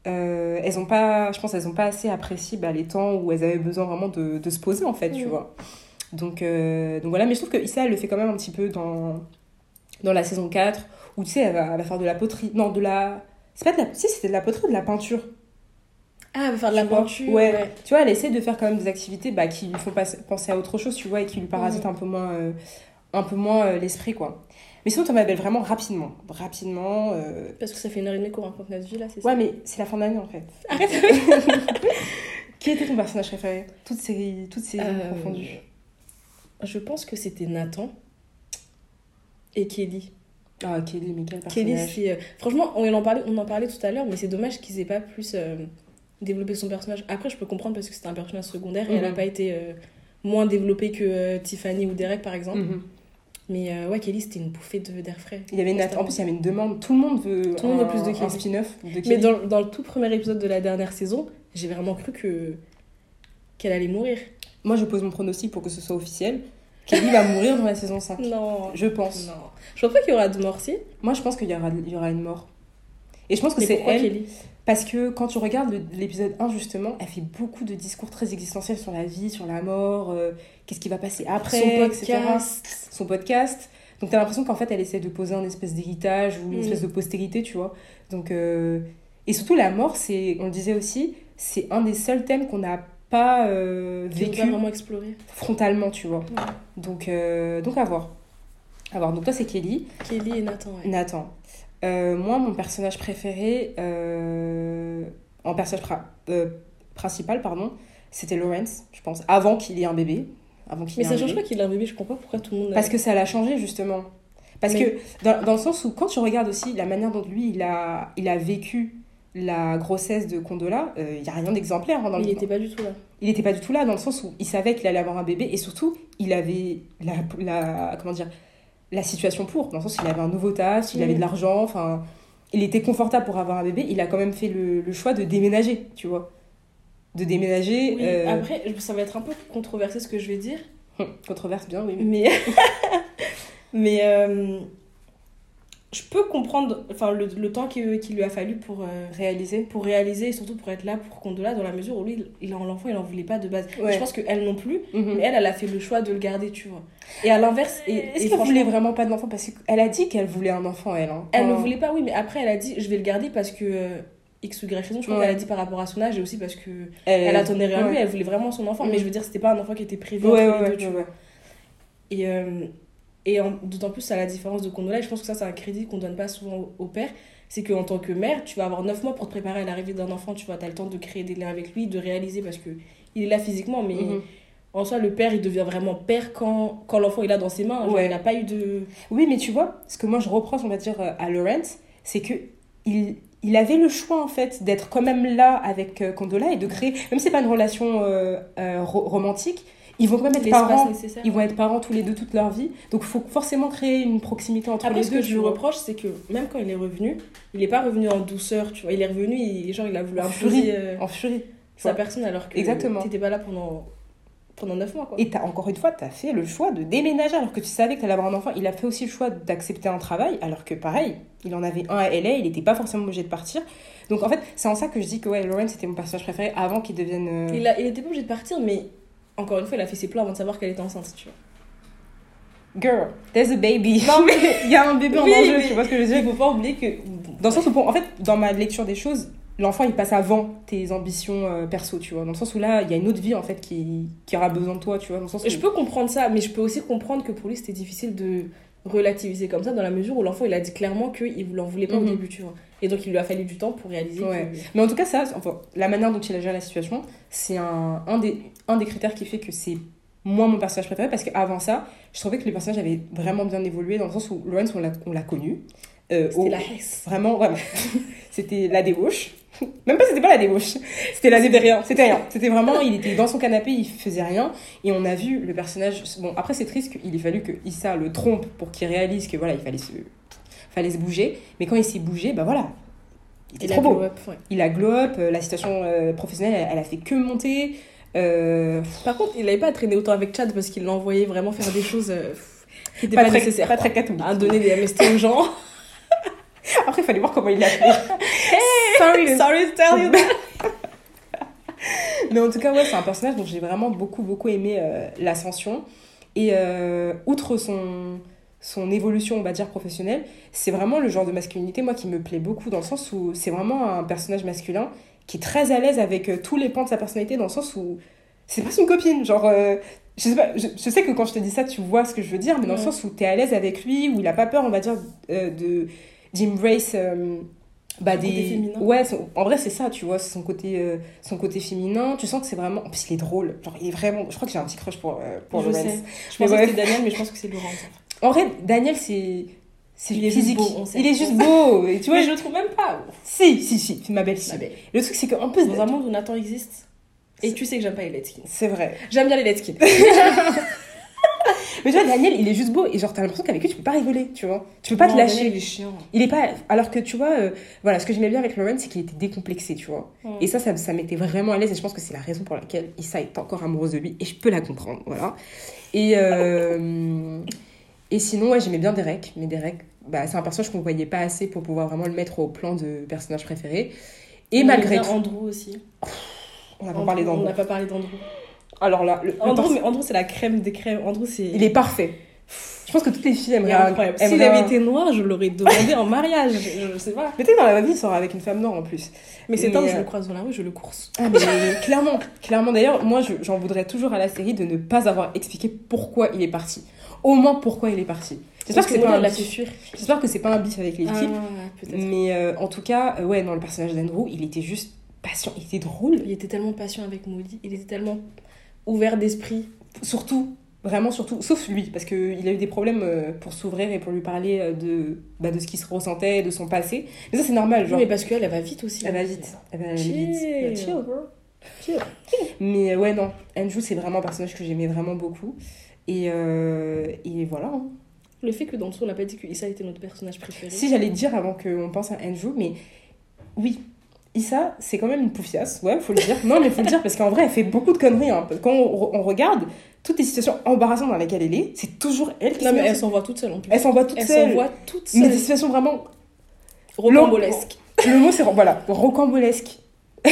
euh, elles ont pas, je pense qu'elles ont pas assez apprécié bah, les temps où elles avaient besoin vraiment de, de se poser en fait, tu Mm. vois. Donc, euh, donc voilà, mais je trouve que Issa elle le fait quand même un petit peu dans, dans la saison 4 où tu sais, elle va, elle va faire de la poterie. Non, de la. C'est pas de la. Si, c'était de la poterie ou de la peinture. Ah, elle va faire de la peinture. ouais. ouais. Tu vois, elle essaie de faire quand même des activités bah, qui lui font pas- penser à autre chose, tu vois, et qui lui parasitent un peu moins, euh, un peu moins euh, l'esprit, quoi. Mais sinon, Thomas Bell, vraiment rapidement. Rapidement. euh, Parce que ça fait une heure et demie qu'on raconte notre vie là, c'est ça Ouais, mais c'est la fin d'année en fait. Arrête [laughs] Qui était ton personnage préféré? Toutes ces, toutes ces Euh, confondues. Je pense que c'était Nathan et Kelly. Ah, Kelly, mais quel Kelly, personnage. c'est. euh, Franchement, on en, parlait, on en parlait tout à l'heure, mais c'est dommage qu'ils aient pas plus euh, développé son personnage. Après, je peux comprendre parce que c'était un personnage secondaire et elle a Mhm. pas été euh, moins développée que euh, Tiffany ou Derek, par exemple. Mhm. Mais ouais, Kelly, c'était une bouffée de- d'air frais. Il y avait att- En plus, il y avait une demande. Tout le monde veut, Tout le monde un, veut plus de Kelly. un spin-off de Kelly. Mais dans, dans le tout premier épisode de la dernière saison, j'ai vraiment cru que qu'elle allait mourir. Moi, je pose mon pronostic pour que ce soit officiel. Kelly va mourir dans la saison 5. Non. Je pense. Non. Je pense pas qu'il y aura de mort, si. Moi, je pense qu'il y aura, il y aura une mort. Et je pense que c'est pourquoi elle. Kelly? Parce que quand tu regardes l'épisode 1, justement, elle fait beaucoup de discours très existentiels sur la vie, sur la mort, euh, qu'est-ce qui va passer après, Son etc. podcast. Son podcast. Donc t'as l'impression qu'en fait, elle essaie de poser un espèce d'héritage ou une Mm. espèce de postérité, tu vois. Donc, euh, Et surtout, la mort, c'est, on le disait aussi, c'est un des seuls thèmes qu'on n'a pas euh, vécu vraiment explorer. frontalement, tu vois. Ouais. Donc, euh, donc à voir. À voir. Donc toi, c'est Kelly. Kelly et Nathan, ouais. Nathan. Euh, moi, mon personnage préféré, en personnage principal, pardon, c'était Lawrence, je pense, avant qu'il ait un bébé. Avant qu'il Mais ait ça un change bébé. pas qu'il a un bébé, je comprends pas pourquoi tout le monde. Parce que ça l'a changé, justement. Parce Mais- que, dans, dans le sens où, quand tu regardes aussi la manière dont lui, il a, il a vécu la grossesse de Condola, il n'y a rien d'exemplaire hein, il le était pas du tout là. il n'était pas du tout là dans le sens où il savait qu'il allait avoir un bébé et surtout il avait la, la comment dire la situation pour dans le sens où il avait un nouveau taf il avait Mm. de l'argent enfin il était confortable pour avoir un bébé il a quand même fait le, le choix de déménager tu vois de déménager Oui, euh, Après, ça va être un peu controversé ce que je vais dire. [laughs] controverse bien oui Mais. [laughs] mais. euh, Je peux comprendre enfin, le, le temps qu'il qu'il lui a fallu pour, euh, réalisé pour réaliser et surtout pour être là pour Condola, dans la mesure où lui, il- l'enfant, il en voulait pas de base. Ouais. Je pense qu'elle non plus, Mhm. mais elle, elle a fait le choix de le garder, tu vois. Et à l'inverse. est-ce qu'elle voulait vraiment pas d'enfant? Parce qu'elle a dit qu'elle voulait un enfant elle hein. Elle ne voulait pas, oui, mais après, elle a dit je vais le garder parce que. euh, X ou Y raison, je crois Ouais. qu'elle a dit par rapport à son âge et aussi parce que elle, elle attendait rien de lui, elle voulait vraiment son enfant, Mhm. mais je veux dire, c'était pas un enfant qui était ouais, entre les deux, tu vois. Et, euh, et d'autant plus à la différence de Condola, et je pense que ça, c'est un crédit qu'on donne pas souvent au, père, c'est qu'en tant que mère, tu vas avoir 9 mois pour te préparer à l'arrivée d'un enfant, tu vois, t'as le temps de créer des liens avec lui, de réaliser parce que il est là physiquement, mais Mhm. en soi, le père, il devient vraiment père quand, quand l'enfant est là dans ses mains. Genre, Ouais. Il n'a pas eu de. Oui, mais tu vois, ce que moi je reproche, on va dire, euh, à Lawrence, c'est que il, il avait le choix, en fait, d'être quand même là avec euh, Condola et de créer, même si c'est pas une relation euh, euh, ro- romantique, ils vont quand même être parents. Ils vont être parents tous les deux toute leur vie. Donc il faut forcément créer une proximité entre Après, les ce deux. que je lui reproche, c'est que même quand il est revenu, il n'est pas revenu en douceur, tu vois. Il est revenu, il, genre, il a voulu En furie. euh, En furie. sa personne alors que Exactement. t'étais pas là pendant, pendant 9 mois, quoi. Et t'as, encore une fois, tu as fait le choix de déménager alors que tu savais que tu allais avoir un enfant. Il a fait aussi le choix d'accepter un travail alors que pareil, il en avait un à LA, il n'était pas forcément obligé de partir. Donc en fait, c'est en ça que je dis que ouais, Lauren c'était mon personnage préféré avant qu'il devienne. euh, Il, a, il était pas obligé de partir, mais encore une fois, il a fait ses plans avant de savoir qu'elle était enceinte, tu vois. Girl, there's a baby. Non, mais- [laughs] il y a un bébé en Oui, mais- tu vois ce que je veux dire? Il faut pas oublier que. Dans le sens où, bon, en fait, dans ma lecture des choses, l'enfant il passe avant tes ambitions euh, perso, tu vois. Dans le sens où là, il y a une autre vie en fait qui, qui aura besoin de toi, tu vois. Dans le sens où... Je peux comprendre ça, mais je peux aussi comprendre que pour lui, c'était difficile de relativiser comme ça, dans la mesure où l'enfant, il a dit clairement qu'il n'en voulait pas au Mhm. début, tu vois. Et donc, il lui a fallu du temps pour réaliser Ouais. que... Mais en tout cas, ça, enfin, la manière dont il a géré la situation, c'est un, un, des, un des critères qui fait que c'est moi mon personnage préféré parce qu'avant ça, je trouvais que le personnage avait vraiment bien évolué dans le sens où Lawrence, on l'a, on l'a connu. Euh, au- la Hesse. Vraiment, vraiment. [laughs] c'était la débauche. [laughs] Même pas, c'était pas la débauche. C'était la C'était rien. C'était rien. C'était vraiment, il était dans son canapé, il faisait rien. Et on a vu le personnage. Bon, après, c'est triste qu'il ait fallu que Issa le trompe pour qu'il réalise que voilà, il fallait se, fallait se bouger. Mais quand il s'est bougé, bah voilà. Il était Il a trop beau. glow up, ouais. Il a glow up, euh, la situation euh, professionnelle, elle, elle a fait que monter. Euh, Par contre, il n'avait pas traîné autant avec Chad parce qu'il l'envoyait vraiment faire des choses euh, qui n'étaient pas, pas, très, nécessaires. pas très catholique. À donner des MST aux gens. [laughs] [laughs] Après, il fallait voir comment il l'a fait. [laughs] sorry, sorry to tell you that. [laughs] Mais en tout cas, ouais, c'est un personnage dont j'ai vraiment beaucoup, beaucoup aimé euh, l'ascension. Et euh, outre son, son évolution, on va dire, professionnelle, c'est vraiment le genre de masculinité, moi, qui me plaît beaucoup, dans le sens où c'est vraiment un personnage masculin qui est très à l'aise avec euh, tous les pans de sa personnalité, dans le sens où c'est pas une copine. Genre, je, sais pas, je, je sais que quand je te dis ça, tu vois ce que je veux dire, mais dans le sens où tu es à l'aise avec lui, où il a pas peur, on va dire, de d'embrace. euh, bah, des... côté féminin. Ouais, son- en vrai, c'est ça, tu vois, c'est son côté, euh, son côté féminin. Tu sens que c'est vraiment. En plus, il est drôle. Genre, il est vraiment. Je crois que j'ai un petit crush pour, euh, pour Je Lawrence. sais. Je Mais ouais. que c'était Daniel, mais je pense que c'est Laurent. En vrai, Daniel, c'est. C'est Il est juste beau, on sait. il est juste beau. Et tu vois, vois, je... le trouve même pas. si, si, si, ma belle, si. Ma belle. Le truc, c'est qu'en plus. Dans un monde où Nathan existe. Et tu sais que j'aime pas les skins. C'est vrai. J'aime bien les skins. [laughs] Mais tu vois, Daniel, il est juste beau. Et genre, t'as l'impression qu'avec lui, tu peux pas rigoler, tu vois. Tu peux pas te Non, lâcher. Daniel, il est chiant. Il est pas. Alors que tu vois, euh, voilà, ce que j'aimais bien avec Lauren, c'est qu'il était décomplexé, tu vois. Mm. Et ça, ça, ça m'était vraiment à l'aise. Et je pense que c'est la raison pour laquelle Issa est encore amoureuse de lui. Et je peux la comprendre, voilà. Et, euh, et sinon, ouais, j'aimais bien Derek. Mais Derek, bah, c'est un personnage qu'on voyait pas assez pour pouvoir vraiment le mettre au plan de personnage préféré. Et On malgré tout, Andrew aussi. on n'a pas parlé On d'Andrew. n'a pas parlé d'Andrew. Alors là, le, Andrew, mais Andrew, c'est la crème des crèmes. Andrew, c'est. il est parfait. Je pense que toutes les filles Il aimeraient incroyable. aimeraient S'il avait été noir, je l'aurais demandé en mariage. Je, je sais pas. Mais peut-être dans la vie, il sera avec une femme noire en plus. Mais cet Mais, homme, je euh, le croise dans la rue, je le course. Ah, mais [laughs] clairement, clairement. D'ailleurs, moi, je- j'en voudrais toujours à la série de ne pas avoir expliqué pourquoi il est parti. Au moins pourquoi il est parti. J'espère que c'est pas un bif. J'espère que c'est pas un bif avec les Ah, types. Mais euh, en tout cas, euh, ouais, dans le personnage d'Andrew, il était juste patient, il était drôle. Il était tellement patient avec Maudit. Il était tellement ouvert d'esprit. Surtout, vraiment surtout, sauf lui, parce qu'il a eu des problèmes euh, pour s'ouvrir et pour lui parler euh, de, bah, de ce qu'il se ressentait, de son passé. Mais ça, c'est normal, genre. mais parce qu'elle, elle va vite aussi. Elle va vite. Elle va aller vite. Chill. Chill, bro. Chill. Mais euh, ouais, non. Andrew, c'est vraiment un personnage que j'aimais vraiment beaucoup. Et, euh, et voilà. hein. Le fait que dans le son, on n'a pas dit que Issa était notre personnage préféré. Si j'allais dire avant qu'on pense à Andrew, mais oui. Issa, c'est quand même une poufiasse, ouais, faut le dire. Non, mais faut le dire parce qu'en vrai, elle fait beaucoup de conneries. Hein. Quand on, on regarde toutes les situations embarrassantes dans lesquelles elle est, c'est toujours elle qui Non, mais elle s'envoie toute seule en plus. elle s'envoie toute Elle seule. s'envoie toute Mais seule. des situations vraiment. Rocambolesque. Le mot, c'est voilà, rocambolesque. [laughs]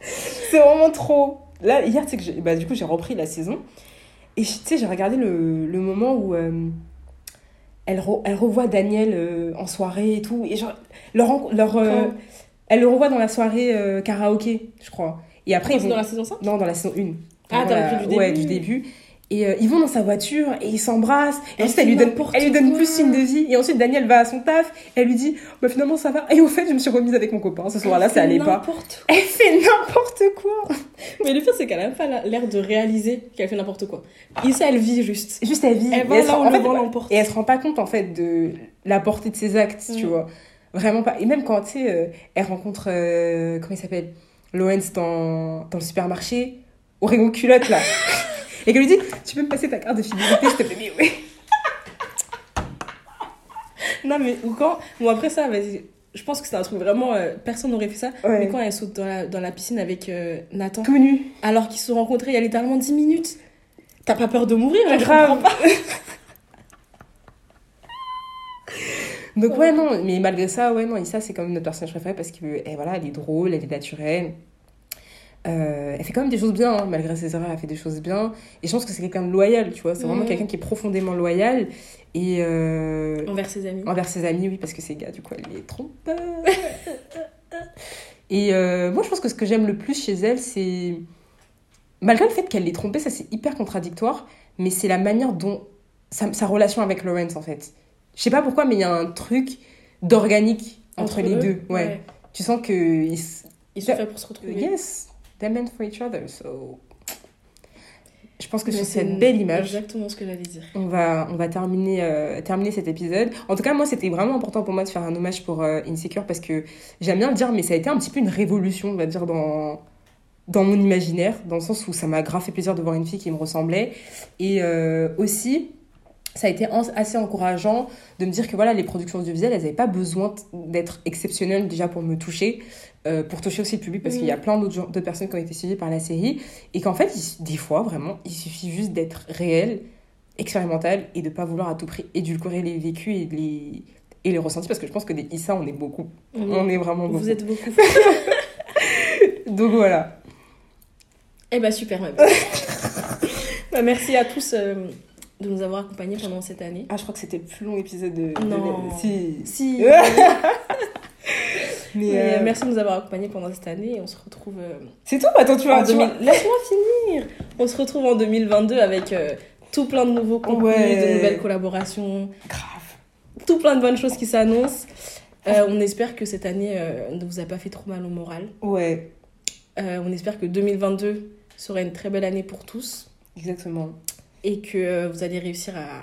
c'est vraiment trop. Là, hier, tu sais que bah, du coup, j'ai repris la saison. Et tu sais, j'ai regardé le, le moment où euh, elle, re- elle revoit Daniel euh, en soirée et tout. Et genre, leur, leur, euh, elle le revoit dans la soirée euh, karaoké, je crois. Et après, ils C'est vont... dans la saison 5 Non, dans la saison 1. Ah, t'as repris du Ouais, début. du début. Et euh, ils vont dans sa voiture et ils s'embrassent. Et Elle ensuite, elle lui donne, n'importe elle lui donne quoi. plus signe de vie. Et ensuite, Daniel va à son taf. Elle lui dit bah, finalement, ça va. Et au fait, je me suis remise avec mon copain. Ce soir-là, ça allait pas. [laughs] Elle fait n'importe quoi. Mais le pire, c'est qu'elle a même pas l'air de réaliser qu'elle fait n'importe quoi. Issa, elle vit juste. Juste elle vit. Elle Et va là où le vent l'emporte. Et elle se rend pas compte en fait de la portée de ses actes, tu Mm. vois. Vraiment pas. Et même quand, tu sais, euh, elle rencontre, euh, comment il s'appelle? Lawrence dans, dans le supermarché, au rayon culotte, là. [laughs] Et qu'elle lui dit, tu peux me passer ta carte de fidélité, s'il te plaît Mais oui. [laughs] Non, mais ou quand. Bon, après ça, vas-y. Je pense que c'est un truc vraiment. euh, personne n'aurait fait ça. Ouais. Mais quand elle saute dans la, dans la piscine avec euh, Nathan, Tout nu. alors qu'ils se sont rencontrés il y a littéralement 10 minutes, t'as pas peur de mourir là, je Grave. pas. [laughs] Donc ouais, non, mais malgré ça, ouais, non, Issa, c'est quand même notre personnage préféré parce que, eh, voilà, elle est drôle, elle est naturelle. Euh, elle fait quand même des choses bien, hein, malgré ses erreurs, elle fait des choses bien. Et je pense que c'est quelqu'un de loyal, tu vois. C'est vraiment quelqu'un qui est profondément loyal. Et euh, Envers ses amis. envers ses amis, oui, parce que ces gars, du coup, elle les trompe. Et euh, moi, je pense que ce que j'aime le plus chez elle, c'est. Malgré le fait qu'elle les trompé, ça c'est hyper contradictoire, mais c'est la manière dont. Sa, sa relation avec Lawrence, en fait. Je sais pas pourquoi, mais il y a un truc d'organique entre, les eux, deux. Ouais. Tu sens que. Ils, Ils sont faits pour se retrouver. yes, they're meant for each other, so. Je pense que Mais sur c'est cette belle image, Exactement ce que j'allais dire. on va, on va terminer, euh, terminer cet épisode. En tout cas, moi, c'était vraiment important pour moi de faire un hommage pour euh, Insecure parce que j'aime bien le dire, mais ça a été un petit peu une révolution, on va dire, dans, dans mon imaginaire, dans le sens où ça m'a grave fait plaisir de voir une fille qui me ressemblait. Et euh, aussi, ça a été assez encourageant de me dire que voilà, les productions audiovisuelles, elles n'avaient pas besoin d'être exceptionnelles déjà pour me toucher, euh, pour toucher aussi le public, parce qu'il y a plein d'autres gens- d'autres personnes qui ont été suivies par la série, et qu'en fait, il- des fois, vraiment, il suffit juste d'être réel, expérimental, et de pas vouloir à tout prix édulcorer les vécus et les, et les ressentis, parce que je pense que des Issa, on est beaucoup. On On est- vraiment beaucoup. Vous êtes beaucoup. [laughs] Donc voilà. Eh bah super, ma. [laughs] Bah, merci à tous euh, de nous avoir accompagnés pendant cette année. Ah, je crois que c'était le plus long épisode de. de- Non. Si. Si. [laughs] Mais, Mais, euh, merci de nous avoir accompagnés pendant cette année et on se retrouve euh, C'est tout Attends, tu vois. 2000 Laisse-moi finir. On se retrouve en 2022 avec euh, tout plein de nouveaux contenus, Ouais. de nouvelles collaborations, Grave. tout plein de bonnes choses qui s'annoncent. Euh, on espère que cette année euh, ne vous a pas fait trop mal au moral. Ouais, Euh, on espère que 2022 sera une très belle année pour tous exactement. et que vous allez réussir à,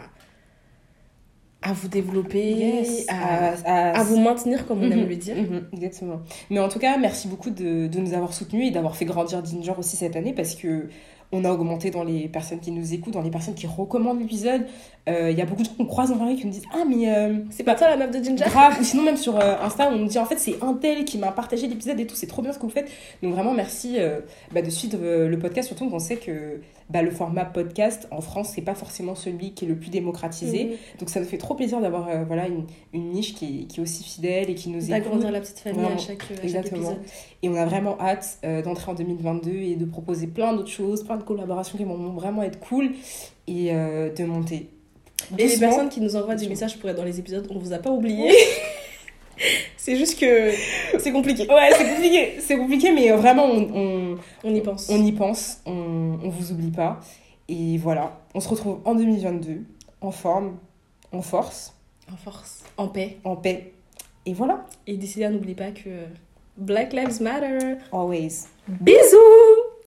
à vous développer, Yes. à, à, à vous maintenir comme on Mhm, aime le dire. mhm, exactement. Mais en tout cas, merci beaucoup de, de nous avoir soutenus et d'avoir fait grandir Ginger aussi cette année parce que on a augmenté dans les personnes qui nous écoutent, dans les personnes qui recommandent l'épisode. Euh, Il y a beaucoup de gens qu'on croise dans la rue qui nous disent Ah, mais euh, C'est pas toi la meuf de Ginger? grave. Ou sinon, même sur euh, Insta, on nous dit En fait, c'est un tel qui m'a partagé l'épisode et tout, c'est trop bien ce que vous faites. Donc, vraiment, merci euh, bah, de suivre le podcast, surtout qu'on sait que bah, le format podcast en France, c'est pas forcément celui qui est le plus démocratisé. Donc, ça nous fait trop plaisir d'avoir euh, voilà, une, une niche qui est, qui est aussi fidèle et qui nous écoute. D'agrandir la petite famille à chaque, à chaque exactement. épisode. Et on a vraiment hâte euh, d'entrer en 2022 et de proposer plein d'autres choses, plein de collaborations qui vont vraiment être cool et euh, de monter. Et les personnes qui nous envoient des messages pour être dans les épisodes, on vous a pas oublié. [laughs] [laughs] c'est juste que c'est compliqué. Ouais, c'est compliqué, c'est compliqué, mais vraiment, on, on, On y pense. on y pense, on, on vous oublie pas. Et voilà, on se retrouve en 2022, en forme, en force, En force, en paix. en paix. Et voilà, Et d'ici là, n'oublie pas que Black Lives Matter. always. Bisous